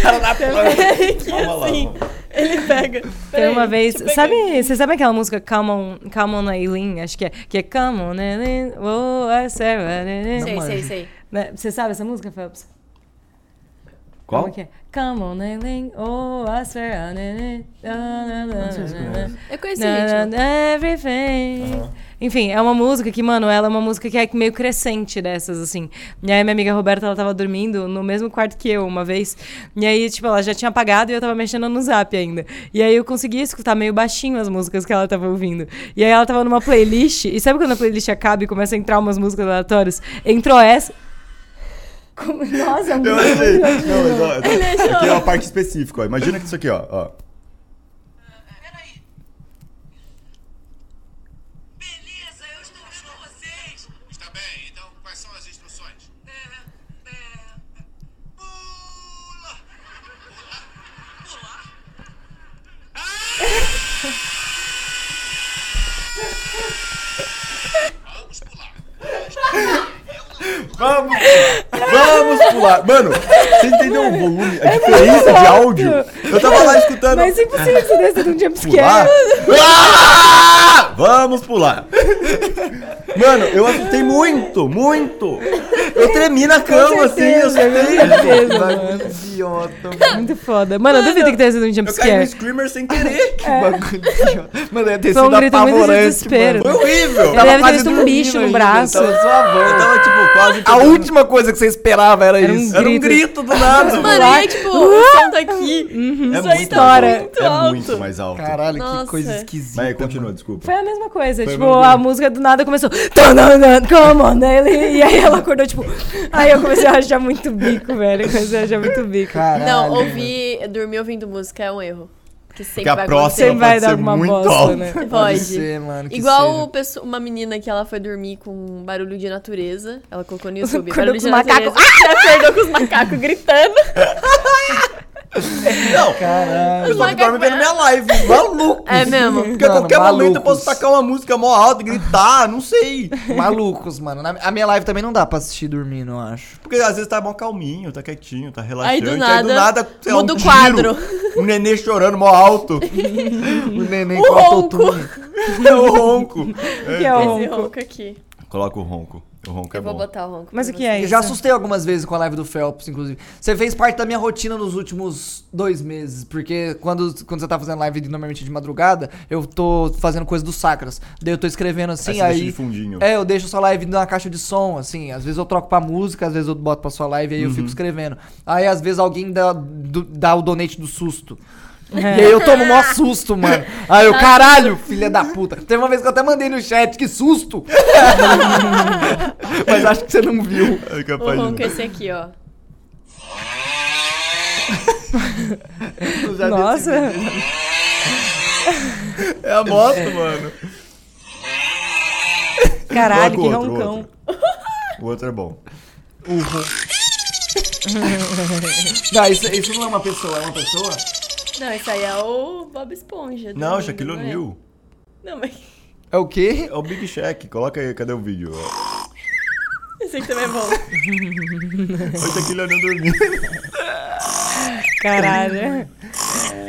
cara da que Calma lá, assim, mano. ele pega. Tem uma vez. Sabe, você sabe aquela música Come On, Come On Eileen? Acho que é. Que é Come On Eileen. Oh, I say, aqui. Sei, sei, sei. Né, Você sabe essa música, Phelps? Qual? Como que é? Come on, Eileen. Oh, I swear. na, na, na, na, na, na. Eu conheci Na, na, gente. na, Everything. Enfim, é uma música que, mano, ela é uma música que é meio crescente dessas, assim. E aí minha amiga Roberta, ela tava dormindo no mesmo quarto que eu uma vez. E aí, tipo, ela já tinha apagado e eu tava mexendo no zap ainda. E aí eu conseguia escutar meio baixinho as músicas que ela tava ouvindo. E aí ela tava numa playlist. E sabe quando a playlist acaba e começa a entrar umas músicas aleatórias? Entrou essa. Como- Nossa, é um Eu achei. Não, mas ó, aqui é uma parte específica, ó. Imagina que isso aqui, ó. ó. Vamos pular! Vamos pular! Mano, você entendeu o volume, a diferença de áudio? Eu tava lá escutando. Mas é impossível que você desça de um pular. jumpscare. Ah! Vamos pular! Mano, eu assustei muito, muito! Eu tremi na cama, assim, eu assustei. certeza, Bagulho mano. idiota. Muito foda. Mano, eu duvido que tenha sido um Eu caí no jumpscare. Screamer sem querer. Bagulho idiota. Mano, deve ter Foi um sido muito de apavorante, desespero. Foi mano. horrível. Ele Tava deve ter quase visto um bicho no braço. tava Eu tava, tipo, quase... A última coisa que você esperava era, Era um isso. Era um grito. do nada. Mano, e aí, tipo, o som tá aqui. É Isso aí muito tá alto. muito É alto. muito mais alto. Caralho, que coisa esquisita. Mas aí, continua, desculpa. Foi a mesma coisa. Foi tipo, a música do nada começou. "Tan, tan, tan, Come on? Ele- E aí ela acordou, tipo. Aí eu comecei a achar muito bico, velho. Eu comecei a achar muito bico. Caralho. Não, ouvir, dormir ouvindo música é um erro. Que sempre Porque a vai próxima. Sempre vai dar alguma muito bosta, alta. né? Pode Pode. ser, mano. Igual seja. o pesso- uma menina que ela foi dormir com um barulho de natureza. Ela colocou no YouTube. Acordou barulho com de os macacos. natureza. E acordou com os macacos gritando. Não, Caralho. eu só que dorme vendo minha live, maluco. É mesmo? Porque a Mano, qualquer momento eu malucos. posso tacar uma música mó alta, gritar, não sei. Malucos, mano. Na- A minha live também não dá pra assistir dormindo, eu acho. Porque às vezes tá mó calminho, tá quietinho, tá relaxante. Aí do nada, sei lá, muda um o quadro. tiro, Um nenê chorando mó alto. O neném O com ronco. autotune. é o ronco. Que é o Esse ronco aqui. Coloca o ronco. O ronco é Eu vou bom. botar o ronco. Mas o que é. Eu isso? já assustei algumas vezes com a live do Phelps, inclusive. Você fez parte da minha rotina nos últimos dois meses. Porque quando, quando você tá fazendo live de- normalmente de madrugada, eu tô fazendo coisa dos sacras. Daí eu tô escrevendo assim, Aí você deixa aí. de fundinho. É, eu deixo sua live na caixa de som, assim. Às vezes eu troco pra música, às vezes eu boto pra sua live e aí eu Uhum. fico escrevendo. Aí às vezes alguém dá, do- dá o donate do susto. É. E aí eu tomo mó susto, mano. Aí eu, caralho, filha da puta. Teve uma vez que eu até mandei no chat, que susto! Mas acho que você não viu. É O capaz ronco é esse aqui, ó. Nossa. É a moto, mano. Caralho, que o outro, o roncão. outro. O outro é bom. Não, isso, isso não é uma pessoa, é uma pessoa? Não, esse aí é o Bob Esponja. Não, do- Shaquille não é? O'Neal. Não, mas É o quê? É o Big Shack, coloca aí, cadê o vídeo? esse aqui também é bom. Olha tá aqui ele olhando dormindo. Caralho.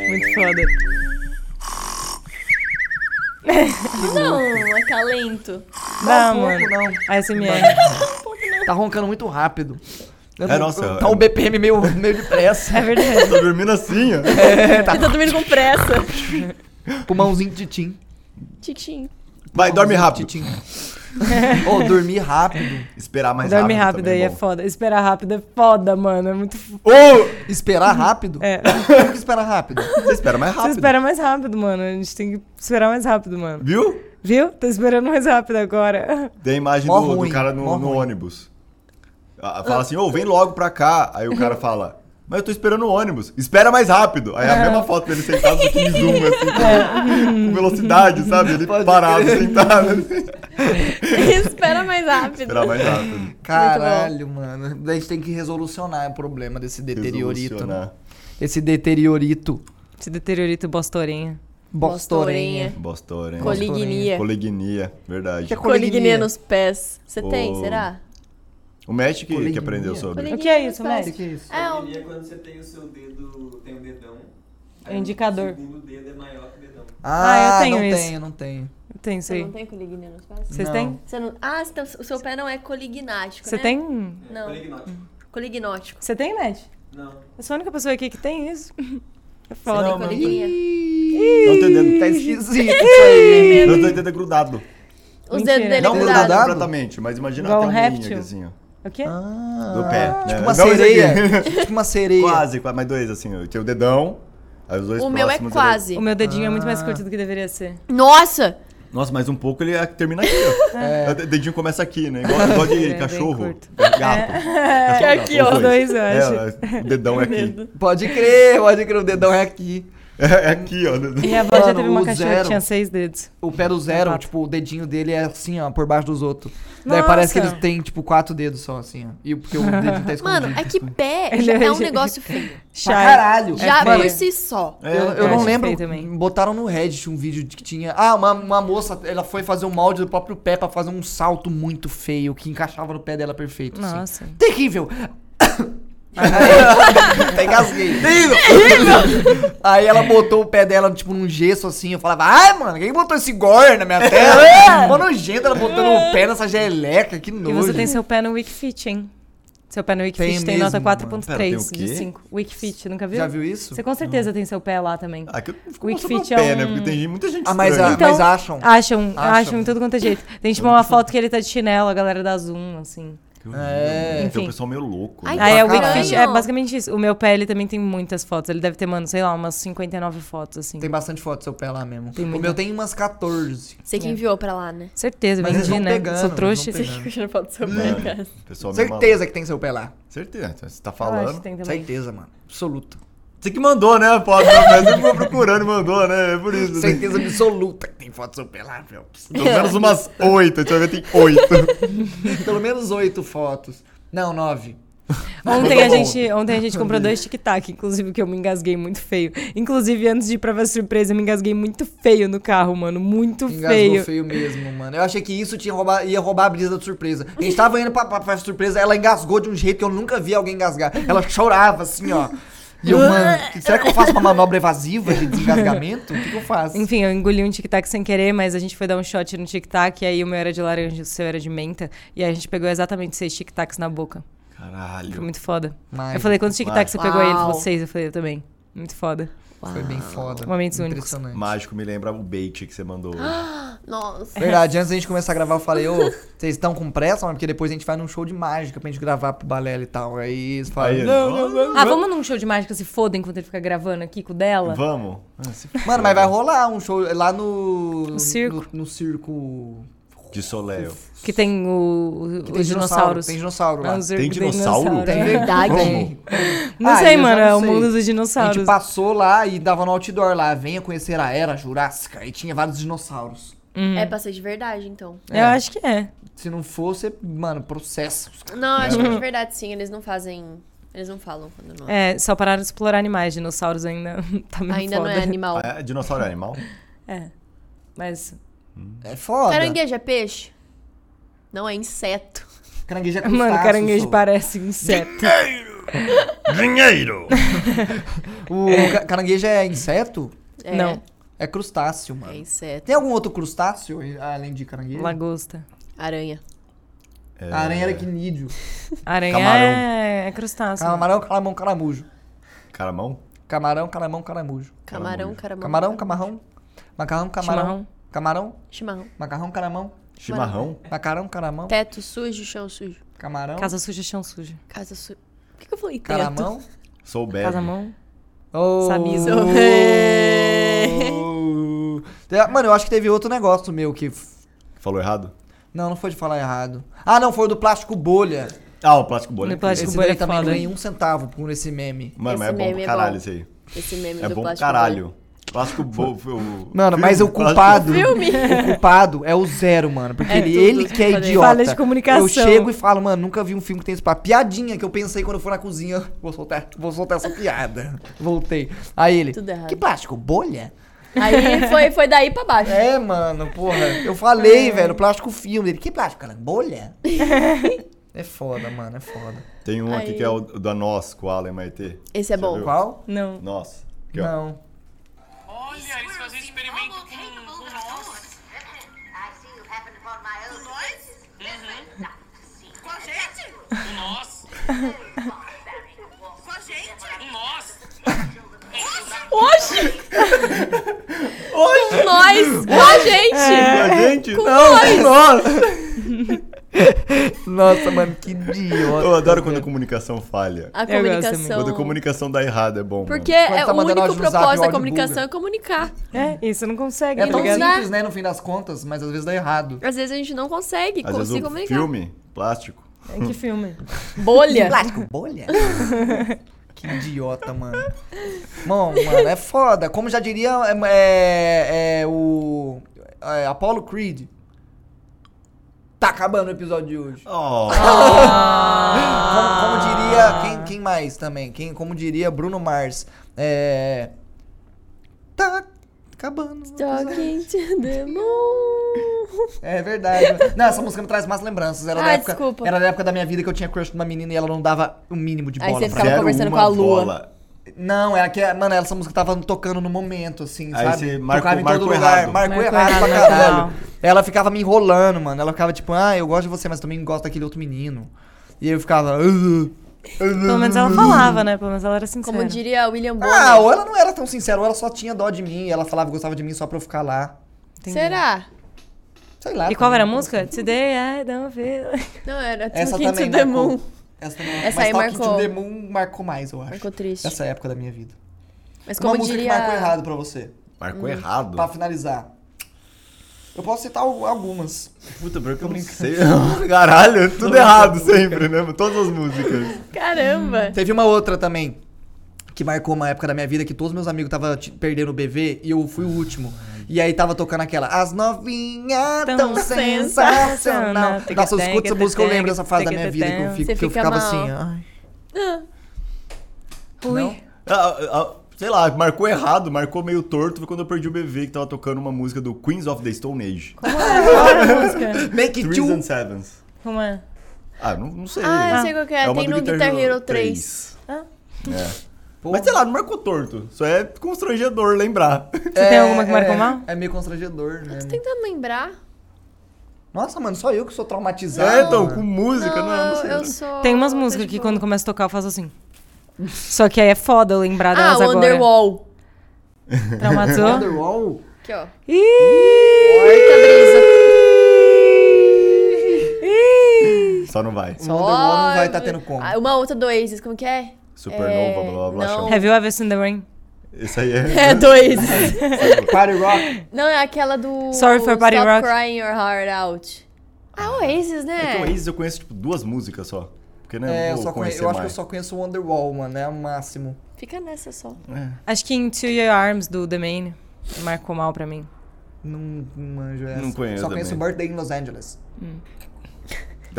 Muito foda. Não, é calento. Não, um mano. pouco, não. ASMR. Tá roncando muito rápido. Eu É, não- nossa, Tá é- um BPM meio, meio depressa. É verdade. Tô dormindo assim, ó. Ele tá dormindo com pressa. Pulmãozinho de tim. Tic-tim. Vai, dorme rápido. Titim. Ou dormir rápido. Esperar mais Dorme rápido. rápido também aí é bom. foda. Esperar rápido é foda, mano. É muito. Ou esperar rápido? É. Como que espera rápido? Você espera mais Você rápido. espera mais rápido, mano. A gente tem que esperar mais rápido, mano. Viu? Viu? Tô esperando mais rápido agora. Tem a imagem do, do ruim, cara mó no, no ônibus. Ah, Fala assim, ô, vem logo pra cá. Aí o cara fala, mas eu tô esperando o ônibus. Espera mais rápido. Aí é a mesma foto dele sentado que em zoom, assim, com, com velocidade, sabe? Ele Pode parado, crer. sentado. assim. Espera mais rápido. Esperar mais rápido. Caralho, mano. A gente tem que resolucionar o problema desse deteriorito. Né? Resolucionar. Esse deteriorito. Esse deteriorito bostorinha. Bostorenha. Bostoren. Colignia. Colignia, verdade. Que é Colignia nos pés. Você Ô. tem, será? O Magic que, que aprendeu sobre. Colignia O que é isso. O que, que é isso? É, um- Colignia é quando você tem o seu dedo, tem um dedão. É indicador. O segundo dedo é maior que o dedão. Ah, eu tenho não isso. tenho, não tenho. Tem isso Você não tem colignia nos pés? Vocês Não. têm? Você não... Ah, então o seu pé não é colignático, Você né? tem? É, Não. Polignótico. Colignótico. Você tem, Matt? Não. Eu sou a única pessoa aqui que tem isso. É Você foda. tem Não, mas- colignia. Não tem dedo. Tá esquisito isso aí. Não tem dedo grudado. Os Mentira. dedos dele Não Dedo grudado grudado? completamente, mas imagina Igual até um réptil. aqui assim, ó. O quê? Ah, Do pé, né? Tipo uma Não, sereia. tipo uma sereia. Quase, quase, mais dois assim. ó. Tem o dedão, aí os dois O meu é próximos, quase. O meu dedinho é muito mais Ah. curto do que deveria ser. Nossa! Nossa, mais um pouco ele termina aqui, ó. O dedinho começa aqui, né? Igual, igual de É, bem cachorro. curto. Gato. É Cachorro, aqui, gato, ó. os Dois, eu É, acho. ó, o dedão é aqui. Pode crer, pode crer. O dedão é aqui. É aqui, ó. Minha avó já teve uma cachorra zero. que tinha seis dedos. O pé do zero, Exato. tipo, o dedinho dele é assim, ó, por baixo dos outros. Daí Nossa. parece que eles têm, tipo, quatro dedos só, assim, ó. E porque o dedinho tá escondido. Mano, é que pé Ele já é é um negócio feio. Pra caralho. Já feio. por si só. É, eu eu eu não acho lembro. Botaram no Reddit um vídeo de que tinha. Ah, uma, uma moça, ela foi fazer um molde do próprio pé pra fazer um salto muito feio que encaixava no pé dela perfeito. assim. Nossa. Terrível! Aí, até engasguei. Terrível! Aí ela botou o pé dela, tipo, num gesso assim. Eu falava, ai, mano, quem botou esse gore na minha tela? Mó nojento ela botando o pé nessa geleca, que nojo. E você tem seu pé no Wikifit, hein? Seu pé no Wikifit Tem tem, nota mesmo, mano. Pera, tem 4.3 o quê? de 5. Wikifit, nunca viu? Já viu isso? Você com certeza tem seu pé lá também. Aqui eu não fico Wikifit o pé, é né? um- Porque tem muita gente Ah, mas, estranha. a- Então- mas acham. Acham, Acham. acham, em tudo quanto é jeito. Tem tipo uma foto que ele tá de chinelo, a galera da Zoom, assim. É. Tem um Enfim. pessoal meio louco. Ai, né? Aí é o é basicamente isso. O meu pé, ele também tem muitas fotos. Ele deve ter, mano, sei lá, umas 59 fotos, assim. Tem bastante foto do seu pé lá mesmo. Tem o muita. meu tem umas 14. Você que É. enviou pra lá, né? Certeza, Mas vendi, né? pegando, Sou trouxa. Você que tirando foto do seu pé, É, pessoal Certeza que tem seu pé lá. Certeza. Você tá falando. Certeza, mano. Absoluta. Você que mandou, né, a foto? Mas você ficou procurando e mandou, né? É por isso. né? Certeza absoluta que tem foto lá, Phelps. Pelo menos umas oito. Você vai ver, tem oito. Pelo menos oito fotos. Não, nove. Ontem a, Tá bom. gente, ontem a gente comprou dois tic-tac, inclusive, que eu me engasguei muito feio. Inclusive, antes de ir pra a surpresa, eu me engasguei muito feio no carro, mano. Muito Engasgou feio. feio. mesmo, mano. Eu achei que isso tinha roubar, ia roubar a brisa da surpresa. A gente tava indo pra, pra, pra surpresa, ela engasgou de um jeito que eu nunca vi alguém engasgar. Ela chorava assim, ó. E eu, mano, que- será que eu faço uma manobra evasiva de desengasgamento? O que, que eu faço? Enfim, eu engoli um tic-tac sem querer, mas a gente foi dar um shot no tic-tac, e aí o meu era de laranja, o seu era de menta, e aí a gente pegou exatamente seis tic-tacs na boca. Foi Caralho. muito foda. Eu falei, quantos tic-tacs você pegou aí? Ele falou seis, eu falei, eu também. Muito foda. Foi bem foda. Momentos únicos. Impressionante. Mágico me lembra o bait que você mandou. Nossa. Verdade, antes da gente começar a gravar, eu falei, ô, vocês estão com pressa, mano? Porque depois a gente vai num show de mágica pra gente gravar pro Balela e tal. Aí eles falam, Aí, não, não, não. Ah, vamos num show de mágica se foda enquanto ele fica gravando aqui com o dela? Vamos. Ah, Mano, mas vai rolar um show lá no. No circo. No, no circo. De Soleil. Que tem o, Que o- tem os dinossauro. dinossauros. Tem dinossauro lá. Tem dinossauro? Tem É verdade. Tem. Não Ah, sei, mano, não é o mundo dos A dinossauros. gente passou lá e dava no outdoor lá. Venha conhecer a era Jurássica. E tinha vários dinossauros. É pra ser de verdade, então. Eu acho que é. Se não fosse, mano, processo. Não, acho que é de verdade, sim. Eles não fazem. Eles não falam quando não. É, só pararam de explorar animais. Dinossauros ainda tá meio Ainda foda. não é animal. Ah, é? Dinossauro é animal? É. Mas. É foda. Caranguejo é peixe? Não, é inseto. Caranguejo é crustáceo. Mano, caranguejo sou. parece inseto. Dinheiro! O ca- caranguejo é inseto? É, Não. É crustáceo, mano. É inseto. Tem algum outro crustáceo além de caranguejo? Lagosta. Aranha. É, aranha era quinídeo. Aranha Camarão. é, é crustáceo. Camarão, calamão, caramujo. Caramão? Camarão, calamão, caramujo. Camarão, caramão. Camarão, camarão. Macarrão, camarão. Chimarrão. Camarão, Chimarrão. macarrão, caramão. Chimarrão? Macarão, caramão. Teto sujo, chão sujo. Camarão, Casa suja, chão sujo. Casa suja. Por que, que eu falei teto? caramão. Sou bad. Casa mão. Oh. Samisa. Oh. É, Mano, eu acho que teve outro negócio meu que. Falou errado? Não, não foi de falar errado. Ah, não, foi o do plástico bolha. Ah, o plástico bolha. No plástico Esse bolha daí é também foda. ganhei um centavo por esse meme. Mano, mas é Esse bom pra é caralho bom. isso aí. Esse meme É do bom pra plástico. caralho. Plástico bom. Mano, mas o culpado. O culpado é o zero, mano. Porque É ele, tudo ele que é idiota. Falha de comunicação. Eu chego e falo, mano, nunca vi um filme que tem esse papo. Piadinha que eu pensei quando eu for na cozinha. Vou soltar, vou soltar essa piada. Voltei. Aí ele. Tudo errado. Que plástico? Bolha? Aí foi, foi daí pra baixo. É, mano, porra. Eu falei, velho, plástico filme. Ele, que plástico, cara? Bolha? é foda, mano, é foda. Tem um aqui Aí. que é o da Nós, com o Alan Maitê. Esse é Você bom. viu? Qual? Não. Nós. Aqui, ó. Não. Olha, eles fazem experimento com, com nós. Own. Nós? Com a gente? Com nós. Com a gente? Com nós. Oxi! Com nós! Com a gente! A gente? Não, nossa. Nossa, mano, que idiota. Eu adoro quando a comunicação falha. A comunicação. Quando a comunicação dá errado, é bom. Porque mano. É, tá o único propósito da comunicação buga. é comunicar. É, isso não consegue, É tá tão dá. simples, né, no fim das contas, mas às vezes dá errado. Às vezes a gente não consegue Às vezes comunicar. filme, plástico. Em que filme? Bolha. Plástico bolha? que idiota, mano. Bom, mano, é foda. Como já diria é, é, é, o é, Apollo Creed. Tá acabando o episódio de hoje. Oh, Como, como diria. Quem, quem mais também? Quem, como diria Bruno Mars. É. Tá acabando. Talking to the moon. É verdade. Não, essa música me traz mais lembranças. Era, da Ah, época, desculpa. era da época da minha vida que eu tinha crush numa menina e ela não dava o mínimo de Aí bola você pra ficava conversando com a lua. bola. Não, é que, mano, essa música tava tocando no momento, assim, Aí sabe? você marcou- Tocava em todo lugar. errado. Marcou, Marcou errado, pra errado, caralho. Ela ficava me enrolando, mano. Ela ficava tipo, ah, eu gosto de você, mas também gosto daquele outro menino. E eu ficava. "Ah, Pelo menos ela falava, né? Pelo menos ela era sincera. Como diria William Bonner. Ah, ou ela não era tão sincera, ou ela só tinha dó de mim. E ela falava que gostava de mim só pra eu ficar lá. Entendi. Será? Sei lá. E qual era a música? Today I don't feel... Não, era Essa Talking também to the marcou. moon. Essa, também, Essa mas aí Talking marcou. to the Moon marcou mais, eu acho. Marcou triste. Essa época da minha vida. Mas Uma como música diria... que marcou errado pra você. Marcou errado. Pra finalizar. Eu posso citar al- algumas. Puta, porque eu não sei. Caralho, tudo errado sempre, né? Todas as músicas. Caramba! Teve uma outra também que marcou uma época da minha vida que todos meus amigos estavam perdendo o BV e eu fui o último. E aí tava tocando aquela As novinhas tão, Tão sensacional. Nossa, eu escuto essa música, eu lembro dessa fase da minha vida que eu, fico, que eu fica ficava mal. assim. Ai, Ah, Ui. não? Ah, ah, sei lá, marcou errado, marcou meio torto. Foi quando eu perdi o BV que tava tocando uma música do Queens of the Stone Age. Qual era a música? Make it Threes two. and Sevens. Como é? Ah, não, não sei. Ah, eu sei qual que é. uma Tem no Guitar Hero 3. Ah. É. Pô. Mas sei lá, não marcou torto. Só é constrangedor lembrar. Você tem alguma que marcou é, mal? É meio constrangedor, né? Tentando lembrar. Nossa, mano, só eu que sou traumatizado. É, então, com música, não, não, sei. eu sou... Tem umas tô músicas que boa. quando começa a tocar eu faço assim. Só que aí é foda eu lembrar Ah, delas agora. Wonderwall. Traumatizou? Wonderwall. Aqui, ó. Ih! Ih! Só não vai. Wonderwall não vai tá tendo como. Ah, Uma outra do Oasis, como que é? Supernova, É, blá blá blá. não. Have you ever seen the rain? Esse aí é. É, do Oasis. Party Rock. Não, é aquela do... Sorry for Party Stop Rock. Crying Your Heart Out. Ah, Oasis, É que o né? Oasis eu conheço, tipo, duas músicas só. Porque, né, É, eu só conhe- conhecer eu acho que eu só conheço o Wonderwall, mano. É o máximo. Fica nessa só. É. Acho que Into Your Arms do The Main marcou mal pra mim. Não, não manjo essa. Não conheço Só conheço. Birthday in Los Angeles.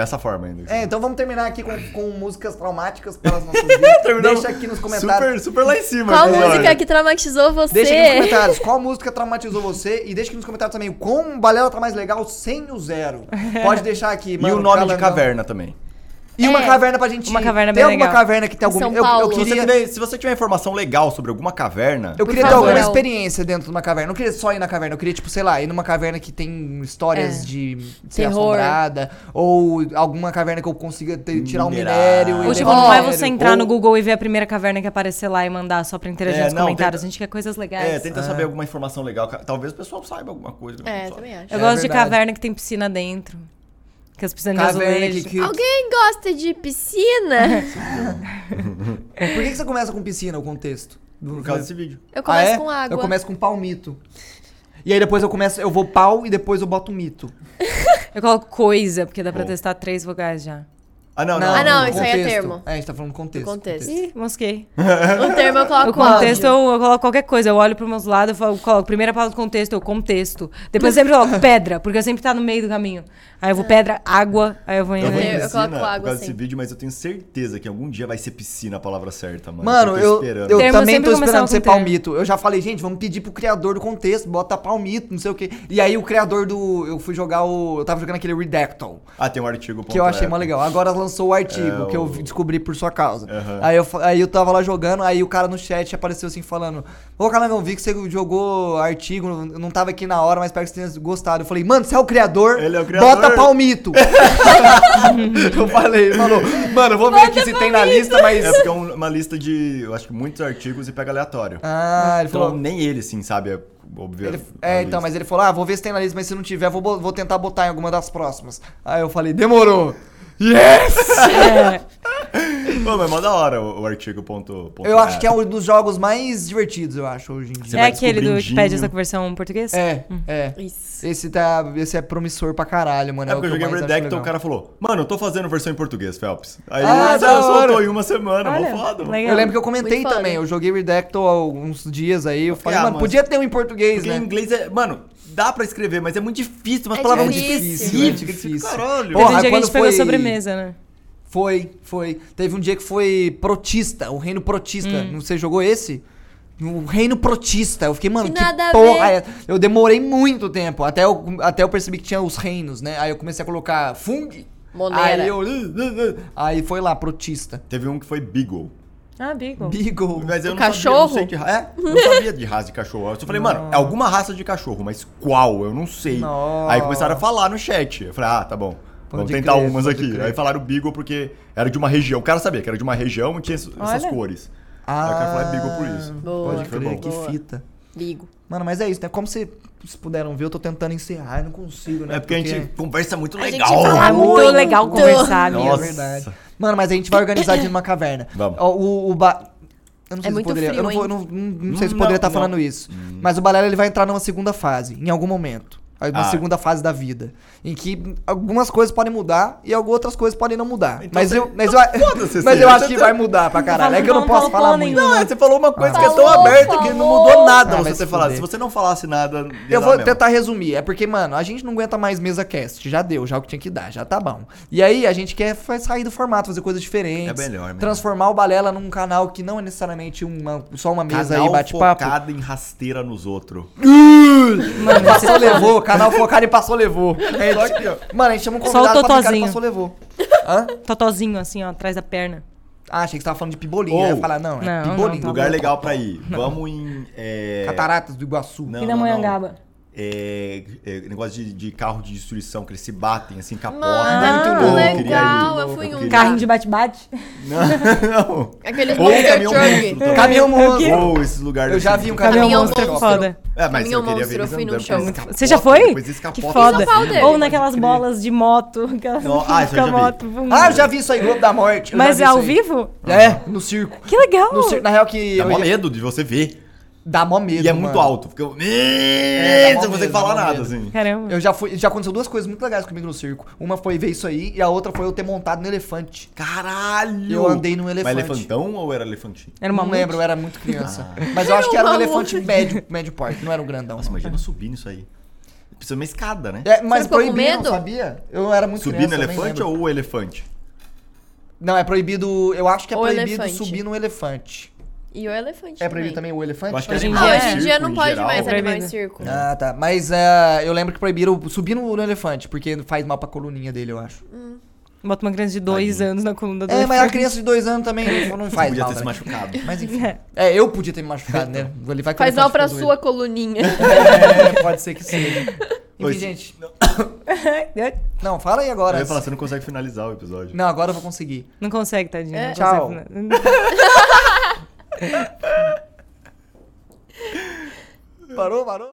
Dessa forma ainda. É, então vamos terminar aqui com, com músicas traumáticas para as nossas vidas. Deixa aqui nos comentários. Super, super lá em cima. Qual música que traumatizou você? Deixa aqui nos comentários qual música traumatizou você e deixa aqui nos comentários também como o Balela tá mais legal sem o zero. Pode deixar aqui, E mano, o nome de caverna também. E uma É. caverna pra gente Uma ir. caverna Tem bem alguma legal. caverna que tem algum... São eu, eu Paulo. Se você, queria... tiver, se você tiver informação legal sobre alguma caverna, Eu queria ter favor. alguma experiência dentro de uma caverna. Eu não queria só ir na caverna. Eu queria, tipo, sei lá, ir numa caverna que tem histórias É. de ser Terror. assombrada. Ou alguma caverna que eu consiga ter- tirar um Minerar. minério. e Ou Ou tipo, levar não é minério. você entrar no Ou- Google e ver a primeira caverna que aparecer lá e mandar só pra interagir É, nos não, comentários. tenta- A gente quer coisas legais. é, tenta saber alguma informação legal. Talvez o pessoal saiba alguma coisa. que É, também acho. Eu É gosto de verdade. caverna que tem piscina dentro. Que as piscinas de Caverna azulejo. que, que... Alguém gosta de piscina? Por que, que você começa com piscina, o contexto? Por causa desse vídeo. Eu começo Ah, é? com água. Eu começo com palmito. E aí depois eu começo, eu vou pau e depois eu boto mito. Eu coloco coisa, porque dá pra Bom. testar três vogais já. Ah, não, não. Ah, não, isso aí é contexto. termo. É, a gente tá falando contexto. Contexto. Ih, mosquei. O termo eu coloco O contexto áudio. eu, eu coloco qualquer coisa. Eu olho pros meus lados, eu falo, coloco primeira palavra do contexto, eu contexto. Depois eu sempre coloco pedra, porque eu sempre tá no meio do caminho. Aí eu vou pedra, água, aí eu vou Eu vou em Eu- eu piscina coloco por água, causa sim. desse vídeo, mas eu tenho certeza que algum dia vai ser piscina a palavra certa, mano. Mano, tô eu, eu Termo também tô esperando ser termo. palmito. Eu já falei, gente, vamos pedir pro criador do contexto, bota palmito, não sei o quê. E aí o criador do. Eu fui jogar o. Eu tava jogando aquele Redactal, Ah, tem um artigo. que eu achei mó legal. Agora lançou o artigo, É, que eu descobri por sua causa. Aham. Aí, eu, aí eu tava lá jogando, aí o cara no chat apareceu assim falando: Ô Calangão, vi que você jogou artigo, não tava aqui na hora, mas espero que você tenha gostado. Eu falei, mano, você é o criador? Ele é o criador. Bota palmito. eu falei, ele falou, mano, eu vou ver aqui se tem na lista, mas. É porque é um- uma lista de, eu acho que muitos artigos e pega aleatório. Ah, ele então falou. nem ele, assim, sabe? É, óbvio, Ele- é, lista. então, mas ele falou, ah, vou ver se tem na lista, mas se não tiver, vou, vou tentar botar em alguma das próximas. Aí eu falei, demorou. Yes! É, Pô, mas mó da hora o, o artigo ponto, ponto Eu acho que é um dos jogos mais divertidos, eu acho, hoje em Você dia. é vai aquele do descobrindo. Wikipedia, essa versão em português? É, é. Isso. Esse, tá, esse é promissor pra caralho, mano. É o porque eu que joguei Redacted, legal. o cara falou, mano, eu tô fazendo versão em português, Phelps. Aí Ah, você da soltou hora. em uma semana, Olha, mó foda. mano. legal. Eu lembro que eu comentei também, eu joguei Redactal há alguns dias aí, eu falei, Ah, mano, podia ter um em português, Porque né? em inglês é. Mano, dá pra escrever, mas é muito difícil, umas É palavras muito difícil. É difícil. Caralho. Porra, Teve um dia que a gente pegou foi- sobremesa, né? Foi, foi. Teve um dia que foi Protista, o Reino Protista. Hum. Não Você jogou esse? O Reino Protista. Eu fiquei, mano, Que que, porra é? Eu demorei muito tempo, até eu, até eu percebi que tinha os reinos, né? Aí eu comecei a colocar Fung. Monera. Aí eu... Aí foi lá, Protista. Teve um que foi Beagle. Ah, Beagle. Beagle. Mas eu O não cachorro? sabia, não sei de É, eu não sabia de raça de cachorro. Eu só falei, mano, é alguma raça de cachorro, mas qual? Eu não sei. Nossa. Aí começaram a falar no chat. Eu falei, ah, tá bom. Pode Vamos tentar crer, umas aqui. crer. Aí falaram Beagle porque era de uma região. O cara sabia que era de uma região e tinha es- essas Olha. cores. Aí o cara falou, é Beagle por isso. Boa. Pode crer, bom. que fita. Bigo. Mano, mas é isso, né? Como vocês puderam ver, eu tô tentando encerrar, eu não consigo, né? É porque a gente conversa muito A gente legal. fala É muito Muito. legal conversar, meu. É Nossa. verdade. Mano, mas a gente vai organizar de ir numa caverna. Vamos. Ó, O, o ba... Eu não sei É se muito poderia. eu não, frio, vou- não, não, não sei se poderia estar não. falando isso. Mas o Balela ele vai entrar numa segunda fase, em algum momento. Uma Ah. segunda fase da vida. Em que algumas coisas podem mudar e algumas outras coisas podem não mudar. Então mas você- eu, mas eu, mas assim, eu você acho que vai mudar pra caralho. É que eu não Não posso falar muito. Não, é, você falou uma coisa que é tão aberta que não mudou nada Ah, você ter se falado. Se você não falasse nada. Eu vou mesmo. tentar resumir. É porque, mano, a gente não aguenta mais mesa cast. Já deu, já o que tinha que dar, já tá bom. E aí a gente quer sair do formato, fazer coisas diferentes. É melhor, é melhor. Transformar o Balela num canal que não é necessariamente uma, só uma mesa Canal aí, bate-papo. focado em rasteira nos outros. Mano, passou, levou. Canal focado em passou, levou. É, Só aqui, ó. Mano, a gente chama um Só o convidado pra brincar de totozinho. passou, levou. Hã? Totozinho, assim, ó, atrás da perna. Ah, achei que você tava falando de pibolinho. Ô. eu ia falar, não, é Não, não, pibolinho. tá Lugar bom. legal pra ir. Vamos em. é, Cataratas do Iguaçu. Não, e da não, não. É, é, negócio de, de carro de destruição, que eles se batem, assim, capota. Mano, louco. legal. Queria ir. Eu fui um. queria- Carrinho de bate-bate. Não, não. Aqueles Ou caminhão monstro. Caminhão monstro. Ou esses lugares Eu já assim, vi um que- caminhão Caminhão monstro. Muito monstro. foda. É, mas Caminhão eu queria ver monstro, eu eles fui num show. Muito capotam, Você já foi? Que foda. assim? Ou naquelas bolas de moto. Aquelas Não, ah, eu já vi. moto. vum. Ah, eu já vi isso aí, Globo da Morte. eu Mas vi é ao vivo? É, no circo. Que legal. No circo, na real que... Dá eu medo de você ver. Dá mó medo, E é mano. muito alto. Fica. dá mó Você não consegue falar nada, medo. assim. Caramba. Eu já fui, já aconteceu duas coisas muito legais comigo no circo. Uma foi ver isso aí e a outra foi eu ter montado no elefante. Caralho! Eu andei num elefante. Mas elefantão ou era elefantinho? Era uma não lembro, eu era muito criança. Mas eu acho que era um elefante médio, médio porte, não era um grandão. Nossa, imagina subir nisso aí. Precisa de uma escada, né? É, mas medo? sabia? Eu era muito Subir no eu elefante ou o elefante? Não, é proibido. Eu acho que é Ou proibido elefante. subir no elefante. E o elefante É proibido também o elefante? Eu acho que Hoje em Ah, dia hoje em dia não em pode geral. mais É animar em circo. Ah, tá. Mas é, eu lembro que proibiram subir no, no elefante, porque faz mal pra coluninha dele, eu acho. Bota uma criança de dois Tadinho. anos na coluna do É, mas a criança de dois anos também não, não faz Podia mal. ter se né? machucado. Mas enfim. É, eu podia ter me machucado, né? Ele vai Faz mal pra sua coluninha. doido. É, pode ser que seja. Enfim, gente. É, Não, fala aí Eu agora. ia falar, você não consegue finalizar o episódio. Não, agora eu vou conseguir. Não consegue, tadinho. É. não Tchau. consegue. Parou, parou?